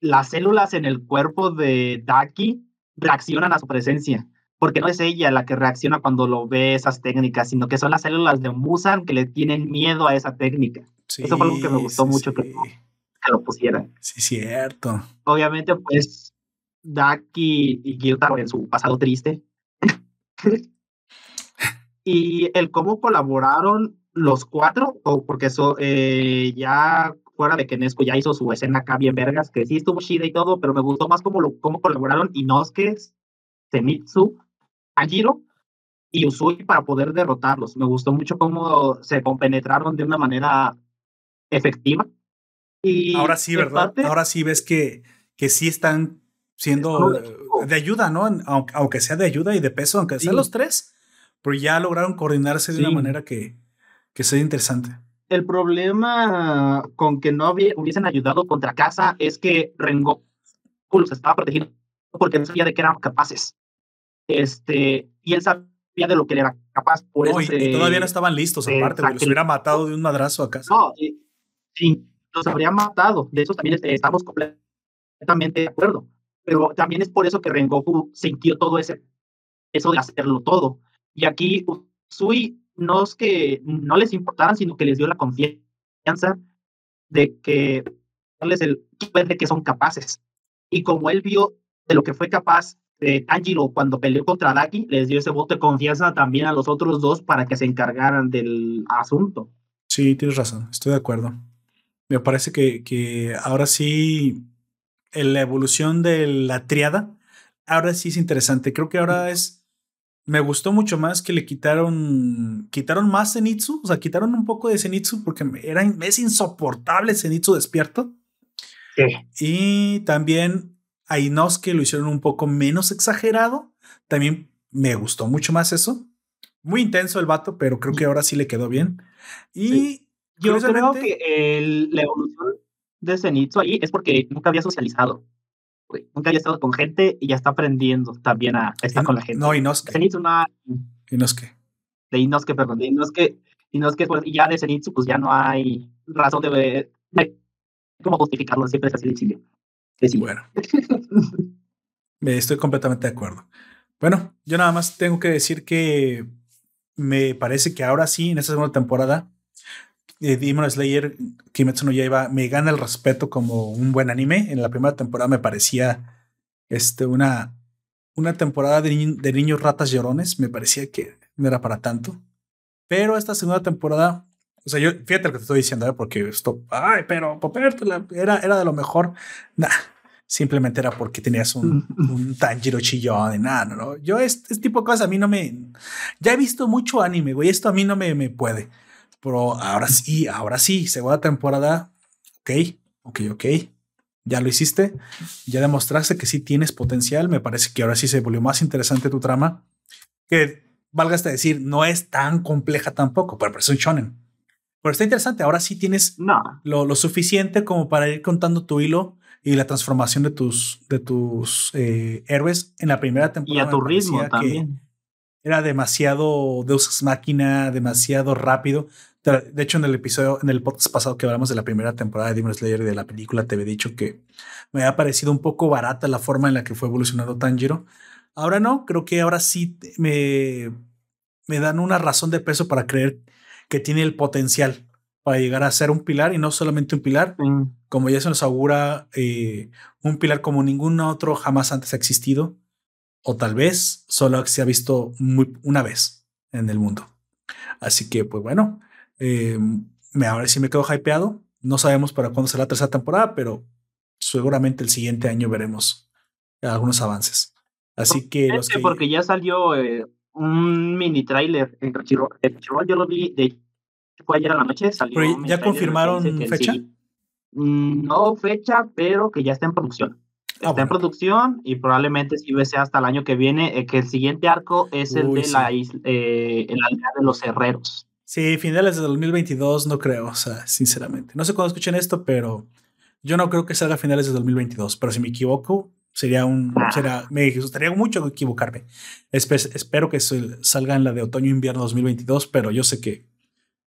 S2: las células en el cuerpo de Daki reaccionan a su presencia. Porque no es ella la que reacciona cuando lo ve esas técnicas, sino que son las células de Musan que le tienen miedo a esa técnica. Eso fue algo que me gustó mucho que, que, lo pusieran.
S1: Sí, cierto.
S2: Obviamente, pues Daki y Gyutaro en su pasado triste. y el cómo colaboraron los cuatro, o porque eso eh, ya fuera de que Nesco ya hizo su escena acá bien vergas, que sí estuvo chida y todo, pero me gustó más cómo, lo, cómo colaboraron Inosuke, Zenitsu, Ajiro y Usui para poder derrotarlos. Me gustó mucho cómo se compenetraron de una manera efectiva. Y
S1: ahora sí, ¿verdad? ahora sí ves que, que sí están siendo de ayuda, ¿no? Aunque, sea de ayuda y de peso, aunque sean los tres, pero ya lograron coordinarse de una manera que, que sea interesante.
S2: El problema con que no hubiesen ayudado contra casa es que Rengoku los estaba protegiendo porque no sabía de qué eran capaces. Este, y él sabía de lo que era capaz. Por
S1: y, todavía no estaban listos, aparte, los hubiera matado de un madrazo a casa.
S2: No, sí, los habría matado. De eso también estamos completamente de acuerdo. Pero también es por eso que Rengoku sintió todo ese, eso de hacerlo todo. Y aquí Usui no es que no les importaran, sino que les dio la confianza de que darles el de que son capaces. Y como él vio de lo que fue capaz de Tanjiro cuando peleó contra Daki, les dio ese voto de confianza también a los otros dos para que se encargaran del asunto.
S1: Sí, tienes razón, estoy de acuerdo. Me parece que, que ahora sí, en la evolución de la triada, ahora sí es interesante. Creo que ahora es. Me gustó mucho más que le quitaron. Quitaron más Zenitsu. O sea, quitaron un poco de Zenitsu porque era, es insoportable Zenitsu despierto. Sí. Y también a Inosuke lo hicieron un poco menos exagerado. También me gustó mucho más eso. Muy intenso el vato, pero creo que ahora sí le quedó bien. Y
S2: yo creo que el, la evolución de Zenitsu ahí es porque nunca había socializado. Nunca había estado con gente y ya está aprendiendo también a estar con la gente.
S1: No, Inosuke.
S2: Zenitsu no hay.
S1: Inosuke.
S2: De Inosuke, perdón. De Inosuke, Inosuke pues, y ya de Zenitsu, pues ya no hay razón de, de cómo justificarlo. Siempre es así de chile.
S1: Sí. Bueno. Estoy completamente de acuerdo. Bueno, yo nada más tengo que decir que me parece que ahora sí, en esta segunda temporada, eh, Demon Slayer, Kimetsu no Yaiba, me gana el respeto como un buen anime. En la primera temporada me parecía este, una, una temporada de, de niños ratas llorones. Me parecía que no era para tanto. Pero esta segunda temporada, o sea, yo, fíjate lo que te estoy diciendo, ¿eh? porque esto, ay, pero Poperto era, era de lo mejor. Nah, simplemente era porque tenías un, un Tanjiro chillón de nada, ¿no? Yo, este, tipo de cosas a mí no me. Ya he visto mucho anime, güey. Esto a mí no me, me puede. Pero ahora sí, ahora sí, segunda temporada. Ok, ok, ok. Ya lo hiciste. Ya demostraste que sí tienes potencial. Me parece que ahora sí se volvió más interesante tu trama. Que valga hasta decir, no es tan compleja tampoco, pero es un shonen. Pero está interesante. Ahora sí tienes lo, lo suficiente como para ir contando tu hilo y la transformación de tus, de tus eh, héroes en la primera temporada.
S2: Y a tu ritmo también.
S1: Era demasiado Deus Máquina, demasiado rápido. De hecho, en el episodio, en el podcast pasado que hablamos de la primera temporada de Demon Slayer y de la película, te había dicho que me había parecido un poco barata la forma en la que fue evolucionando Tanjiro. Ahora no, creo que ahora sí me, me dan una razón de peso para creer que tiene el potencial para llegar a ser un pilar y no solamente un pilar, como ya se nos augura, eh, un pilar como ningún otro jamás antes ha existido, o tal vez solo se ha visto muy, una vez en el mundo. Así que, pues bueno, eh, me, ahora sí me quedo hypeado. No sabemos para cuándo será la tercera temporada, pero seguramente el siguiente año veremos algunos avances. Así que
S2: los que... Porque ya salió eh, un mini trailer en Crunchyroll. Yo lo vi, de fue ayer a la noche. Salió
S1: ¿Ya confirmaron fecha?
S2: Mm, no fecha, pero que ya está en producción. Ah, está en producción y probablemente si sea hasta el año que viene, eh, que el siguiente arco es el de la isla, eh, el aldea de los herreros.
S1: Sí, finales de 2022 no creo, o sea, sinceramente. No sé cuándo escuchen esto, pero yo no creo que salga a finales de 2022, pero si me equivoco, sería un, ah. será, me gustaría mucho equivocarme. espero que salga en la de otoño-invierno 2022, pero yo sé que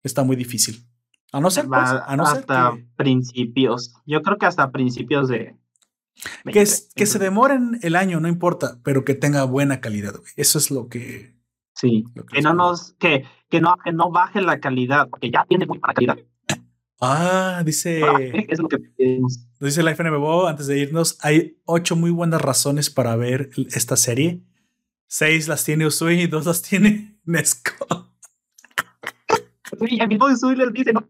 S1: está muy difícil. A no ser, pues, a no
S2: hasta principios. Yo creo que hasta principios de.
S1: Que, que se demoren el año, no importa, pero que tenga buena calidad. Eso es lo que.
S2: Sí. que, no nos, que, que no, que no baje la calidad, porque ya tiene muy buena calidad.
S1: Ah, dice.
S2: Es lo que
S1: Dice Life NMBO, antes de irnos, hay ocho muy buenas razones para ver esta serie. Seis las tiene Usui y dos las tiene Nesco.
S2: Y el mismo les dice, no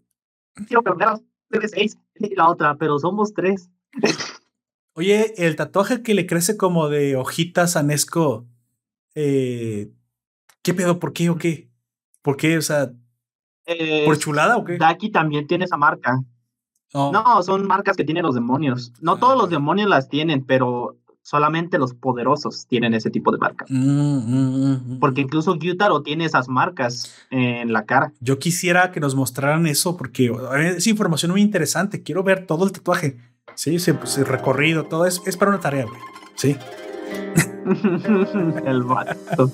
S2: quiero perder a seis y la otra, pero somos tres.
S1: Oye, el tatuaje que le crece como de hojitas a Nesco, eh, ¿qué pedo? ¿Por qué o qué? ¿Por qué? O sea, ¿por chulada o qué?
S2: Daki también tiene esa marca. Oh. No, son marcas que tienen los demonios. No todos los demonios las tienen, pero solamente los poderosos tienen ese tipo de marca. Mm, mm, mm, porque incluso Gyutaro tiene esas marcas en la cara.
S1: Yo quisiera que nos mostraran eso porque es información muy interesante. Quiero ver todo el tatuaje. Sí, ese, pues, recorrido, todo es, es para una tarea, güey. Sí.
S2: el vato.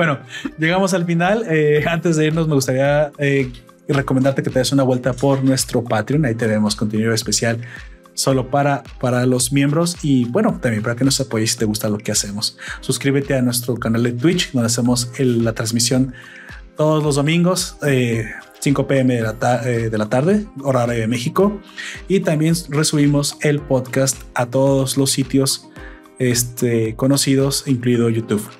S1: Bueno, llegamos al final. Eh, antes de irnos, me gustaría eh, recomendarte que te des una vuelta por nuestro Patreon. Ahí tenemos contenido especial solo para, para los miembros y bueno, también para que nos apoyes si te gusta lo que hacemos. Suscríbete a nuestro canal de Twitch, donde hacemos la transmisión todos los domingos. 5 pm de la, eh, de la, tarde, horario de México. Y también resubimos el podcast a todos los sitios este, conocidos, incluido YouTube.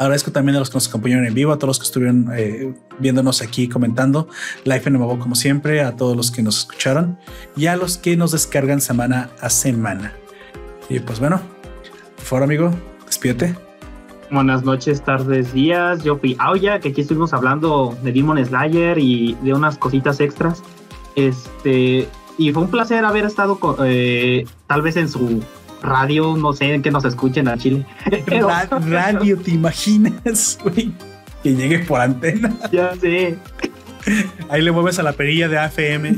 S1: Agradezco también a los que nos acompañaron en vivo, a todos los que estuvieron eh, viéndonos aquí comentando. Life en nuevo como siempre, a todos los que nos escucharon y a los que nos descargan semana a semana. Y pues bueno, por favor, amigo, despídete.
S2: Buenas noches, tardes, días. Yo fui Aoya, que aquí estuvimos hablando de Demon Slayer y de unas cositas extras. Este, y fue un placer haber estado eh, tal vez en su radio, no sé, en que nos escuchen a Chile.
S1: radio, ¿te imaginas, güey? Que llegue por antena.
S2: Ya sé.
S1: Ahí le mueves a la perilla de AFM.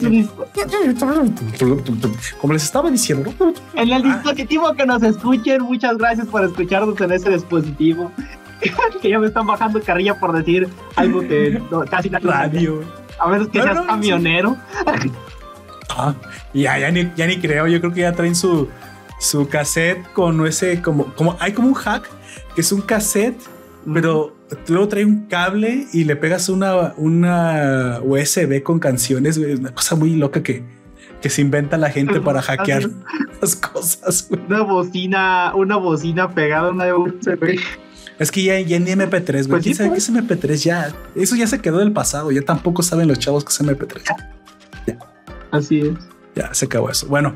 S1: Como les estaba diciendo.
S2: En el dispositivo que nos escuchen, muchas gracias por escucharnos en ese dispositivo. que ya me están bajando carrilla por decir algo que casi la
S1: radio.
S2: A ver que seas camionero.
S1: Ah, ya, ya ni, ya ni creo. Yo creo que ya traen su, su cassette con ese como, como hay como un hack que es un cassette, pero luego trae un cable y le pegas una, una USB con canciones, una cosa muy loca que, que se inventa la gente para hackear las cosas.
S2: Una bocina, una bocina pegada a una USB.
S1: Es que ya, ya ni MP3, güey. Pues ¿Quién sabe qué es MP3? Ya, eso ya se quedó del pasado. Ya tampoco saben los chavos que es MP3.
S2: Ya. Así es.
S1: Ya se acabó eso. Bueno,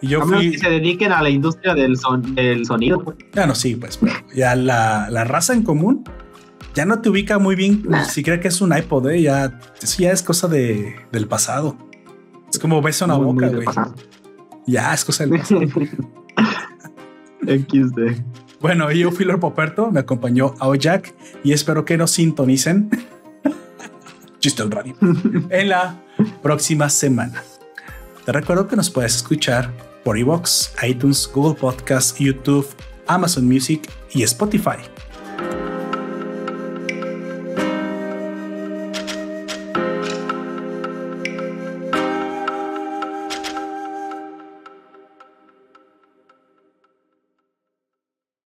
S2: y yo fui... que se dediquen a la industria del, son, del sonido.
S1: Pues. Ya no, sí, pues, ya la, la, raza en común ya no te ubica muy bien si cree que es un iPod, ¿eh? ya, eso ya es cosa de, del pasado. Es como beso en la boca, güey. Ya es cosa del pasado.
S2: XD.
S1: Bueno, yo fui Lord Poperto, me acompañó a Jack y espero que nos sintonicen. Chiste el radio. en la próxima semana. Te recuerdo que nos puedes escuchar por iVoox, iTunes, Google Podcasts, YouTube, Amazon Music y Spotify.